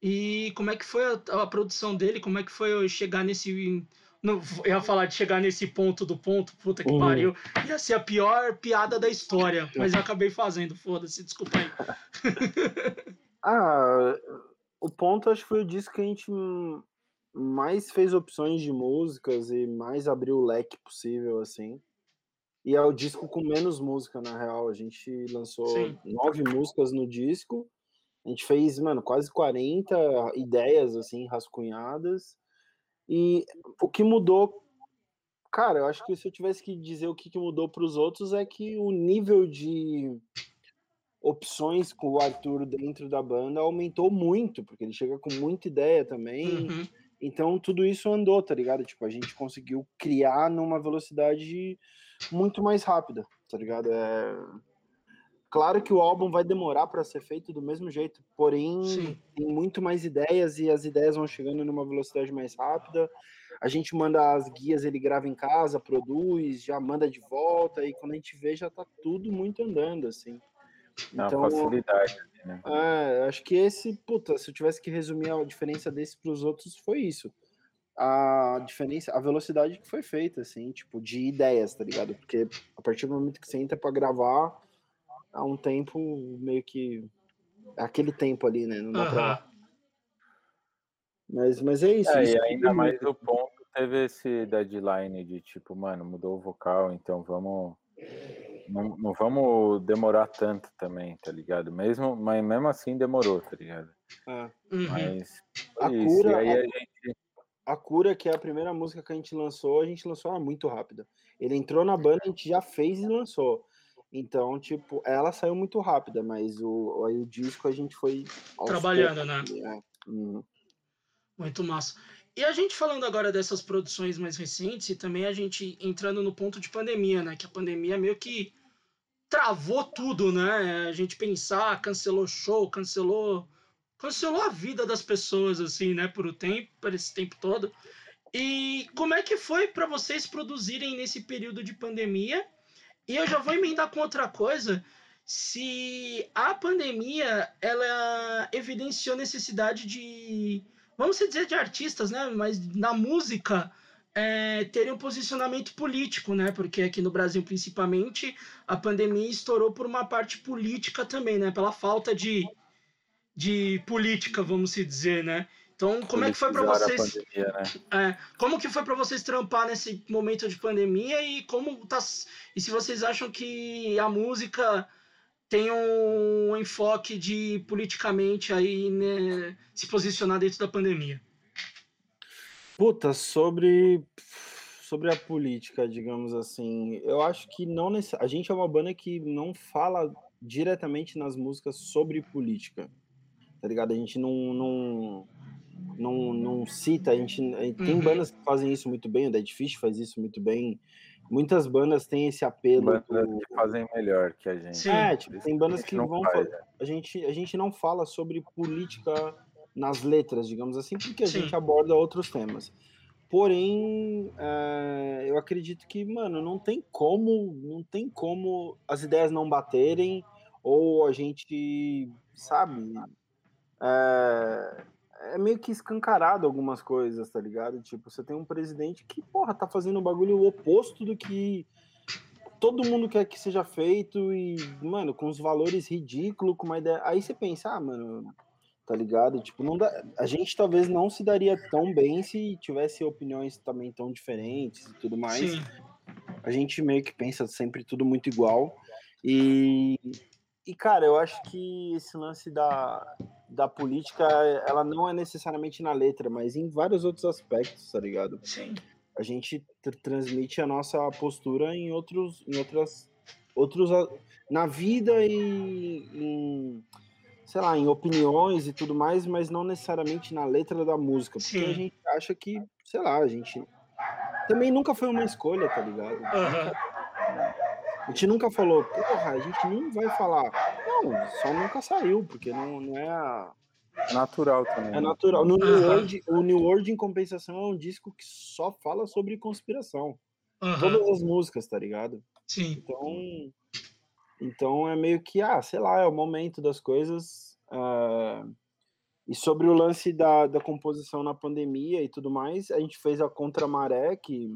E como é que foi a, a produção dele? Como é que foi eu chegar nesse. Não, ia falar de chegar nesse ponto do ponto, puta que Uhum. pariu. Ia ser a pior piada da história, mas eu acabei fazendo, foda-se, desculpa aí. Ah, o ponto acho que foi o disco que a gente mais fez opções de músicas e mais abriu o leque possível, assim. E é o disco com menos música, na real. A gente lançou Sim. nove músicas no disco. A gente fez, mano, quase 40 ideias, assim, rascunhadas. E o que mudou, cara, eu acho que se eu tivesse que dizer o que, que mudou para os outros é que o nível de opções com o Arthur dentro da banda aumentou muito, porque ele chega com muita ideia também. Uhum. Então tudo isso andou, tá ligado? Tipo, a gente conseguiu criar numa velocidade muito mais rápida, tá ligado? É... Claro que o álbum vai demorar para ser feito do mesmo jeito, porém Sim. tem muito mais ideias e as ideias vão chegando numa velocidade mais rápida. A gente manda as guias, ele grava em casa, produz, já manda de volta e quando a gente vê já tá tudo muito andando assim. É uma Então, facilidade, né? é, acho que esse, puta, se eu tivesse que resumir a diferença desse para os outros, foi isso. A diferença, a velocidade que foi feita, assim, tipo, de ideias, tá ligado? Porque a partir do momento que você entra para gravar, há um tempo meio que. é Aquele tempo ali, né? Não dá pra. Aham. Mas, mas é isso. É, isso e ainda mais o ponto teve esse deadline de tipo, mano, mudou o vocal, então vamos. Não, não vamos demorar tanto também, tá ligado? Mesmo, mas mesmo assim demorou, tá ligado? É. Uhum. Mas A cura- aí a- a gente. A Cura, que é a primeira música que a gente lançou, a gente lançou ela muito rápido. Ele entrou na banda, a gente já fez e lançou. Então, tipo, ela saiu muito rápida, mas o, aí o disco a gente foi Trabalhando, né? poucos, é. Hum. Muito massa. E a gente falando agora dessas produções mais recentes e também a gente entrando no ponto de pandemia, né? Que a pandemia meio que travou tudo, né? A gente pensar, cancelou show, cancelou cancelou a vida das pessoas assim, né, por o tempo, por esse tempo todo. E como é que foi para vocês produzirem nesse período de pandemia? E eu já vou emendar com outra coisa, se a pandemia ela evidenciou necessidade de vamos dizer de artistas, né? Mas na música é, terem um posicionamento político, né? Porque aqui no Brasil, principalmente, a pandemia estourou por uma parte política também, né? Pela falta de, de política, vamos dizer, né? Então, como é que foi para vocês? pandemia, né? É, como que foi para vocês trampar nesse momento de pandemia e como tá e se vocês acham que a música tem um enfoque de politicamente aí né, se posicionar dentro da pandemia? Puta, sobre, sobre a política, digamos assim, eu acho que não necess... a gente é uma banda que não fala diretamente nas músicas sobre política, tá ligado? A gente não, não, não, não cita, a gente tem Uhum. bandas que fazem isso muito bem, o Dead Fish faz isso muito bem, muitas bandas têm esse apelo Bandas do- que fazem melhor que a gente. Sim. É, tipo, tem bandas A gente que não vão faz, fa- a gente a gente não fala sobre política nas letras, digamos assim, porque a Sim. gente aborda outros temas. Porém, é, eu acredito que, mano, não tem como, não tem como as ideias não baterem ou a gente, sabe, é, é meio que escancarado algumas coisas, tá ligado? Tipo, você tem um presidente que, porra, tá fazendo um bagulho oposto do que todo mundo quer que seja feito e, mano, com os valores ridículos, com uma ideia. Aí você pensa, ah, mano, tá ligado? Tipo, não dá... a gente talvez não se daria tão bem se tivesse opiniões também tão diferentes e tudo mais. Sim. A gente meio que pensa sempre tudo muito igual. E, e cara, eu acho que esse lance da, da política, ela não é necessariamente na letra, mas em vários outros aspectos, tá ligado? Sim. a gente tr- transmite a nossa postura em outros em outras outros na vida e em sei lá em opiniões e tudo mais mas não necessariamente na letra da música porque Sim. a gente acha que sei lá a gente também nunca foi uma escolha tá ligado Aham. a gente nunca falou porra a gente não vai falar não só nunca saiu porque não, não é a Natural também. é né? natural. No New. World, o New World, em compensação, é um disco que só fala sobre conspiração. Aham. Todas as músicas, tá ligado? Sim. Então, então é meio que, ah, sei lá, é o momento das coisas. ah, e sobre o lance da, da composição na pandemia e tudo mais, a gente fez a Contramaré, que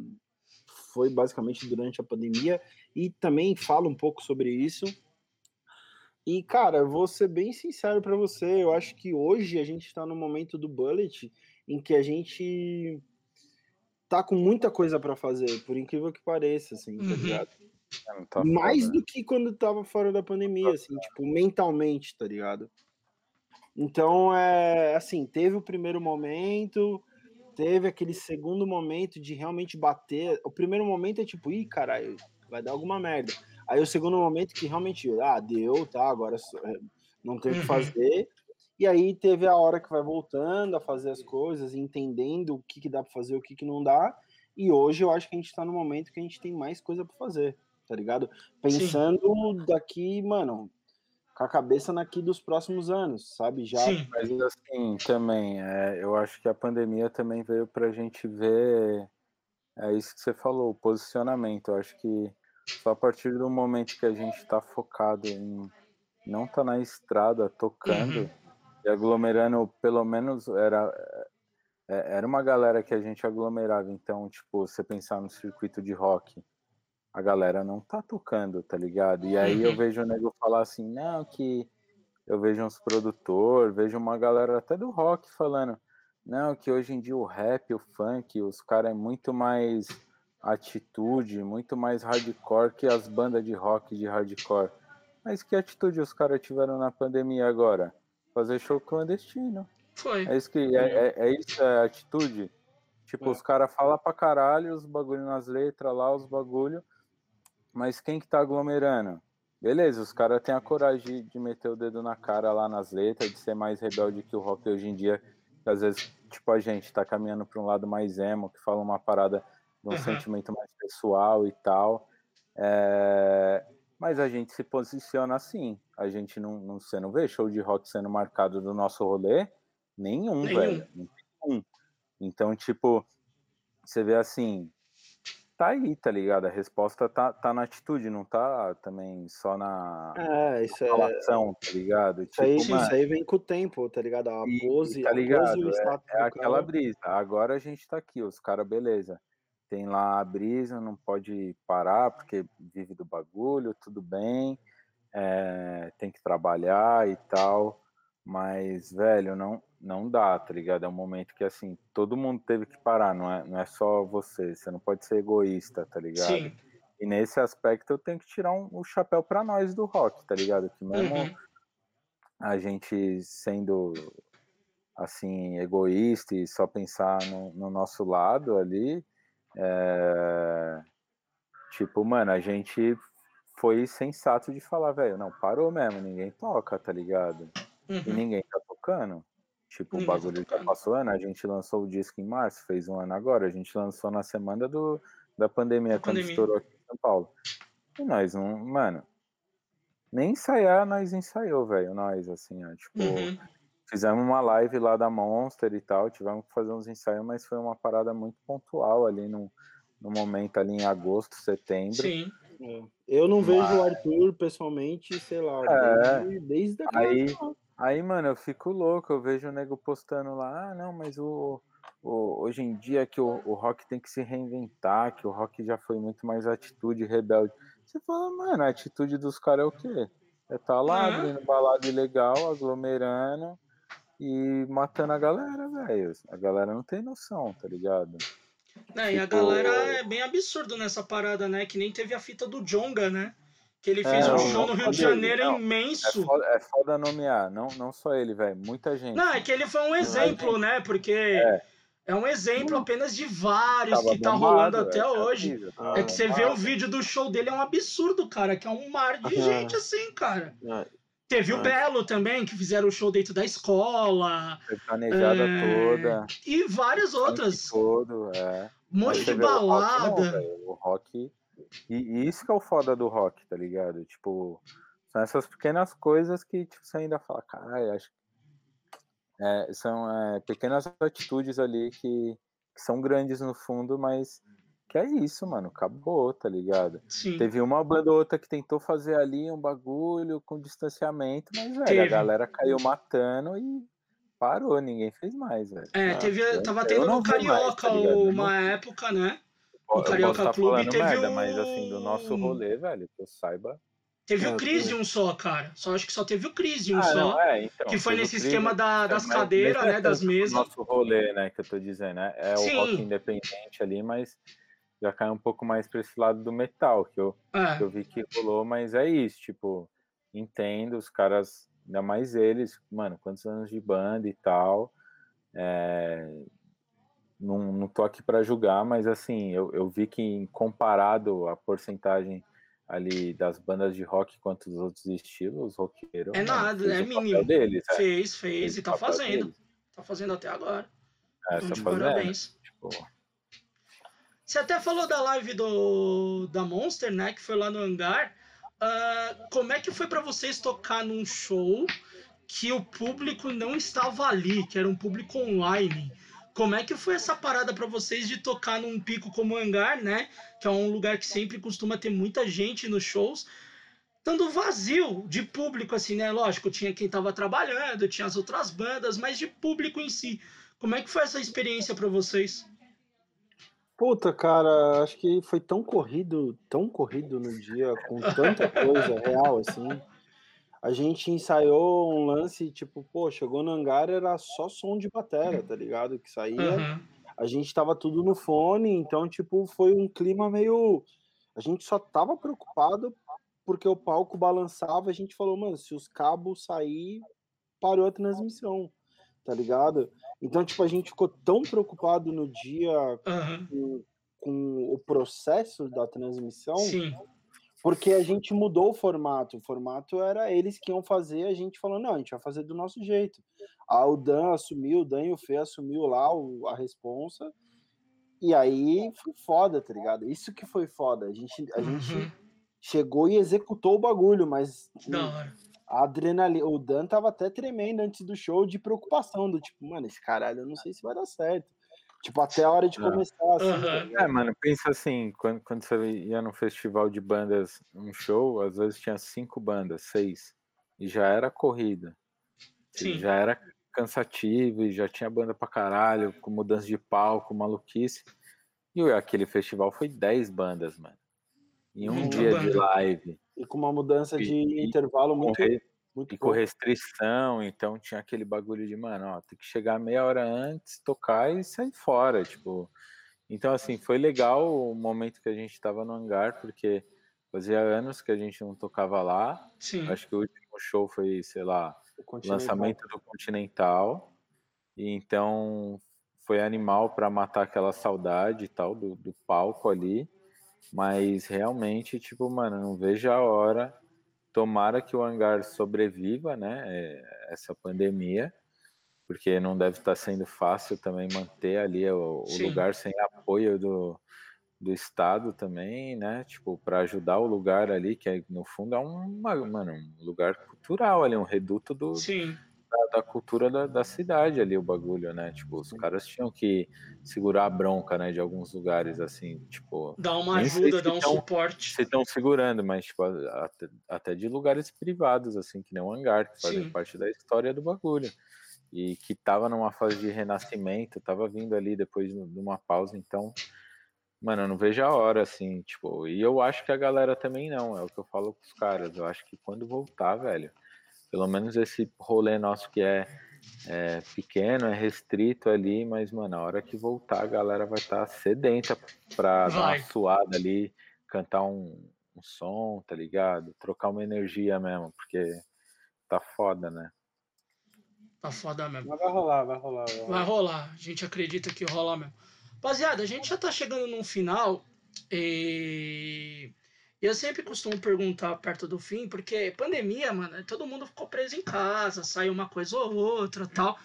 foi basicamente durante a pandemia, e também fala um pouco sobre isso. E, cara, eu vou ser bem sincero pra você, eu acho que hoje a gente tá no momento do Bullet em que a gente tá com muita coisa pra fazer, por incrível que pareça, assim, tá Uhum. ligado? É, tá Mais foda. do que quando tava fora da pandemia, assim, tipo, mentalmente, tá ligado? Então, é assim, teve o primeiro momento, teve aquele segundo momento de realmente bater. O primeiro momento é tipo, ih, caralho, vai dar alguma merda. Aí o segundo momento que realmente, ah, deu, tá, agora é, não tem o que Uhum. fazer. E aí teve a hora que vai voltando a fazer as coisas, entendendo o que, que dá pra fazer, o que, que não dá. E hoje eu acho que a gente tá no momento que a gente tem mais coisa pra fazer, tá ligado? Pensando daqui, mano, com a cabeça naqui dos próximos anos, sabe? Já Sim. Mas assim, também, é, eu acho que a pandemia também veio pra gente ver, é isso que você falou, o posicionamento. Eu acho que só a partir do momento que a gente está focado em não estar na estrada tocando Uhum. e aglomerando, pelo menos era, é, era uma galera que a gente aglomerava. Então, tipo, você pensar no circuito de rock, a galera não tá tocando, tá ligado? E aí eu Uhum. vejo o nego falar assim, não, que eu vejo uns produtor, vejo uma galera até do rock falando, não, que hoje em dia o rap, o funk, os caras é muito mais atitude, muito mais hardcore que as bandas de rock de hardcore. Mas que atitude os caras tiveram na pandemia agora? Fazer show clandestino. Foi. É isso que é, é, é isso é atitude. Tipo, É. os caras falam pra caralho os bagulho nas letras lá, os bagulho, mas quem que tá aglomerando? Beleza, os caras têm a coragem de, meter o dedo na cara lá nas letras, de ser mais rebelde que o rock hoje em dia, que às vezes, tipo, a gente tá caminhando pra um lado mais emo, que fala uma parada de um Uhum. sentimento mais pessoal e tal. É, Mas a gente se posiciona assim. A gente não, não, você não vê show de rock sendo marcado do nosso rolê? Nenhum, Nenhum. velho. Nenhum. Então, tipo, você vê assim, tá aí, tá ligado? A resposta tá, tá na atitude, não tá também só na É, isso é. falação, tá ligado? Isso aí, Tipo, mano, isso aí vem com o tempo, tá ligado? A e- pose, e tá a pose ligado? o É, status é aquela cara. brisa. Agora a gente tá aqui, os caras, beleza. Tem lá a brisa, não pode parar porque vive do bagulho, tudo bem. é, tem que trabalhar e tal. Mas, velho, não, não dá, tá ligado? É um momento que, assim, todo mundo teve que parar, não é, não é só você. Você não pode ser egoísta, tá ligado? Sim. E nesse aspecto eu tenho que tirar um, o chapéu pra nós do rock, tá ligado? Que mesmo Uhum. a gente sendo assim egoísta e só pensar no, no nosso lado ali, é, tipo, mano, a gente foi sensato de falar, velho, não, parou mesmo, ninguém toca, tá ligado? E Uhum. ninguém tá tocando. Tipo, Ninguém o tá bagulho passou ano, a gente lançou o disco em março, fez um ano agora, a gente lançou na semana do, da pandemia, Da quando pandemia. estourou aqui em São Paulo. E nós não, mano, nem ensaiar nós ensaiou, velho, nós, assim, ó, tipo, Uhum. Fizemos uma live lá da Monster e tal, tivemos que fazer uns ensaios, mas foi uma parada muito pontual ali no, no momento ali em agosto, setembro. Sim. É. Eu não vejo o Arthur pessoalmente, sei lá, É. desde, desde aquela Aí, época. aí, mano, eu fico louco, eu vejo o nego postando lá, ah, não, mas o, o- hoje em dia que o, o rock tem que se reinventar, que o rock já foi muito mais atitude rebelde. Você fala, mano, a atitude dos caras é o quê? É tá lá abrindo balada ilegal, aglomerando e matando a galera, velho. A galera não tem noção, tá ligado? É, e a Tipo- galera é bem absurdo nessa parada, né? Que nem teve a fita do Jonga, né? Que ele fez É, um não, show no Rio de Janeiro não. É imenso. foda, é foda nomear, não, não só ele, velho, muita gente. Não, é que ele foi um exemplo, né? Porque é, É. um exemplo apenas de vários Tava que tá bombado, rolando até velho, hoje. tava É que você vê o vídeo do show dele, é um absurdo, cara. Que é um mar de Aham. gente assim, cara. Teve o É. Belo também, que fizeram o show dentro da escola. Sertanejada É, toda. E várias outras. Todo, é. Um monte de balada. o rock. E, e isso que é o foda do rock, tá ligado? Tipo, são essas pequenas coisas que tipo, você ainda fala, caralho, acho que. É, são é, pequenas atitudes ali que, que são grandes no fundo, mas que é isso, mano. Acabou, tá ligado? Sim. Teve uma banda ou outra que tentou fazer ali um bagulho com distanciamento, mas, velho, a galera caiu matando e parou, ninguém fez mais, velho. É, Ah, teve, eu- tava tendo no vi mais, Carioca tá uma época, né? O Carioca tá Clube teve merda, o- mas assim, do nosso rolê, velho, que eu saiba. Teve É, o Crisium só, cara. Só acho que só teve o Crisium Ah, só. não, é, então. que foi o nesse Freeza, esquema da- das mas cadeiras, né? Das mesas. Nosso rolê, né, que eu tô dizendo, né? É o Sim. rock independente ali, mas já cai um pouco mais pra esse lado do metal, que eu, que É, eu vi que rolou, mas é isso, tipo, entendo, os caras, ainda mais eles, mano, quantos anos de banda e tal, é, não, não tô aqui para julgar, mas assim, eu, eu vi que comparado a porcentagem ali das bandas de rock quanto os outros estilos, os roqueiros, É nada, fez é mínimo. deles, é, fez, fez e o tá fazendo. deles. Tá fazendo até agora. É, Então, tá fazendo, parabéns. tipo, Você até falou da live do, da Monster, né? Que foi lá no hangar. Ah, como é que foi pra vocês tocar num show que o público não estava ali, que era um público online? Como é que foi essa parada pra vocês de tocar num pico como o hangar, né? Que é um lugar que sempre costuma ter muita gente nos shows. Estando vazio de público, assim, né? Lógico, tinha quem tava trabalhando, tinha as outras bandas, mas de público em si. Como é que foi essa experiência pra vocês? Puta, cara, acho que foi tão corrido, tão corrido no dia, com tanta coisa real, assim. a gente ensaiou um lance, tipo, pô, chegou no hangar, era só som de bateria, tá ligado? Que saía. Aham. A gente tava tudo no fone, então, tipo, foi um clima meio. A gente só tava preocupado porque o palco balançava. A gente falou, mano, se os cabos sair, parou a transmissão, tá ligado? Então, tipo, a gente ficou tão preocupado no dia Aham. com, com o processo da transmissão, Sim. porque a gente mudou o formato. O formato era eles que iam fazer, a gente falou, não, a gente vai fazer do nosso jeito. Ah, o Dan assumiu, o Dan e o Fê assumiu lá o- a responsa. E aí foi foda, tá ligado? Isso que foi foda. A gente, a gente Uhum. chegou e executou o bagulho, mas Da hora. A adrenalina. O Dan tava até tremendo antes do show de preocupação, do tipo, mano, esse caralho, eu não sei se vai dar certo. Tipo, até a hora de começar, assim, tá Aham. ligado? É, mano, pensa assim, quando, quando você ia num festival de bandas, um show, às vezes tinha cinco bandas, seis, e já era corrida. E Sim. Já era cansativo, e já tinha banda pra caralho, com mudança de palco, maluquice. E aquele festival foi 10 bandas, mano. Em um Muita dia de banda. live. E com uma mudança de E- e intervalo muito, re- muito e com restrição, então tinha aquele bagulho de, mano, ó, tem que chegar meia hora antes, tocar e sair fora, tipo. Então, assim, foi legal o momento que a gente tava no hangar, porque fazia anos que a gente não tocava lá. Sim. Acho que o último show foi, sei lá, O lançamento do Continental. E então foi animal para matar aquela saudade e tal do, do palco ali. Mas realmente, tipo, mano, não vejo a hora. Tomara que o hangar sobreviva, né? é, Essa pandemia, porque não deve estar sendo fácil também manter ali o, o lugar sem apoio do, do Estado também, né? Tipo, para ajudar o lugar ali, que é, no fundo é uma, mano, um lugar cultural ali, um reduto do, Sim. Da, da cultura da, da cidade ali, o bagulho, né? Tipo, os caras tinham que segurar a bronca, né? De alguns lugares, assim, tipo, Dá uma ajuda, se dá um tão- suporte. se estão segurando, mas, tipo, até, até de lugares privados, assim, que nem o hangar, que fazem Sim. parte da história do bagulho. E que tava numa fase de renascimento, tava vindo ali depois de uma pausa, então, mano, eu não vejo a hora, assim, tipo, e eu acho que a galera também não, é o que eu falo com os caras, eu acho que quando voltar, velho, pelo menos esse rolê nosso que é, é pequeno, é restrito ali, mas, mano, a hora que voltar, a galera vai estar sedenta pra dar uma suada ali, cantar um, um som, tá ligado? Trocar uma energia mesmo, porque tá foda, né? Tá foda mesmo. Mas vai rolar, vai rolar. Vai rolar. Vai rolar. A gente acredita que rola mesmo. Rapaziada, a gente já tá chegando num final. E eu sempre costumo perguntar perto do fim, porque pandemia, mano, todo mundo ficou preso em casa, saiu uma coisa ou outra tal.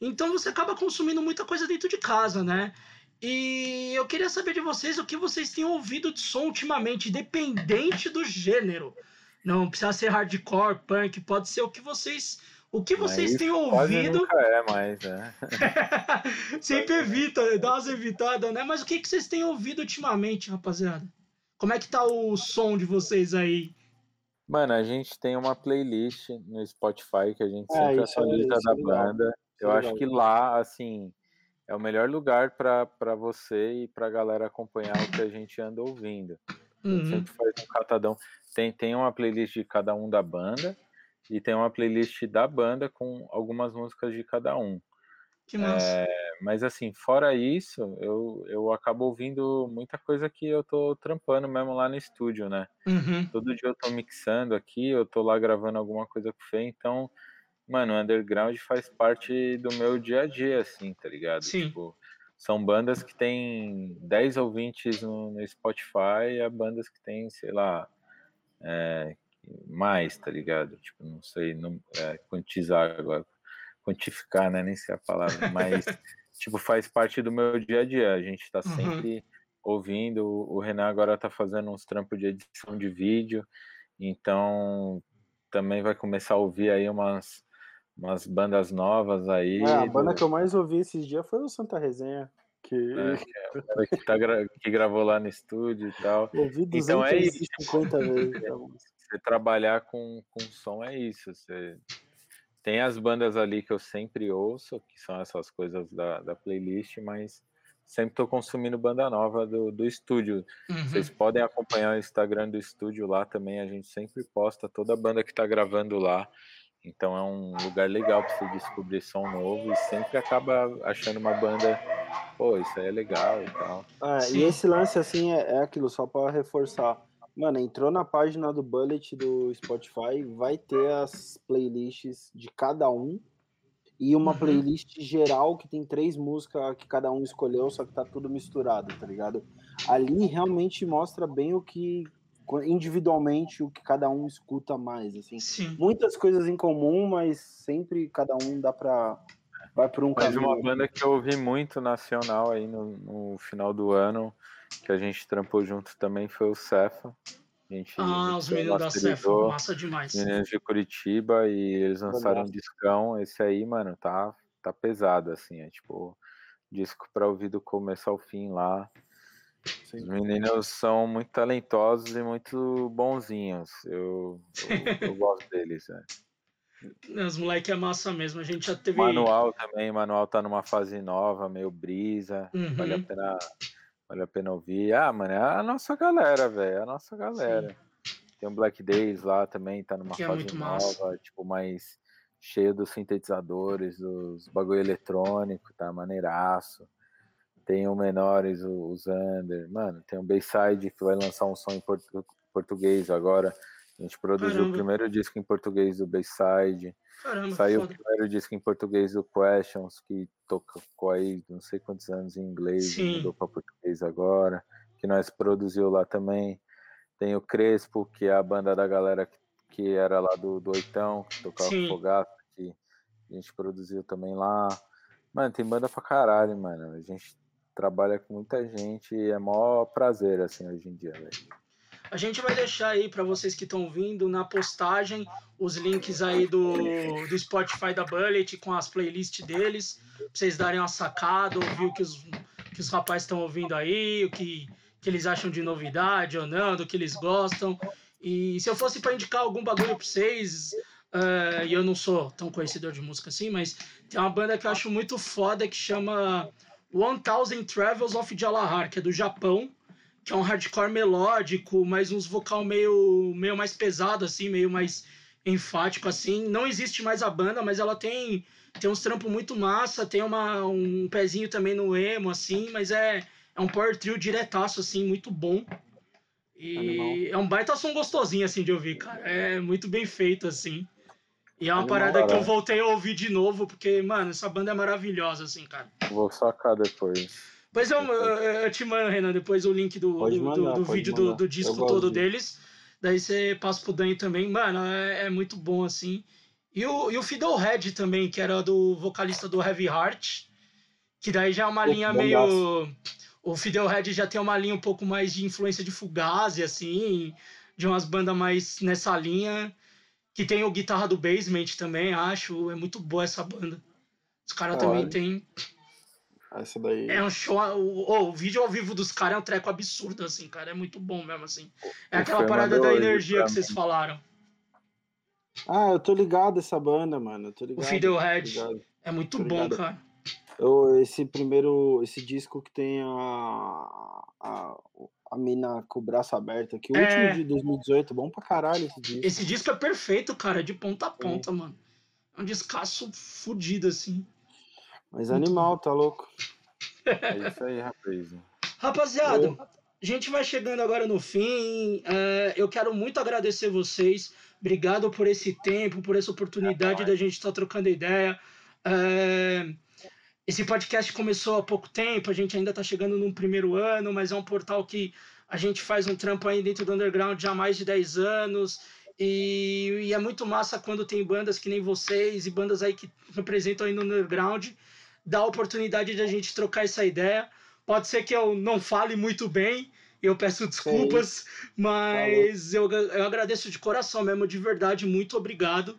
Então você acaba consumindo muita coisa dentro de casa, né? E eu queria saber de vocês o que vocês têm ouvido de som ultimamente, independente do gênero. Não precisa ser hardcore, punk, pode ser o que vocês. O que vocês Mas têm ouvido. nunca é mais, né? Sempre evita, dá umas evitadas, né? Mas o que, que vocês têm ouvido ultimamente, rapaziada? Como é que tá o som de vocês aí? Mano, a gente tem uma playlist no Spotify que a gente É, sempre é- atualiza é da legal. banda. Eu é acho legal. que lá, assim, é o melhor lugar pra pra você e pra galera acompanhar o que a gente anda ouvindo. A gente Uhum. sempre faz um catadão. Tem, tem uma playlist de cada um da banda e tem uma playlist da banda com algumas músicas de cada um. Que massa. É, mas assim, fora isso, eu, eu acabo ouvindo muita coisa que eu tô trampando mesmo lá no estúdio, né? Uhum. Todo dia eu tô mixando aqui, eu tô lá gravando alguma coisa com o Fê, então, mano, o underground faz parte do meu dia a dia, assim, tá ligado? Sim. Tipo, são bandas que tem 10 ouvintes no, no Spotify e há bandas que tem, sei lá, é, mais, tá ligado? Tipo, não sei não, é, quantizar agora, quantificar, né? Nem sei a palavra, mas, tipo, faz parte do meu dia a dia. A gente tá Uhum. sempre ouvindo. O Renan agora tá fazendo uns trampos de edição de vídeo, então também vai começar a ouvir aí umas, umas bandas novas aí. É, a banda do- que eu mais ouvi esses dias foi o Santa Resenha. Que É, que, tá gra- que gravou lá no estúdio e tal. eu ouvi Então é isso. 250 vezes. então. Você trabalhar com, com som é isso. Você tem as bandas ali que eu sempre ouço, que são essas coisas da, da playlist, mas sempre estou consumindo banda nova do, do estúdio. Uhum. Vocês podem acompanhar o Instagram do estúdio lá também, a gente sempre posta toda a banda que está gravando lá. Então é um lugar legal para você descobrir som novo e sempre acaba achando uma banda, pô, isso aí é legal e tal. É, e esse lance assim é, é aquilo, só para reforçar. Mano, entrou na página do Bullet do Spotify, vai ter as playlists de cada um e uma uhum. playlist geral que tem três músicas que cada um escolheu, só que tá tudo misturado, tá ligado? Ali realmente mostra bem o que individualmente o que cada um escuta mais, assim. Sim. Muitas coisas em comum, mas sempre cada um dá para vai por um mas caminho. uma banda que eu ouvi muito nacional aí no, no final do ano, que a gente trampou junto também foi o Cefa. A gente, ah, os meninos da Cefa, massa demais. Meninos de Curitiba e eles lançaram um discão. Esse aí, mano, tá, tá pesado, assim. É tipo, disco pra ouvir do começo ao fim lá. Sim. Os meninos são muito talentosos e muito bonzinhos. Eu, eu, eu gosto deles, é. Os moleques é massa mesmo. A gente já teve. Manual também, Manual tá numa fase nova, meio brisa. Uhum. Vale a pena Vale a pena ouvir. Ah, mano, é a nossa galera, velho. É a nossa galera. Sim. Tem um Black Days lá também, tá numa que é fase é nova, massa. tipo, mais cheio dos sintetizadores, dos bagulho eletrônico, tá maneiraço. Tem o Menores, o, o Zander. Mano, tem o Bayside que vai lançar um som em portu português agora. A gente produziu Caramba. o primeiro disco em português do Bayside. Caramba, Saiu foda. o primeiro disco em português do Questions, que tocou aí não sei quantos anos em inglês, mudou para português agora, que nós produziu lá também. Tem o Crespo, que é a banda da galera que, que era lá do, do Oitão, que tocava Sim. Fogato, que a gente produziu também lá. Mano, tem banda pra caralho, mano. A gente trabalha com muita gente e é maior prazer, assim, hoje em dia, velho. A gente vai deixar aí para vocês que estão vindo na postagem os links aí do, do Spotify da Bullet com as playlists deles, pra vocês darem uma sacada, ouvir o que os, que os rapazes estão ouvindo aí, o que, que eles acham de novidade ou não, do que eles gostam. E se eu fosse para indicar algum bagulho para vocês, uh, e eu não sou tão conhecedor de música assim, mas tem uma banda que eu acho muito foda que chama One Thousand Travels of Jalahar, que é do Japão que é um hardcore melódico, mas uns vocal meio, meio mais pesado, assim, meio mais enfático, assim. Não existe mais a banda, mas ela tem, tem uns trampos muito massa, tem uma, um pezinho também no emo, assim, mas é, é um power trio diretaço, assim, muito bom. E Animal. é um baita som gostosinho, assim, de ouvir, cara. É muito bem feito, assim. E é uma Animal, parada que eu voltei a ouvir de novo, porque, mano, essa banda é maravilhosa, assim, cara. Vou sacar depois. Pois eu, eu, eu, te mando, Renan, depois o link do, do, mandar, do, do vídeo do, do, disco todo deles. Daí você passa pro Dani também. Mano, é, é, muito bom, assim. E o, e o Fiddlehead também, que era do vocalista do Heavy Heart. Que daí já é uma linha meio. O Fiddlehead já tem uma linha um pouco mais de influência de Fugazi, assim. De umas bandas mais nessa linha. Que tem o guitarra do Basement também, acho. É muito boa essa banda. Os caras também tem essa daí. É um show. O, o vídeo ao vivo dos caras é um treco absurdo, assim, cara. É muito bom mesmo, assim. É aquela parada da energia que vocês falaram. Ah, eu tô ligado essa banda, mano. Eu tô ligado. O Fiddlehead. É muito bom, cara. Eu, esse primeiro. Esse disco que tem a. a a mina com o braço aberto aqui. O é... último de 2018, bom pra caralho esse disco. Esse disco é perfeito, cara, de ponta a ponta, é. mano. É um descasso fudido, assim. Mas animal, tá louco. É isso aí, rapaz. Rapaziada, a gente vai chegando agora no fim. Uh, eu quero muito agradecer vocês. Obrigado por esse tempo, por essa oportunidade é da gente estar tá trocando ideia. Uh, esse podcast começou há pouco tempo, a gente ainda está chegando no primeiro ano, mas é um portal que a gente faz um trampo aí dentro do underground já há mais de 10 anos. E, e, é muito massa quando tem bandas que nem vocês e bandas aí que representam aí no underground dá a oportunidade de a gente trocar essa ideia. Pode ser que eu não fale muito bem, eu peço desculpas, Sim. mas eu, eu agradeço de coração mesmo, de verdade, muito obrigado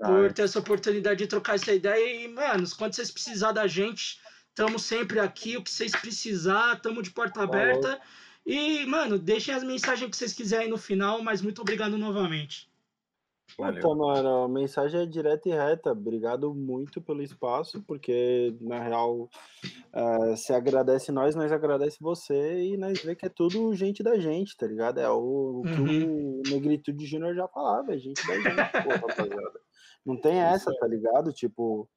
é por ter essa oportunidade de trocar essa ideia. E, mano, quando vocês precisar da gente, estamos sempre aqui. O que vocês precisar, estamos de porta aberta. E, mano, deixem as mensagens que vocês quiserem no final, mas muito obrigado novamente. Puta, mano, a mensagem é direta e reta. Obrigado muito pelo espaço, porque na real uh, se agradece nós, nós agradece você e nós vê que é tudo gente da gente, tá ligado? É o, o que uhum. o Negritude Júnior já falava, é gente da gente, pô, rapaziada. Não tem essa, tá ligado? Tipo,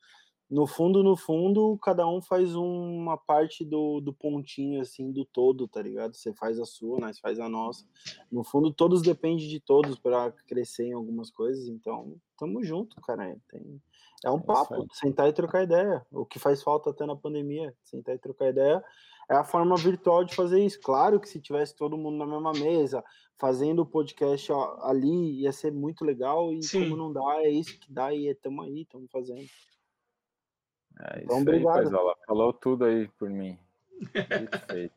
no fundo, no fundo, cada um faz uma parte do, do pontinho, assim, do todo, tá ligado? Você faz a sua, nós faz a nossa. No fundo, todos dependem de todos para crescer em algumas coisas, então, tamo junto, cara. Tem, é um é papo, sentar e trocar ideia. O que faz falta até na pandemia, sentar e trocar ideia. É a forma virtual de fazer isso. Claro que se tivesse todo mundo na mesma mesa, fazendo o podcast ó, ali, ia ser muito legal. E Sim. como não dá, é isso que dá e estamos aí, estamos fazendo. É então, isso obrigado. aí, Paisola. Falou tudo aí por mim.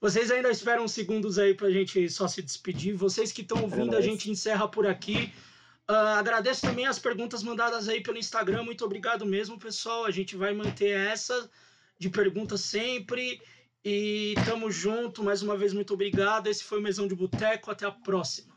Vocês ainda esperam uns segundos aí pra gente só se despedir. Vocês que estão ouvindo, é a gente encerra por aqui. Uh, agradeço também as perguntas mandadas aí pelo Instagram. Muito obrigado mesmo, pessoal. A gente vai manter essa de perguntas sempre. E tamo junto. Mais uma vez, muito obrigado. Esse foi o Mesão de Boteco. Até a próxima.